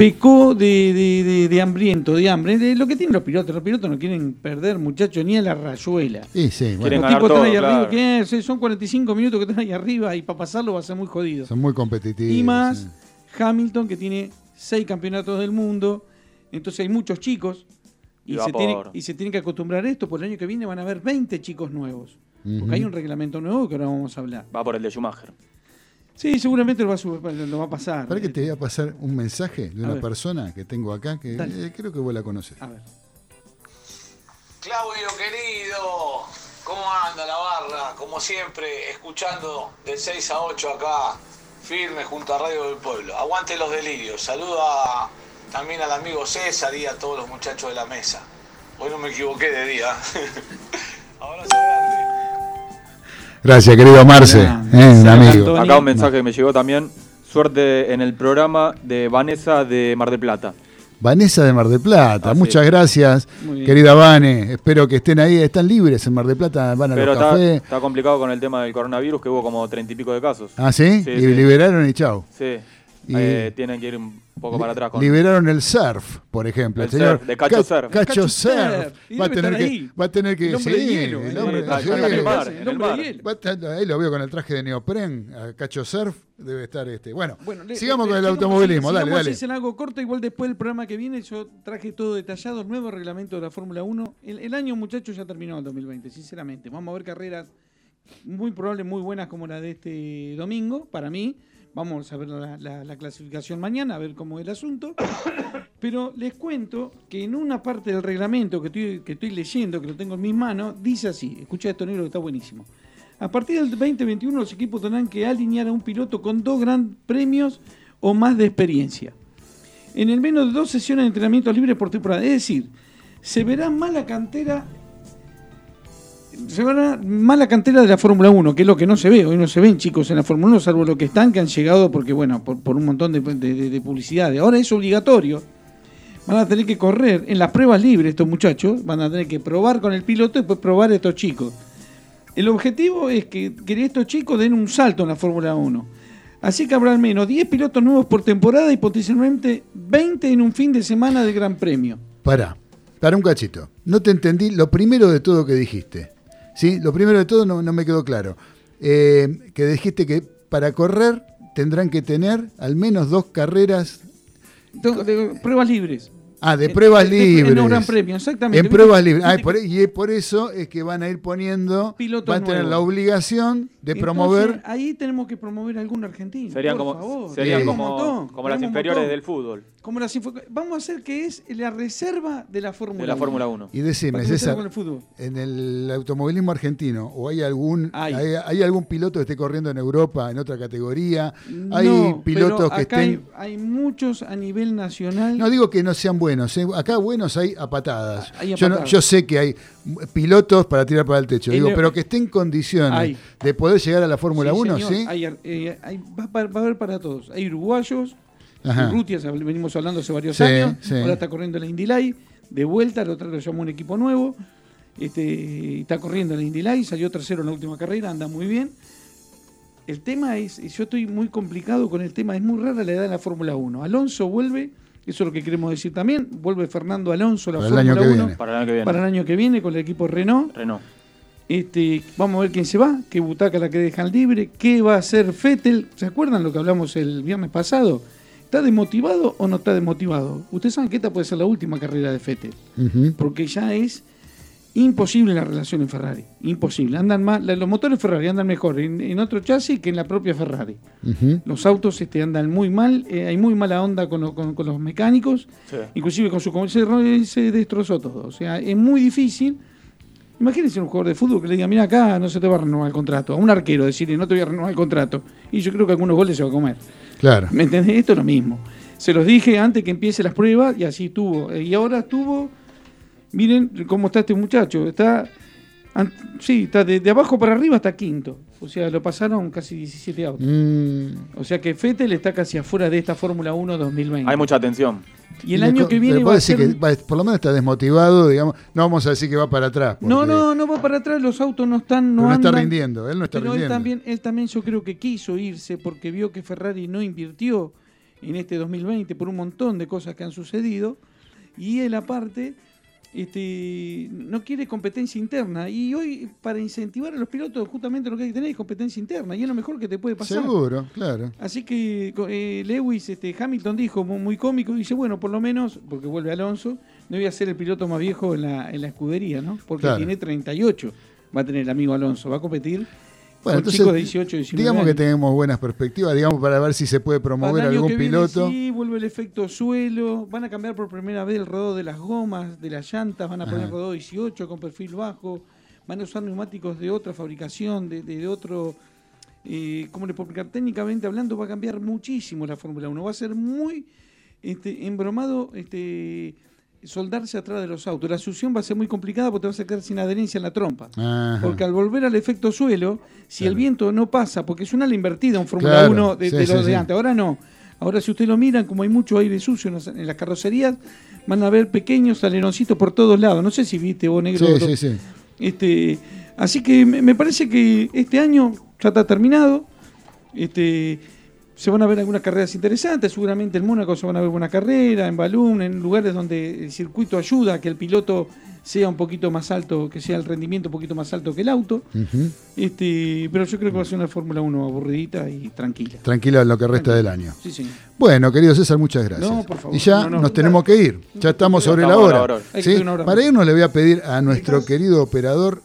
pecó de, de- de- de hambriento, de hambre, de lo que tienen los pilotos. Los pilotos no quieren perder, muchachos, ni a la rayuela. Y sí, bueno, Quieren Los tipos están ahí claro. arriba, son 45 minutos que están ahí arriba y para pasarlo va a ser muy jodido. son muy competitivos. Y más sí. Hamilton, que tiene seis campeonatos del mundo. Entonces hay muchos chicos. Y, se, tiene- por- y se tienen que acostumbrar a esto. Por el año que viene van a haber 20 chicos nuevos. Porque hay un reglamento nuevo que ahora vamos a hablar. Va por el de Schumacher. Sí, seguramente lo va a, sub- lo va a pasar. Para que te voy a pasar un mensaje de A una ver. persona que tengo acá que eh, creo que vos la conoces. A ver. Claudio querido, ¿cómo anda la barra? Como siempre, escuchando de 6 a 8 acá, firme junto a Radio del Pueblo. Aguante los delirios. Saluda también al amigo César y a todos los muchachos de la mesa. Hoy no me equivoqué de día. Abrazo grande. Gracias, querido Marce, eh, un amigo. Acá un mensaje que me llegó también. Suerte en el programa de Vanessa de Mar del Plata. Vanessa de Mar del Plata, Ah, sí. muchas gracias, querida Vane. Espero que estén ahí, están libres en Mar del Plata, van a Pero los está, cafés. está complicado con el tema del coronavirus, que hubo como treinta y pico de casos. Ah, ¿sí? Sí, y sí. liberaron y chau. Sí. Y- Eh, tienen que ir un poco para atrás con. Liberaron el surf, por ejemplo. El señor surf, de Cacho Ca- Surf. Cacho Cacho Surf. Va a tener que, va a tener que El hombre el el el El el ahí lo veo con el traje de neopren, a Cacho Surf, debe estar este. Bueno, Bueno, le- sigamos le- con el automovilismo, dale, dale. en algo corto, igual después del programa que viene yo traje todo detallado, nuevo reglamento de la Fórmula 1. El, el año, muchachos, ya terminó el 2020, sinceramente. Vamos a ver carreras muy probables, muy buenas como la de este domingo, para mí. Vamos a ver la, la- la clasificación mañana, a ver cómo es el asunto. Pero les cuento que en una parte del reglamento que estoy, leyendo, que lo tengo en mis manos, dice así, escucha esto negro que está buenísimo. A partir del 2021 los equipos tendrán que alinear a un piloto con dos gran premios o más de experiencia. En el menos de dos sesiones de entrenamiento libre por temporada. Es decir, se verá más la cantera. Se verá más la cantera de la Fórmula 1, que es lo que no se ve. Hoy no se ven chicos en la Fórmula 1, salvo los que están, que han llegado porque, bueno, por, un montón de, de, de- de publicidad. Ahora es obligatorio. Van a tener que correr en las pruebas libres estos muchachos. Van a tener que probar con el piloto y después probar a estos chicos. El objetivo es que, que estos chicos den un salto en la Fórmula 1. Así que habrá al menos 10 pilotos nuevos por temporada y potencialmente 20 en un fin de semana de Gran Premio. Pará, para un cachito. No te entendí lo primero de todo que dijiste. ¿Sí? Lo primero de todo no, no me quedó claro. Eh, que dijiste que para correr tendrán que tener al menos dos carreras. De- pruebas libres. Ah, de pruebas de- de- libres. En un Gran Premio, exactamente. En pruebas libres. Ah, y por, es por eso es que van a ir poniendo, Pilotos van a tener la obligación de Entonces, promover. Ahí tenemos que promover a algún argentino. Serían por como, favor. serían como, como las inferiores montón. del fútbol, Como las Vamos a hacer que es la reserva de la Fórmula de la 1. Fórmula 1. Y decime, César, con el fútbol. en el automovilismo argentino, ¿o hay algún Hay. hay, hay algún piloto que esté corriendo en Europa, en otra categoría? ¿Hay No, pilotos pero que acá estén.? Hay, hay muchos a nivel nacional. No digo que no sean buenos, ¿eh? acá buenos hay a patadas. Hay a yo, no- patadas. yo sé que hay pilotos para tirar para el techo, digo, el- pero que estén en condiciones Hay. de poder llegar a la Fórmula Sí, 1, señor, ¿sí? Hay, eh, hay- va, va- va a haber para todos. Hay uruguayos. Urrutias, venimos hablando hace varios Sí, años. sí. Ahora está corriendo la Indy Light. De vuelta, el otro lo llamó un equipo nuevo. Este, está corriendo la Indy Light, salió tercero en la última carrera, anda muy bien. El tema es, yo estoy muy complicado con el tema, es muy rara la edad en la Fórmula 1. Alonso vuelve, eso es lo que queremos decir también, vuelve Fernando Alonso a la Para el Fórmula año que 1 viene. Para el año que viene. para el año que viene con el equipo Renault. Renault. Este, vamos a ver quién se va, qué butaca la que dejan libre, qué va a hacer Fettel. ¿Se acuerdan lo que hablamos el viernes pasado? ¿Está desmotivado o no está desmotivado? Ustedes saben que esta puede ser la última carrera de Fettel, porque ya es imposible la relación en Ferrari. Imposible. Andan más, los motores Ferrari andan mejor en, en otro chasis que en la propia Ferrari. Los autos este, andan muy mal, eh, hay muy mala onda con, lo- con- con los mecánicos, Sí. inclusive con su se, se destrozó todo. O sea, es muy difícil. Imagínense un jugador de fútbol que le diga, mira acá, no se te va a renovar el contrato. A un arquero decirle, no te voy a renovar el contrato. Y yo creo que algunos goles se va a comer. Claro. ¿Me entendés? Esto es lo mismo. Se los dije antes que empiece las pruebas y así estuvo. Eh, Y ahora estuvo. Miren cómo está este muchacho. Está. Sí, está de, de abajo para arriba hasta quinto. O sea, lo pasaron casi 17 autos. Mm. O sea que Fettel está casi afuera de esta Fórmula 1 2020. Hay mucha atención. Y el año que viene va a decir ser. que va- por lo menos está desmotivado, digamos. No vamos a decir que va para atrás. No, porque- no, no va para atrás, los autos no están, no está rindiendo, él no está Pero rindiendo. Él también, él también yo creo que quiso irse porque vio que Ferrari no invirtió en este 2020 por un montón de cosas que han sucedido y él aparte este, no quiere competencia interna y hoy para incentivar a los pilotos justamente lo que hay que tener es competencia interna y es lo mejor que te puede pasar. Seguro, claro. Así que eh, Lewis, este, Hamilton dijo muy, muy cómico, dice, bueno, por lo menos, porque vuelve Alonso, no voy a ser el piloto más viejo en la, en la escudería, ¿no? Porque Claro. tiene 38, va a tener el amigo Alonso, va a competir Bueno, entonces, chicos de 18, 19 digamos que tenemos buenas perspectivas, digamos, para ver si se puede promover algún que viene, piloto. sí, vuelve el efecto suelo, van a cambiar por primera vez el rodado de las gomas, de las llantas, van a poner Ajá. rodado 18 con perfil bajo, van a usar neumáticos de otra fabricación, de, de- de otro... Eh, ¿Cómo le puedo explicar? Técnicamente hablando va a cambiar muchísimo la Fórmula 1, va a ser muy este, embromado este, soldarse atrás de los autos. La succión va a ser muy complicada porque te vas a quedar sin adherencia en la trompa. Ajá. Porque al volver al efecto suelo, si el viento no pasa, porque es una ala invertida un Fórmula Claro, 1 de, sí, de sí, los de sí. antes, ahora no. Ahora si ustedes lo miran, como hay mucho aire sucio en las, carrocerías, van a ver pequeños aleroncitos por todos lados. No sé si viste vos, negro. Sí, otro- sí, sí. Este, así que me, me parece que este año ya está terminado. Este, se van a ver algunas carreras interesantes. Seguramente en Mónaco se van a ver buena carrera, en Balún, en lugares donde el circuito ayuda a que el piloto sea un poquito más alto, que sea el rendimiento un poquito más alto que el auto. Este, pero yo creo que va a ser una Fórmula 1 aburridita y tranquila. Tranquilo en lo que resta del año. Sí, señor. Bueno, querido César, muchas gracias. No, por favor. Y ya No, no. nos tenemos que ir. Ya estamos sobre la hora. ¿sí? Para irnos le voy a pedir a nuestro querido operador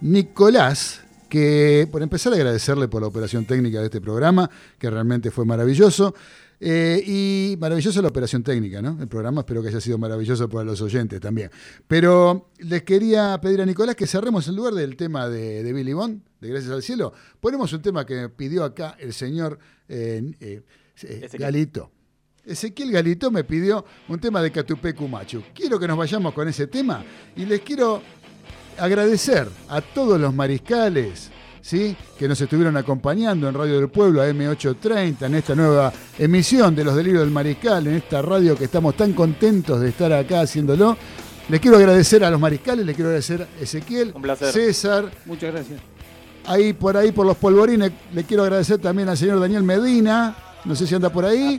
Nicolás que, por empezar, agradecerle por la operación técnica de este programa, que realmente fue maravilloso. Eh, y maravillosa la operación técnica, ¿no? El programa espero que haya sido maravilloso para los oyentes también. Pero les quería pedir a Nicolás que cerremos en lugar del tema de, de Billy Bond, de Gracias al Cielo. Ponemos un tema que me pidió acá el señor eh, eh, eh, Ezequiel. Galito. Ezequiel Galito me pidió un tema de Catupecu Machu. Quiero que nos vayamos con ese tema y les quiero agradecer a todos los mariscales ¿sí? que nos estuvieron acompañando en Radio del Pueblo, AM830, en esta nueva emisión de Los Delirios del Mariscal, en esta radio que estamos tan contentos de estar acá haciéndolo. Les quiero agradecer a los mariscales, les quiero agradecer a Ezequiel, Un placer. César, Muchas gracias. ahí por ahí por los polvorines, le quiero agradecer también al señor Daniel Medina, no sé si anda por ahí.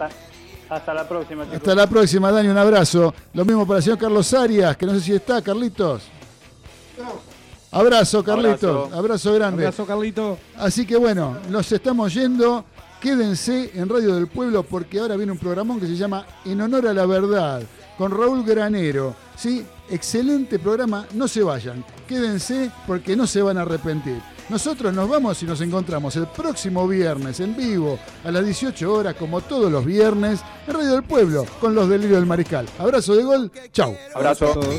Hasta la próxima, chicos. Hasta la próxima, Dani, un abrazo. Lo mismo para el señor Carlos Arias, que no sé si está, Carlitos. Abrazo, Carlitos. Abrazo, Abrazo. grande. Abrazo, Carlito. Así que bueno, nos estamos yendo. Quédense en Radio del Pueblo porque ahora viene un programón que se llama En Honor a la Verdad, con Raúl Granero. ¿sí? Excelente programa, no se vayan. Quédense porque no se van a arrepentir. Nosotros nos vamos y nos encontramos el próximo viernes en vivo a las 18 horas, como todos los viernes, en Radio del Pueblo, con los delirios del Mariscal. Abrazo de gol, chau. Abrazo. Todos.